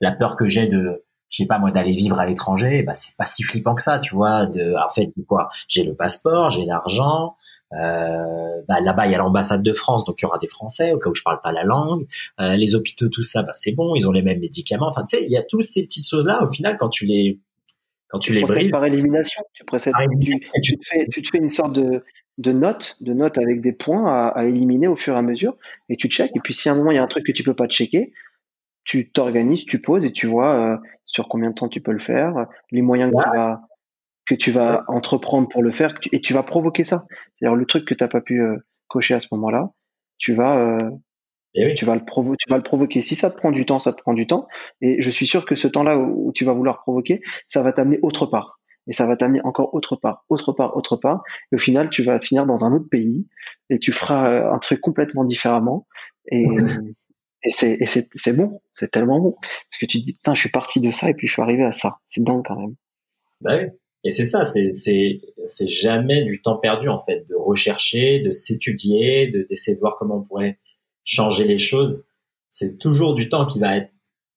la peur que j'ai de, je sais pas moi, d'aller vivre à l'étranger, bah c'est pas si flippant que ça, tu vois. De, en fait, quoi, j'ai le passeport, j'ai l'argent, euh, bah, là-bas, il y a l'ambassade de France, donc il y aura des Français au cas où je parle pas la langue. Euh, les hôpitaux, tout ça, bah, c'est bon, ils ont les mêmes médicaments. Enfin, tu sais, il y a toutes ces petites choses-là. Au final, quand tu les, quand tu, les brises par élimination, tu précèdes, tu, tu, te fais, tu te fais une sorte de, de notes, de notes avec des points à, à, éliminer au fur et à mesure, et tu checkes. Et puis, si à un moment il y a un truc que tu peux pas checker, tu t'organises, tu poses et tu vois euh, sur combien de temps tu peux le faire, les moyens que tu vas que tu vas entreprendre pour le faire et tu vas provoquer ça. C'est-à-dire le truc que tu n'as pas pu euh, cocher à ce moment-là, tu vas euh, eh tu vas le provo tu vas le provoquer. Si ça te prend du temps, ça te prend du temps et je suis sûr que ce temps-là où, tu vas vouloir provoquer, ça va t'amener autre part et ça va t'amener encore autre part, autre part, autre part et au final, tu vas finir dans un autre pays et tu feras euh, un truc complètement différemment et et c'est et c'est bon, c'est tellement bon parce que tu te dis putain, je suis parti de ça et puis je suis arrivé à ça. C'est dingue quand même. Bah oui. Et c'est ça, c'est jamais du temps perdu en fait de rechercher, de s'étudier, de d'essayer de voir comment on pourrait changer les choses. C'est toujours du temps qui va être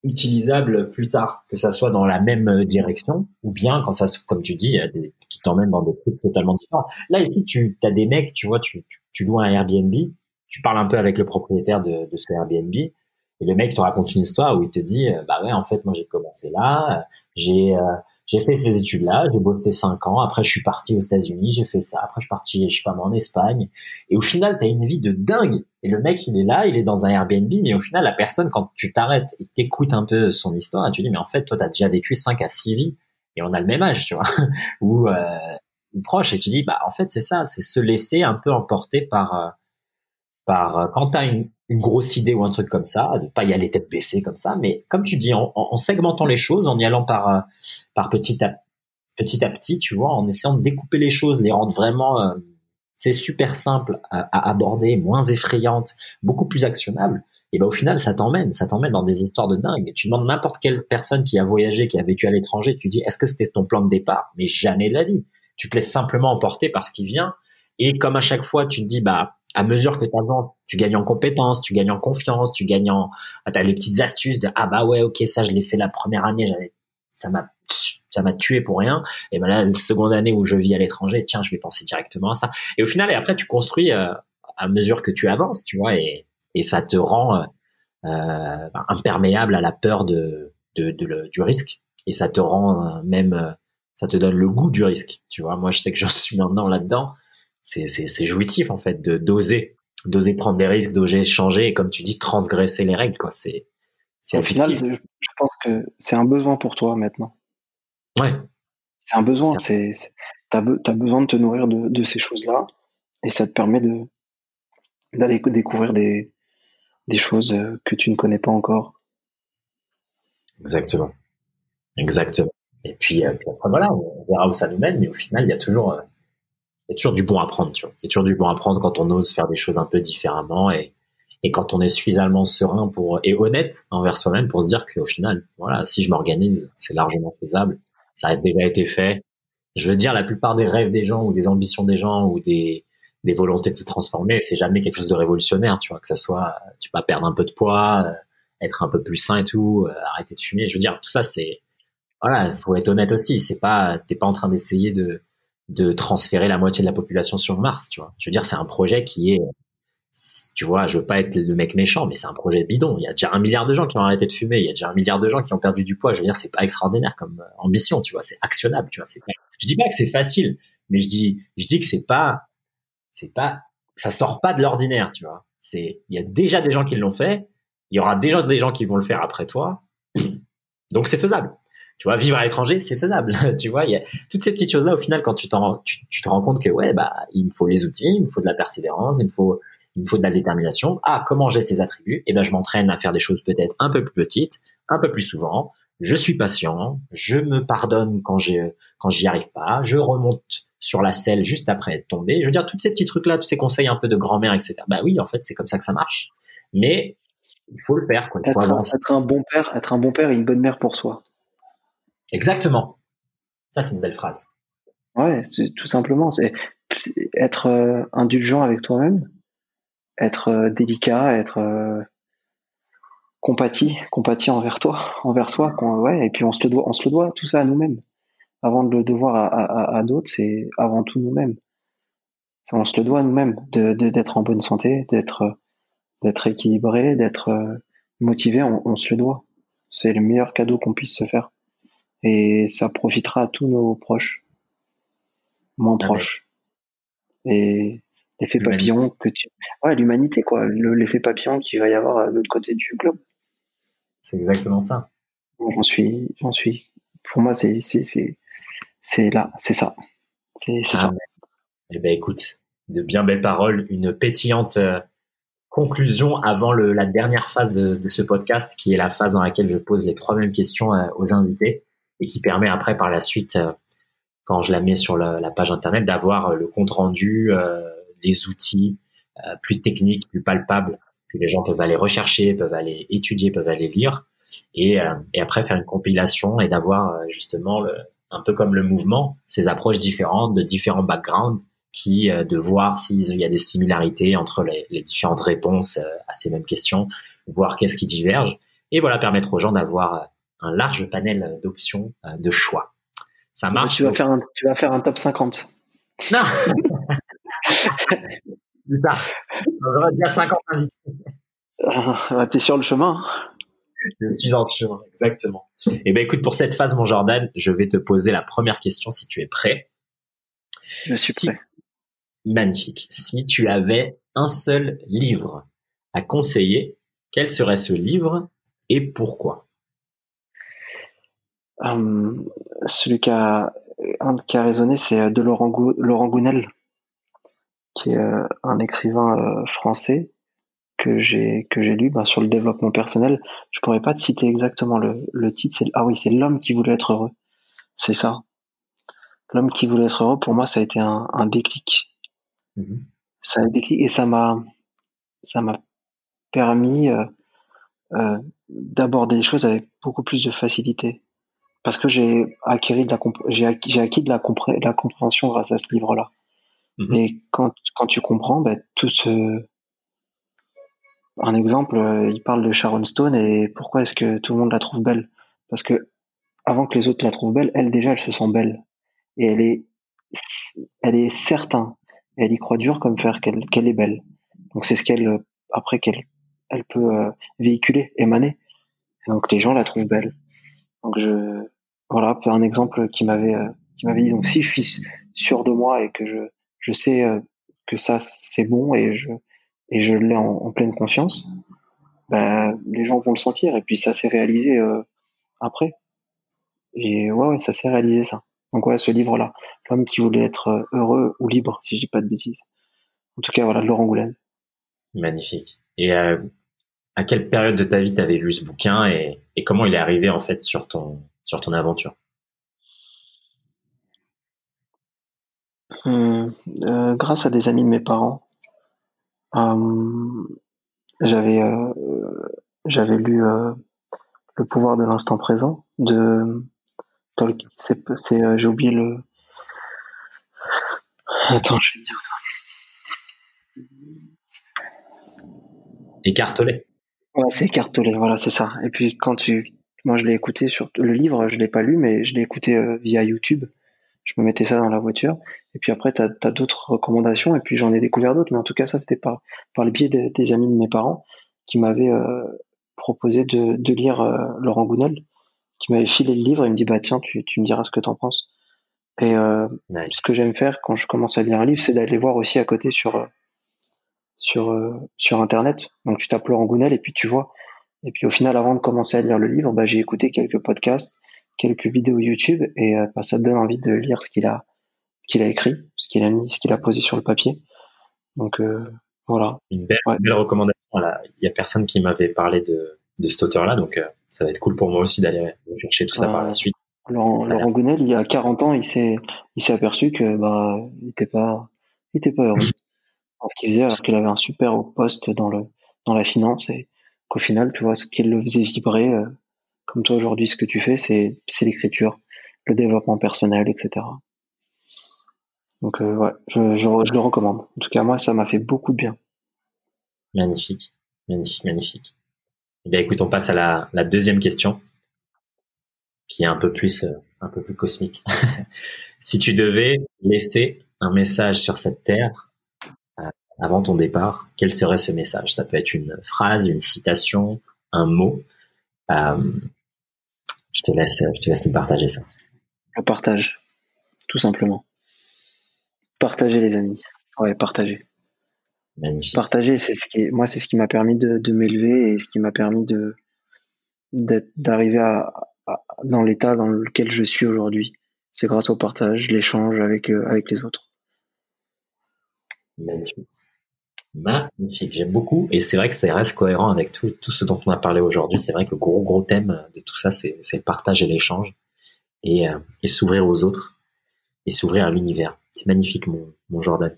utilisable plus tard, que ça soit dans la même direction ou bien quand ça, comme tu dis, des, qui t'emmènent dans des trucs totalement différents. Là ici, tu as des mecs, tu vois, tu, tu, tu loues un Airbnb, tu parles un peu avec le propriétaire de, de ce Airbnb et le mec te raconte une histoire où il te dit, bah ouais, en fait, moi j'ai commencé là, j'ai euh, j'ai fait ces études-là, j'ai bossé cinq ans. Après, je suis parti aux États-Unis, j'ai fait ça. Après, je suis parti, je sais pas en Espagne. Et au final, t'as une vie de dingue. Et le mec, il est là, il est dans un Airbnb, mais au final, la personne, quand tu t'arrêtes et t'écoutes un peu son histoire, tu dis, mais en fait, toi, t'as déjà vécu cinq à six vies et on a le même âge, tu vois, ou, euh, proche. Et tu dis, bah, en fait, c'est ça, c'est se laisser un peu emporter par, euh, par, euh, quand t'as une, une grosse idée ou un truc comme ça, de pas y aller tête baissée comme ça, mais comme tu dis, en, en, segmentant les choses, en y allant par euh, par petit à petit à petit, tu vois, en essayant de découper les choses, les rendre vraiment euh, c'est super simple à, aborder, moins effrayantes, beaucoup plus actionnables. Et ben au final, ça t'emmène, ça t'emmène dans des histoires de dingue. Tu demandes n'importe quelle personne qui a voyagé, qui a vécu à l'étranger, tu dis est-ce que c'était ton plan de départ? Mais jamais de la vie. Tu te laisses simplement emporter par ce qui vient. Et comme à chaque fois, tu te dis bah à mesure que tu avances, tu gagnes en compétences, tu gagnes en confiance, tu gagnes en, ah, t'as les petites astuces de ah bah ouais ok ça je l'ai fait la première année, j'avais ça m'a ça m'a tué pour rien. Et ben là la seconde année où je vis à l'étranger, tiens je vais penser directement à ça. Et au final et après tu construis euh, à mesure que tu avances, tu vois et et ça te rend euh, euh imperméable à la peur de, de, de du risque et ça te rend euh, même ça te donne le goût du risque. Tu vois moi je sais que j'en suis maintenant là-dedans c'est jouissif en fait de d'oser d'oser prendre des risques d'oser changer et comme tu dis transgresser les règles quoi. C'est c'est au final je pense que c'est un besoin pour toi maintenant. Ouais. C'est un besoin c'est t'as as besoin de te nourrir de, de ces choses là et ça te permet de d'aller découvrir des des choses euh, que tu ne connais pas encore. Exactement. Exactement. Et puis, euh, puis après, voilà on verra où ça nous mène mais au final il y a toujours euh, y a toujours du bon à prendre, tu vois. Il y a toujours du bon à prendre quand on ose faire des choses un peu différemment et, et quand on est suffisamment serein pour, et honnête envers soi-même pour se dire qu'au final, voilà, si je m'organise, c'est largement faisable. Ça a déjà été fait. Je veux dire, la plupart des rêves des gens ou des ambitions des gens ou des, des volontés de se transformer, c'est jamais quelque chose de révolutionnaire, tu vois, que ça soit, tu vas perdre un peu de poids, euh, être un peu plus sain et tout, euh, arrêter de fumer. Je veux dire, tout ça, c'est, voilà, il faut être honnête aussi. C'est pas, t'es pas en train d'essayer de, de transférer la moitié de la population sur Mars, tu vois. Je veux dire, c'est un projet qui est, tu vois, je veux pas être le mec méchant, mais c'est un projet bidon. Il y a déjà un milliard de gens qui ont arrêté de fumer. Il y a déjà un milliard de gens qui ont perdu du poids. Je veux dire, c'est pas extraordinaire comme euh, ambition, tu vois. C'est actionnable, tu vois. C'est Je dis pas que c'est facile, mais je dis, je dis que c'est pas, c'est pas, ça sort pas de l'ordinaire, tu vois. C'est, il y a déjà des gens qui l'ont fait, il y aura déjà des gens qui vont le faire après toi, donc c'est faisable. Tu vois, vivre à l'étranger, c'est faisable. tu vois, il y a toutes ces petites choses-là. Au final, quand tu, tu, tu te rends compte que ouais, bah, il me faut les outils, il me faut de la persévérance, il me faut, il me faut de la détermination. Ah, comment j'ai ces attributs? Et eh ben, je m'entraîne à faire des choses peut-être un peu plus petites, un peu plus souvent. Je suis patient, je me pardonne quand j'ai, quand j'y arrive pas, je remonte sur la selle juste après être tombé. Je veux dire, tous ces petits trucs-là, tous ces conseils un peu de grand-mère, etc. Bah oui, en fait, c'est comme ça que ça marche. Mais il faut le faire. Quoi. Être, être, un bon père, être un bon père et une bonne mère pour soi. Exactement. Ça, c'est une belle phrase. Ouais, c'est tout simplement. Être euh, indulgent avec toi-même, être euh, délicat, être euh, compati, compati envers toi, envers soi. ouais, et puis on se le doit, on se le doit tout ça à nous-mêmes. Avant de le devoir à, d'autres, c'est avant tout nous-mêmes. On se le doit à nous-mêmes de d'être en bonne santé, d'être d'être équilibré, d'être motivé. On se le doit. C'est le meilleur cadeau qu'on puisse se faire et ça profitera à tous nos proches, moins ah proches. Et l'effet papillon que tu, ouais, l'humanité quoi, l'effet papillon qu'il va y avoir à l'autre côté du globe. C'est exactement ça. J'en suis, j'en suis. Pour moi, c'est, c'est, c'est, c'est là, c'est ça. C'est, c'est ça. Ah, eh ben, écoute, de bien belles paroles, une pétillante euh, conclusion avant le, la dernière phase de, de, ce podcast, qui est la phase dans laquelle je pose les trois mêmes questions euh, aux invités et qui permet après par la suite, euh, quand je la mets sur la, page internet, d'avoir euh, le compte rendu, euh, les outils plus techniques, plus palpables que les gens peuvent aller rechercher, peuvent aller étudier, peuvent aller lire, et, et après faire une compilation et d'avoir justement le, un peu comme le mouvement, ces approches différentes de différents backgrounds qui de voir s'il y a des similarités entre les, les, différentes réponses à ces mêmes questions, voir qu'est-ce qui diverge, et voilà permettre aux gens d'avoir un large panel d'options euh, de choix. Ça marche. Tu vas, faire un, tu vas faire un top 50. Non Plus tard. J'aurais déjà 50 invités. Ah, T'es sur le chemin. Je suis en chemin, exactement. Eh ben écoute, pour cette phase, mon Jordan, je vais te poser la première question si tu es prêt. Je suis prêt. Magnifique. Si tu avais un seul livre à conseiller, quel serait ce livre et pourquoi? Euh, celui qui a, un qui a résonné, c'est euh, de Laurent, Laurent Gounel, qui est euh, un écrivain français que j'ai que j'ai lu bah, sur le développement personnel. Je pourrais pas te citer exactement le, le titre. C'est ah oui, c'est l'homme qui voulait être heureux. C'est ça. L'homme qui voulait être heureux. Pour moi, ça a été un, un déclic. Mm-hmm. Ça a déclic et ça m'a ça m'a permis euh, d'aborder les choses avec beaucoup plus de facilité parce que j'ai acquis de la j'ai acquis, acquis de la, la, compréhension grâce à ce livre-là. Mhm. Et quand, quand tu comprends, ben, tout ce un exemple, euh, il parle de Sharon Stone et pourquoi est-ce que tout le monde la trouve belle? Parce que avant que les autres la trouvent belle, elle déjà elle se sent belle et elle est elle est certain, elle y croit dur comme faire qu'elle qu'elle est belle. Donc c'est ce qu'elle après qu'elle elle peut euh, véhiculer, émaner. donc les gens la trouvent belle. Donc je voilà, un exemple qui m'avait euh, qui m'avait dit donc si je suis sûr de moi et que je je sais euh, que ça c'est bon et je et je l'ai en, pleine conscience, ben les gens vont le sentir et puis ça s'est réalisé euh, après. Et ouais, ça s'est réalisé ça. Donc ouais, ce livre-là, l'homme qui voulait être heureux ou libre, si je dis pas de bêtises. En tout cas, voilà, Laurent Goulaine. Magnifique. Et à quelle période de ta vie t'avais lu ce bouquin et, et comment il est arrivé en fait sur ton sur ton aventure hum, euh, Grâce à des amis de mes parents, j'avais euh, j'avais lu euh, Le pouvoir de l'instant présent de C'est j'ai oublié le. Attends, je vais dire ça. Écartelé. Ouais, c'est écartelé, voilà, c'est ça. Et puis quand tu moi, je l'ai écouté sur le livre, je l'ai pas lu, mais je l'ai écouté euh, via YouTube. Je me mettais ça dans la voiture. Et puis après, tu as, d'autres recommandations. Et puis j'en ai découvert d'autres. Mais en tout cas, ça, c'était par, par le biais des amis de mes parents qui m'avaient euh, proposé de, de lire euh, Laurent Gounel, qui m'avait filé le livre. Il me dit, bah tiens, tu, tu me diras ce que t'en penses. Et ce que j'aime faire quand je commence à lire un livre, c'est d'aller voir aussi à côté sur sur sur internet. Donc tu tapes Laurent Gounel et puis tu vois. Et puis au final, avant de commencer à lire le livre, bah, j'ai écouté quelques podcasts, quelques vidéos YouTube et bah, ça te donne envie de lire ce qu'il a qu'il a écrit, ce qu'il a mis, ce qu'il a posé sur le papier. Donc voilà. Une belle, recommandation. Il y a personne qui m'avait parlé de, de cet auteur-là, donc euh, ça va être cool pour moi aussi d'aller chercher tout ça par la suite. Laurent, Laurent Gounel, il y a 40 ans, il s'est, il s'est aperçu que bah, il était pas, il était pas heureux dans ce qu'il faisait, parce qu'il avait un super haut poste dans le, dans la finance et qu'au final, tu vois, ce qui le faisait vibrer, euh, comme toi aujourd'hui, ce que tu fais, c'est, l'écriture, le développement personnel, etc. Donc euh, ouais, je, le recommande. En tout cas, moi, ça m'a fait beaucoup de bien. Magnifique, magnifique, magnifique. Eh bien, écoute, on passe à la, deuxième question, qui est un peu plus, euh, un peu plus cosmique. si tu devais laisser un message sur cette terre avant ton départ, quel serait ce message? Ça peut être une phrase, une citation, un mot. je te laisse, je te laisse nous partager ça. Le partage, tout simplement. Partager les amis. Ouais, partager. Magnifique. Partager, c'est ce qui, moi, c'est ce qui m'a permis de, de m'élever et ce qui m'a permis de d'arriver à, dans l'état dans lequel je suis aujourd'hui. C'est grâce au partage, l'échange avec euh, avec les autres. Magnifique. Magnifique, j'aime beaucoup. Et c'est vrai que ça reste cohérent avec tout, tout ce dont on a parlé aujourd'hui. C'est vrai que le gros, gros thème de tout ça, c'est le partage et l'échange. Et, euh, et s'ouvrir aux autres et s'ouvrir à l'univers. C'est magnifique, mon, mon Jordan.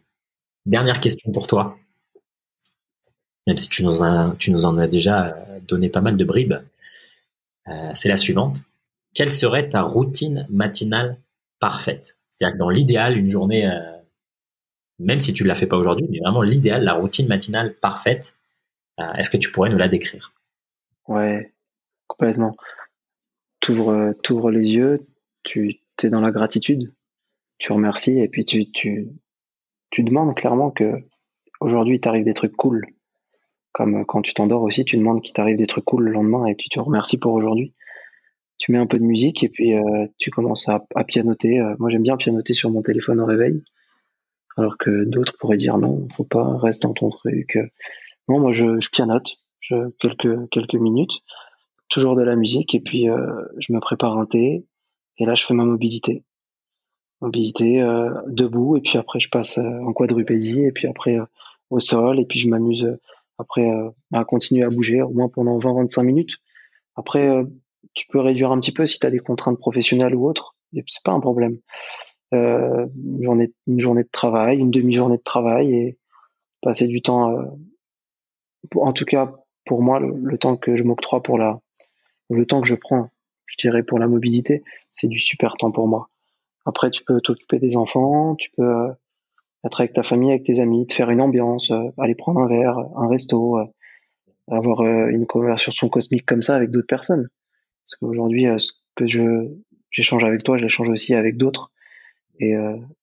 Dernière question pour toi. Même si tu nous, as, tu nous en as déjà donné pas mal de bribes. Euh, c'est la suivante. Quelle serait ta routine matinale parfaite? C'est-à-dire que dans l'idéal, une journée, euh, même si tu ne la fais pas aujourd'hui, mais vraiment l'idéal, la routine matinale parfaite, euh, est-ce que tu pourrais nous la décrire? Ouais, complètement. T'ouvres, t'ouvres les yeux, tu es dans la gratitude, tu remercies et puis tu, tu, tu demandes clairement que aujourd'hui t'arrive des trucs cool. Comme quand tu t'endors aussi, tu demandes qu'il t'arrive des trucs cool le lendemain et tu te remercies pour aujourd'hui. Tu mets un peu de musique et puis euh, tu commences à, pianoter. Euh, moi j'aime bien pianoter sur mon téléphone au réveil, alors que d'autres pourraient dire non, faut pas, reste dans ton truc. Non, moi je, pianote, quelques quelques minutes, toujours de la musique et puis euh, je me prépare un thé et là je fais ma mobilité mobilité euh, debout et puis après je passe euh, en quadrupédie et puis après au sol et puis je m'amuse après à continuer à bouger au moins pendant 20-25 minutes. Après tu peux réduire un petit peu si tu as des contraintes professionnelles ou autres, c'est pas un problème. Euh, une journée une journée de travail, une demi-journée de travail et passer du temps en tout cas pour moi le, temps que je m'octroie pour la le temps que je prends, je dirais pour la mobilité, c'est du super temps pour moi après, tu peux t'occuper des enfants, tu peux euh, être avec ta famille, avec tes amis, te faire une ambiance, euh, aller prendre un verre, un resto, euh, avoir une conversation cosmique comme ça avec d'autres personnes. Parce qu'aujourd'hui, ce que je j'échange avec toi, je l'échange aussi avec d'autres. Et,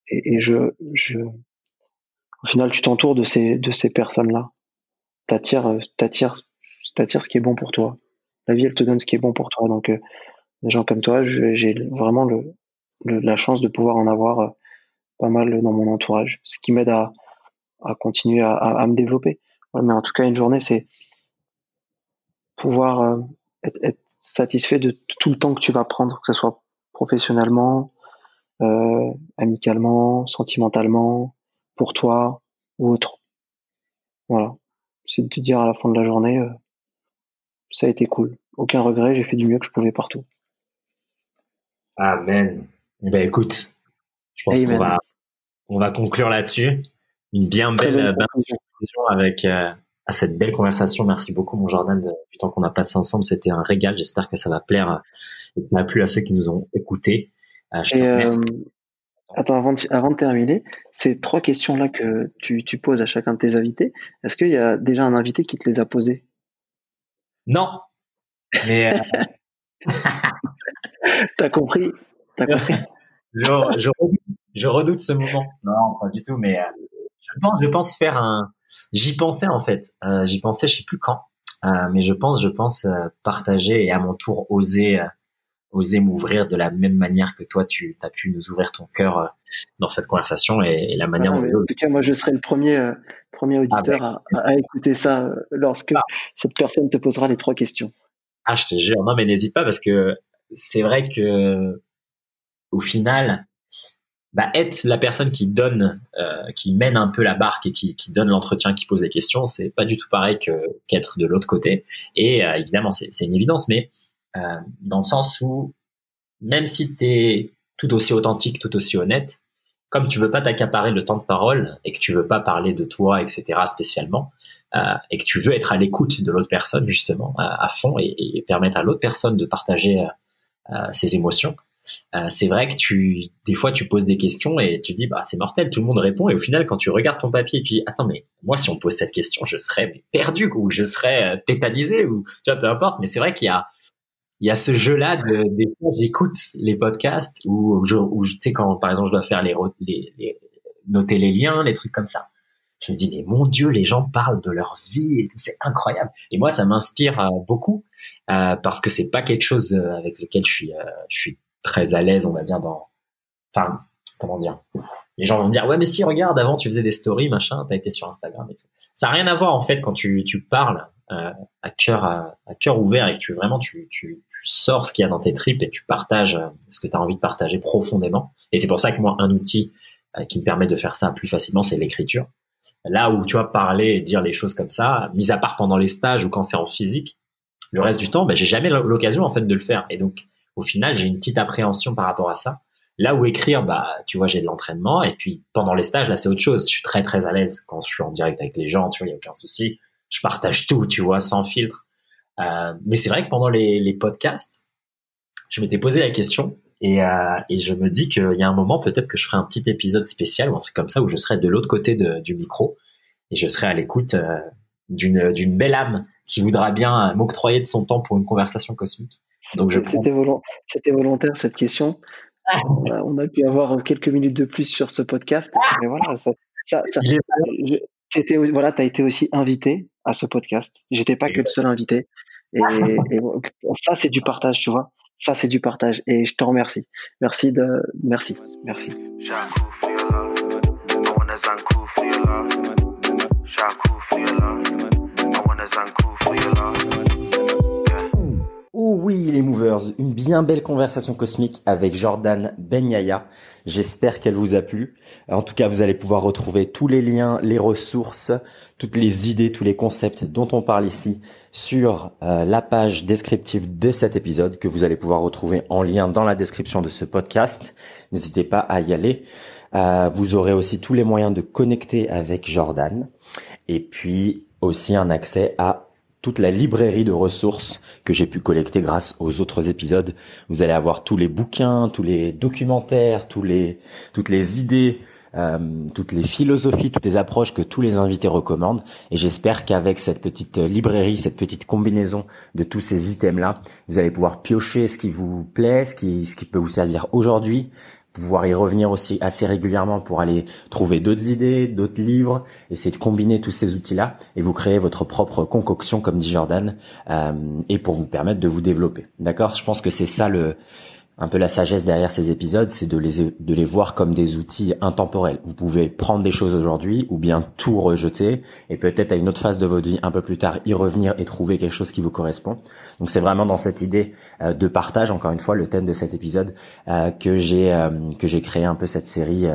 et, et, je, je, au final, tu t'entoures de ces de ces personnes-là. T'attires, t'attires, t'attires ce qui est bon pour toi. La vie, elle te donne ce qui est bon pour toi. Donc, des gens comme toi, j'ai vraiment le, la chance de pouvoir en avoir euh, pas mal dans mon entourage, ce qui m'aide à, à continuer à, à, me développer. mais en tout cas, une journée, c'est pouvoir euh, être, être, satisfait de tout le temps que tu vas prendre, que ce soit professionnellement, euh, amicalement, sentimentalement, pour toi ou autre. Voilà. C'est de te dire à la fin de la journée, euh, ça a été cool. Aucun regret, j'ai fait du mieux que je pouvais partout. Amen. Eh ben écoute, je pense qu'on va on va conclure là-dessus. Une bien belle, conclusion avec euh, à cette belle conversation. Merci beaucoup mon Jordan du temps qu'on a passé ensemble. C'était un régal. J'espère que ça va plaire et que ça a plu à ceux qui nous ont écoutés. Euh, euh, attends, avant de, avant de terminer, ces trois questions-là que tu, tu poses à chacun de tes invités, est-ce qu'il y a déjà un invité qui te les a posées? Non. Mais t'as compris je, je, redoute, ce moment. Non, pas du tout, mais euh, je pense, je pense faire un. J'y pensais en fait. Euh, j'y pensais, je sais plus quand, euh, mais je pense, je pense partager et à mon tour oser, osé m'ouvrir de la même manière que toi, tu as pu nous ouvrir ton cœur euh, dans cette conversation et, la manière dont. En tout cas, moi, je serai le premier, euh, premier auditeur ah, ben. à, écouter ça euh, lorsque ah. cette personne te posera les trois questions. Ah, je te jure, non, mais n'hésite pas parce que c'est vrai que au final, bah, être la personne qui donne, qui mène un peu la barque et qui, qui donne l'entretien, qui pose les questions, c'est pas du tout pareil que qu'être de l'autre côté. Et évidemment, c'est une évidence, mais euh, dans le sens où même si tu es tout aussi authentique, tout aussi honnête, comme tu veux pas t'accaparer le temps de parole et que tu veux pas parler de toi, etc. spécialement, euh, et que tu veux être à l'écoute de l'autre personne justement à, fond et, permettre à l'autre personne de partager euh, ses émotions, c'est vrai que tu des fois tu poses des questions et tu dis bah c'est mortel, tout le monde répond et au final quand tu regardes ton papier tu dis attends mais moi si on pose cette question je serais perdu ou je serais tétanisé ou tu vois peu importe mais c'est vrai qu'il y a il y a ce jeu-là de, des fois, j'écoute les podcasts ou, ou, tu sais, quand, par exemple, je dois faire les, les, noter les liens, les trucs comme ça. Je me dis, mais mon Dieu, les gens parlent de leur vie et tout, c'est incroyable. Et moi, ça m'inspire euh, beaucoup, euh, parce que c'est pas quelque chose euh, avec lequel je suis, je suis très à l'aise, on va dire, dans, enfin, comment dire. Les gens vont me dire, ouais, mais si, regarde, avant, tu faisais des stories, machin, t'as été sur Instagram et tout. Ça n'a rien à voir, en fait, quand tu, tu parles, à cœur à, cœur ouvert et que tu vraiment tu, sors ce qu'il y a dans tes tripes et tu partages euh, ce que tu as envie de partager profondément. Et c'est pour ça que moi, un outil euh, qui me permet de faire ça plus facilement, c'est l'écriture. Là où tu vas parler et dire les choses comme ça, mis à part pendant les stages ou quand c'est en physique, le reste du temps, ben, j'ai jamais l'occasion en fait de le faire. Et donc, au final, j'ai une petite appréhension par rapport à ça. Là où écrire, bah, tu vois, j'ai de l'entraînement. Et puis pendant les stages, là, c'est autre chose. Je suis très très à l'aise quand je suis en direct avec les gens. Tu vois, il y a aucun souci. Je partage tout, tu vois, sans filtre. Euh, mais c'est vrai que pendant les, les podcasts, je m'étais posé la question et, euh, et je me dis qu'il y a un moment peut-être que je ferai un petit épisode spécial ou un truc comme ça où je serai de l'autre côté de, du micro et je serai à l'écoute euh, d'une d'une belle âme qui voudra bien m'octroyer de son temps pour une conversation cosmique. Donc je c'était c'était volontaire cette question. Ah. On, a, pu avoir quelques minutes de plus sur ce podcast. Mais voilà, ça, ça, ça voilà, tu as été aussi invité à ce podcast. J'étais pas que le seul invité. Et, ça, c'est du partage, tu vois. Ça, c'est du partage. Et je te remercie. Merci de, merci, merci. Oh oui, les movers, une bien belle conversation cosmique avec Jordan Benyaya. J'espère qu'elle vous a plu. En tout cas, vous allez pouvoir retrouver tous les liens, les ressources, toutes les idées, tous les concepts dont on parle ici sur euh, la page descriptive de cet épisode que vous allez pouvoir retrouver en lien dans la description de ce podcast. N'hésitez pas à y aller. Euh, vous aurez aussi tous les moyens de connecter avec Jordan et puis aussi un accès à toute la librairie de ressources que j'ai pu collecter grâce aux autres épisodes. Vous allez avoir tous les bouquins, tous les documentaires, toutes les idées, euh, toutes les philosophies, toutes les approches que tous les invités recommandent. Et j'espère qu'avec cette petite librairie, cette petite combinaison de tous ces items-là, vous allez pouvoir piocher ce qui vous plaît, ce qui peut vous servir aujourd'hui, pouvoir y revenir aussi assez régulièrement pour aller trouver d'autres idées, d'autres livres, essayer de combiner tous ces outils-là et vous créer votre propre concoction, comme dit Jordan, euh, et pour vous permettre de vous développer. D'accord? Je pense que c'est ça le un peu la sagesse derrière ces épisodes, c'est de les, de les voir comme des outils intemporels. Vous pouvez prendre des choses aujourd'hui ou bien tout rejeter et peut-être à une autre phase de votre vie un peu plus tard y revenir et trouver quelque chose qui vous correspond. Donc c'est vraiment dans cette idée euh, de partage, encore une fois, le thème de cet épisode euh, que j'ai euh, que j'ai créé un peu cette série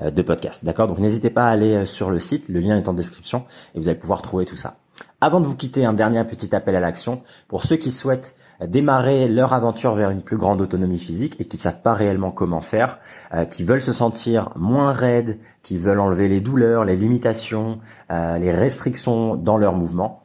de podcasts. D'accord? Donc n'hésitez pas à aller sur le site, le lien est en description et vous allez pouvoir trouver tout ça. Avant de vous quitter, un dernier petit appel à l'action pour ceux qui souhaitent démarrer leur aventure vers une plus grande autonomie physique et qui savent pas réellement comment faire, euh, qui veulent se sentir moins raides, qui veulent enlever les douleurs, les limitations, euh, les restrictions dans leur mouvement.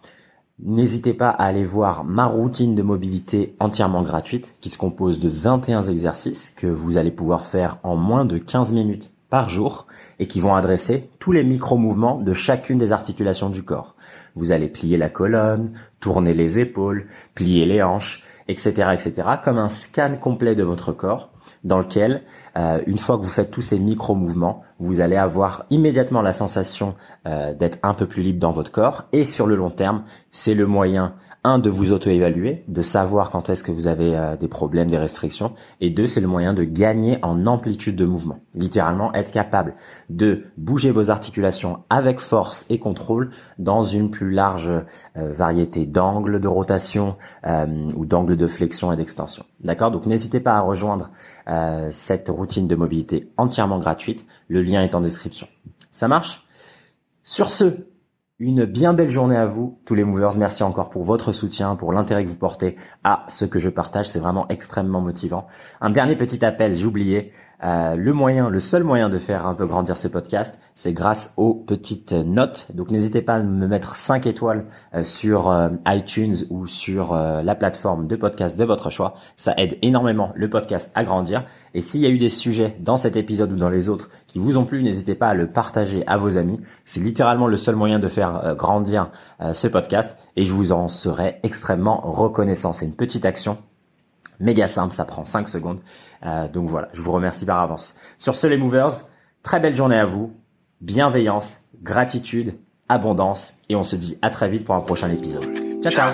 N'hésitez pas à aller voir ma routine de mobilité entièrement gratuite qui se compose de 21 exercices que vous allez pouvoir faire en moins de 15 minutes par jour et qui vont adresser tous les micro-mouvements de chacune des articulations du corps. Vous allez plier la colonne, tourner les épaules, plier les hanches, etc., etc., comme un scan complet de votre corps dans lequel, euh, une fois que vous faites tous ces micro-mouvements, vous allez avoir immédiatement la sensation euh, d'être un peu plus libre dans votre corps et sur le long terme, c'est le moyen un de vous auto-évaluer, de savoir quand est-ce que vous avez euh, des problèmes, des restrictions et deux, c'est le moyen de gagner en amplitude de mouvement. Littéralement être capable de bouger vos articulations avec force et contrôle dans une plus large euh, variété d'angles de rotation ou d'angles de flexion et d'extension. D'accord? Donc n'hésitez pas à rejoindre cette routine de mobilité entièrement gratuite. Le lien est en description. Ça marche? Sur ce, une bien belle journée à vous, tous les movers. Merci encore pour votre soutien, pour l'intérêt que vous portez à ce que je partage. C'est vraiment extrêmement motivant. Un dernier petit appel, j'ai oublié. Euh, le moyen, le seul moyen de faire un peu grandir ce podcast, c'est grâce aux petites notes. Donc n'hésitez pas à me mettre 5 étoiles euh, sur euh, iTunes ou sur la plateforme de podcast de votre choix. Ça aide énormément le podcast à grandir. Et s'il y a eu des sujets dans cet épisode ou dans les autres qui vous ont plu, n'hésitez pas à le partager à vos amis. C'est littéralement le seul moyen de faire grandir ce podcast et je vous en serai extrêmement reconnaissant. C'est une petite action méga simple, ça prend 5 secondes. Euh, donc voilà, je vous remercie par avance. Sur ce les movers, très belle journée à vous, bienveillance, gratitude, abondance et on se dit à très vite pour un prochain épisode. Ciao ciao